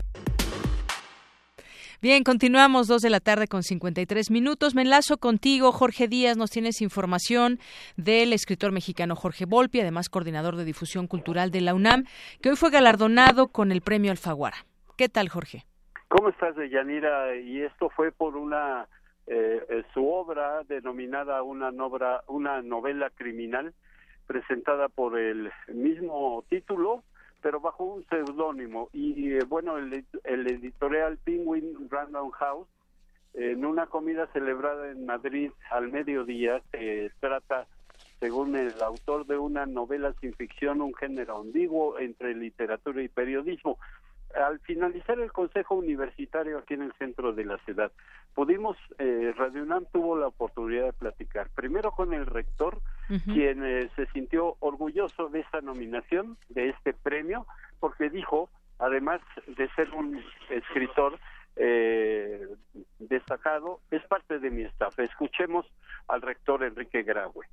Bien, continuamos dos de la tarde con 53 minutos. Me enlazo contigo, Jorge Díaz. Nos tienes información del escritor mexicano Jorge Volpi, además coordinador de difusión cultural de la UNAM, que hoy fue galardonado con el premio Alfaguara. ¿Qué tal, Jorge? ¿Cómo estás, Yanira? Y esto fue por una eh, eh, su obra denominada una una novela criminal presentada por el mismo título pero bajo un seudónimo. Y eh, bueno, el, editorial Penguin Random House, en una comida celebrada en Madrid al mediodía, se trata, según el autor de una novela sin ficción, un género ambiguo entre literatura y periodismo al finalizar el consejo universitario aquí en el centro de la ciudad, pudimos, eh, Radio UNAM tuvo la oportunidad de platicar primero con el rector, quien eh, se sintió orgulloso de esta nominación, de este premio, porque dijo, además de ser un escritor eh, destacado, es parte de mi staff. Escuchemos al rector Enrique Graue.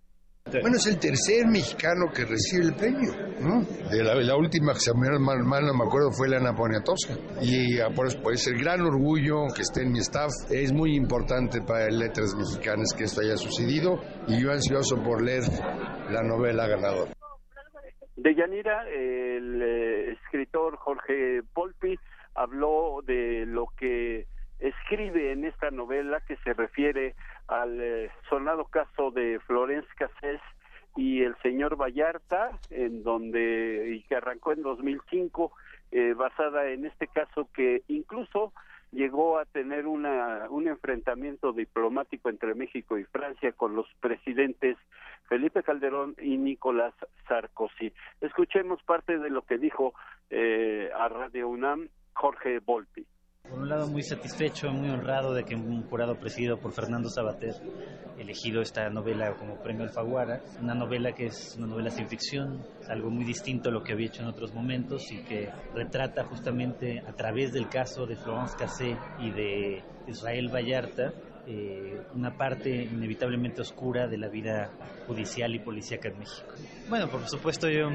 Bueno, es el tercer mexicano que recibe el premio, ¿no? De la, última que se me mal, mal, no me acuerdo, fue la Poniatosa. Y ah, por eso pues, el gran orgullo que esté en mi staff. Es muy importante para Letras Mexicanas que esto haya sucedido y yo ansioso por leer la novela ganadora. De Yanira, el eh, escritor Jorge Polpi habló de lo que escribe en esta novela que se refiere al eh, sonado caso de Florence Cassés y el señor Vallarta, en donde y que arrancó en 2005, eh, basada en este caso que incluso llegó a tener una, un enfrentamiento diplomático entre México y Francia con los presidentes Felipe Calderón y Nicolás Sarkozy. Escuchemos parte de lo que dijo eh, a Radio UNAM Jorge Volpi. Por un lado, muy satisfecho, muy honrado de que un jurado presidido por Fernando Sabater elegido esta novela como premio Alfaguara, una novela que es una novela sin ficción, algo muy distinto a lo que había hecho en otros momentos y que retrata justamente a través del caso de Florence Cassé y de Israel Vallarta eh, una parte inevitablemente oscura de la vida judicial y policíaca en México. Bueno, por supuesto yo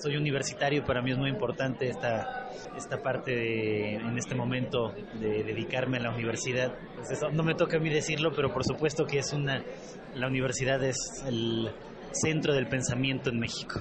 soy universitario, para mí es muy importante esta, esta parte de, en este momento de dedicarme a la universidad. Pues eso no me toca a mí decirlo, pero por supuesto que es una, la universidad es el centro del pensamiento en México.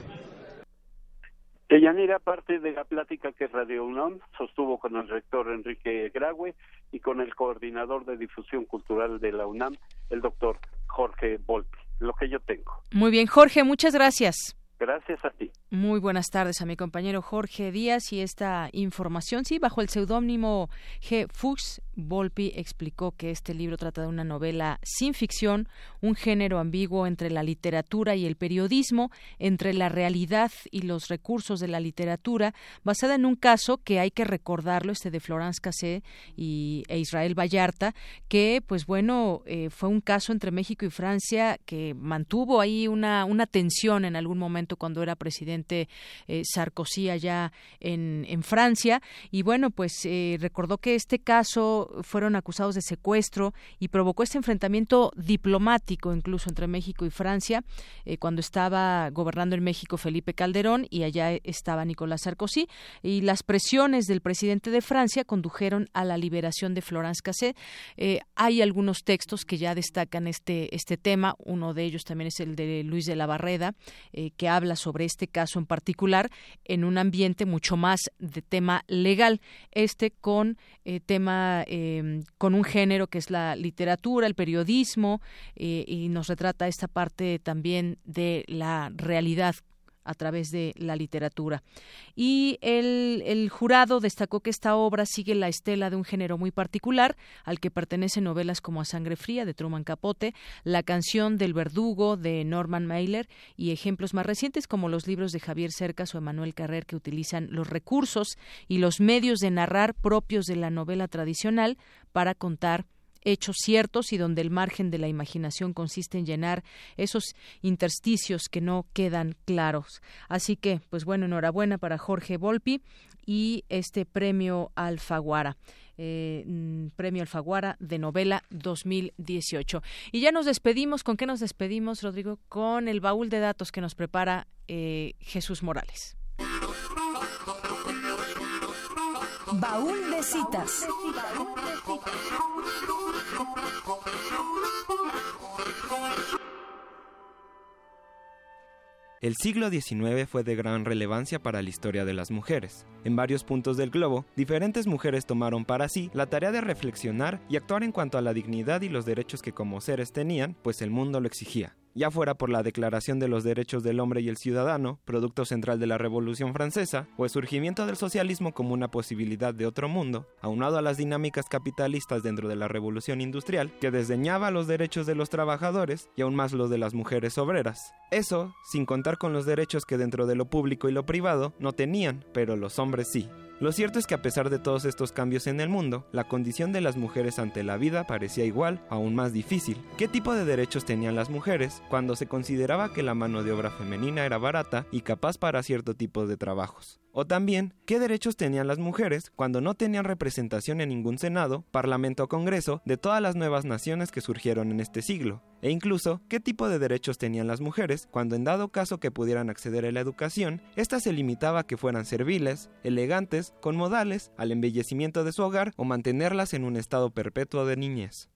Deyanira, parte de la plática que Radio UNAM sostuvo con el rector Enrique Graue y con el coordinador de difusión cultural de la UNAM, el doctor Jorge Volpi. Lo que yo tengo. Muy bien, Jorge, muchas gracias. Gracias a ti. Muy buenas tardes a mi compañero Jorge Díaz y esta información, sí, bajo el seudónimo G. Fuchs, Volpi explicó que este libro trata de una novela sin ficción, un género ambiguo entre la literatura y el periodismo, entre la realidad y los recursos de la literatura, basada en un caso que hay que recordarlo, este de Florence Cassé y, e Israel Vallarta, que, pues bueno, eh, fue un caso entre México y Francia que mantuvo ahí una, una tensión en algún momento cuando era presidente eh, Sarkozy allá en, Francia. Y bueno, pues eh, recordó que este caso Fueron acusados de secuestro y provocó este enfrentamiento diplomático incluso entre México y Francia eh, cuando estaba gobernando en México Felipe Calderón y allá estaba Nicolás Sarkozy. Y las presiones del presidente de Francia condujeron a la liberación de Florence Cassé. Eh, hay algunos textos que ya destacan este, este tema, uno de ellos también es el de Luis de la Barreda, eh, que habla sobre este caso en particular en un ambiente mucho más de tema legal, este con tema, em, con un género que es la literatura, el periodismo, y nos retrata esta parte también de la realidad a través de la literatura. Y el, el, jurado destacó que esta obra sigue la estela de un género muy particular, al que pertenecen novelas como A Sangre Fría de Truman Capote, La canción del verdugo de Norman Mailer y ejemplos más recientes como los libros de Javier Cercas o Emanuel Carrer que utilizan los recursos y los medios de narrar propios de la novela tradicional para contar hechos ciertos y donde el margen de la imaginación consiste en llenar esos intersticios que no quedan claros. Así que, pues bueno, enhorabuena para Jorge Volpi y este premio Alfaguara. Eh, mm, premio Alfaguara de novela 2018. Y ya nos despedimos. ¿Con qué nos despedimos, Rodrigo? Con el baúl de datos que nos prepara eh, Jesús Morales. Baúl de citas. El siglo XIX fue de gran relevancia para la historia de las mujeres. En varios puntos del globo, diferentes mujeres tomaron para sí la tarea de reflexionar y actuar en cuanto a la dignidad y los derechos que como seres tenían, pues el mundo lo exigía ya fuera por la Declaración de los Derechos del Hombre y el Ciudadano, producto central de la Revolución Francesa, o el surgimiento del socialismo como una posibilidad de otro mundo, aunado a las dinámicas capitalistas dentro de la Revolución Industrial, que desdeñaba los derechos de los trabajadores y aún más los de las mujeres obreras. Eso, sin contar con los derechos que dentro de lo público y lo privado no tenían, pero los hombres sí. Lo cierto es que a pesar de todos estos cambios en el mundo, la condición de las mujeres ante la vida parecía igual, aún más difícil. ¿Qué tipo de derechos tenían las mujeres cuando se consideraba que la mano de obra femenina era barata y capaz para cierto tipo de trabajos? O también, ¿qué derechos tenían las mujeres cuando no tenían representación en ningún Senado, Parlamento o Congreso de todas las nuevas naciones que surgieron en este siglo? E incluso, ¿qué tipo de derechos tenían las mujeres cuando en dado caso que pudieran acceder a la educación, ésta se limitaba a que fueran serviles, elegantes, con modales, al embellecimiento de su hogar o mantenerlas en un estado perpetuo de niñez?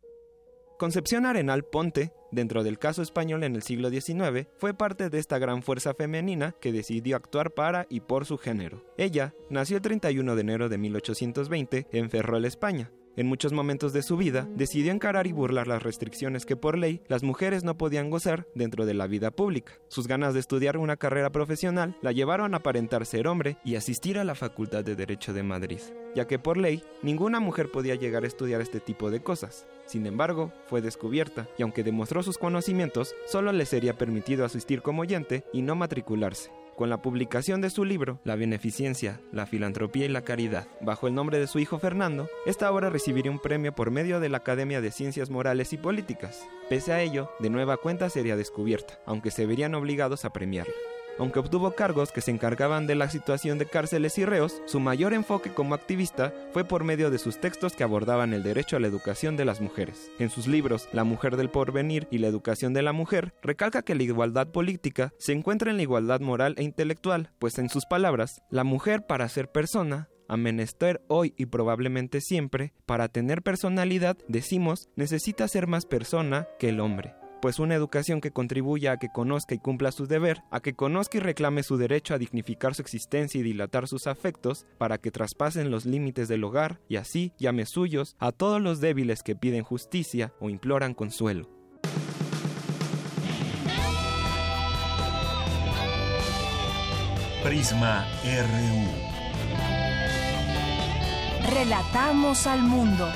Concepción Arenal Ponte, dentro del caso español en el siglo XIX, fue parte de esta gran fuerza femenina que decidió actuar para y por su género. Ella nació el 31 de enero de 1820 en Ferrol, España, en muchos momentos de su vida, decidió encarar y burlar las restricciones que por ley las mujeres no podían gozar dentro de la vida pública. Sus ganas de estudiar una carrera profesional la llevaron a aparentar ser hombre y asistir a la Facultad de Derecho de Madrid, ya que por ley ninguna mujer podía llegar a estudiar este tipo de cosas. Sin embargo, fue descubierta y aunque demostró sus conocimientos, solo le sería permitido asistir como oyente y no matricularse. Con la publicación de su libro, La beneficencia, la filantropía y la caridad, bajo el nombre de su hijo Fernando, esta obra recibiría un premio por medio de la Academia de Ciencias Morales y Políticas. Pese a ello, de nueva cuenta sería descubierta, aunque se verían obligados a premiarla. Aunque obtuvo cargos que se encargaban de la situación de cárceles y reos, su mayor enfoque como activista fue por medio de sus textos que abordaban el derecho a la educación de las mujeres. En sus libros La mujer del porvenir y La educación de la mujer, recalca que la igualdad política se encuentra en la igualdad moral e intelectual, pues en sus palabras, la mujer para ser persona a menester hoy y probablemente siempre, para tener personalidad, decimos, necesita ser más persona que el hombre pues una educación que contribuya a que conozca y cumpla su deber, a que conozca y reclame su derecho a dignificar su existencia y dilatar sus afectos, para que traspasen los límites del hogar y así llame suyos a todos los débiles que piden justicia o imploran consuelo. Prisma RU. Relatamos al mundo.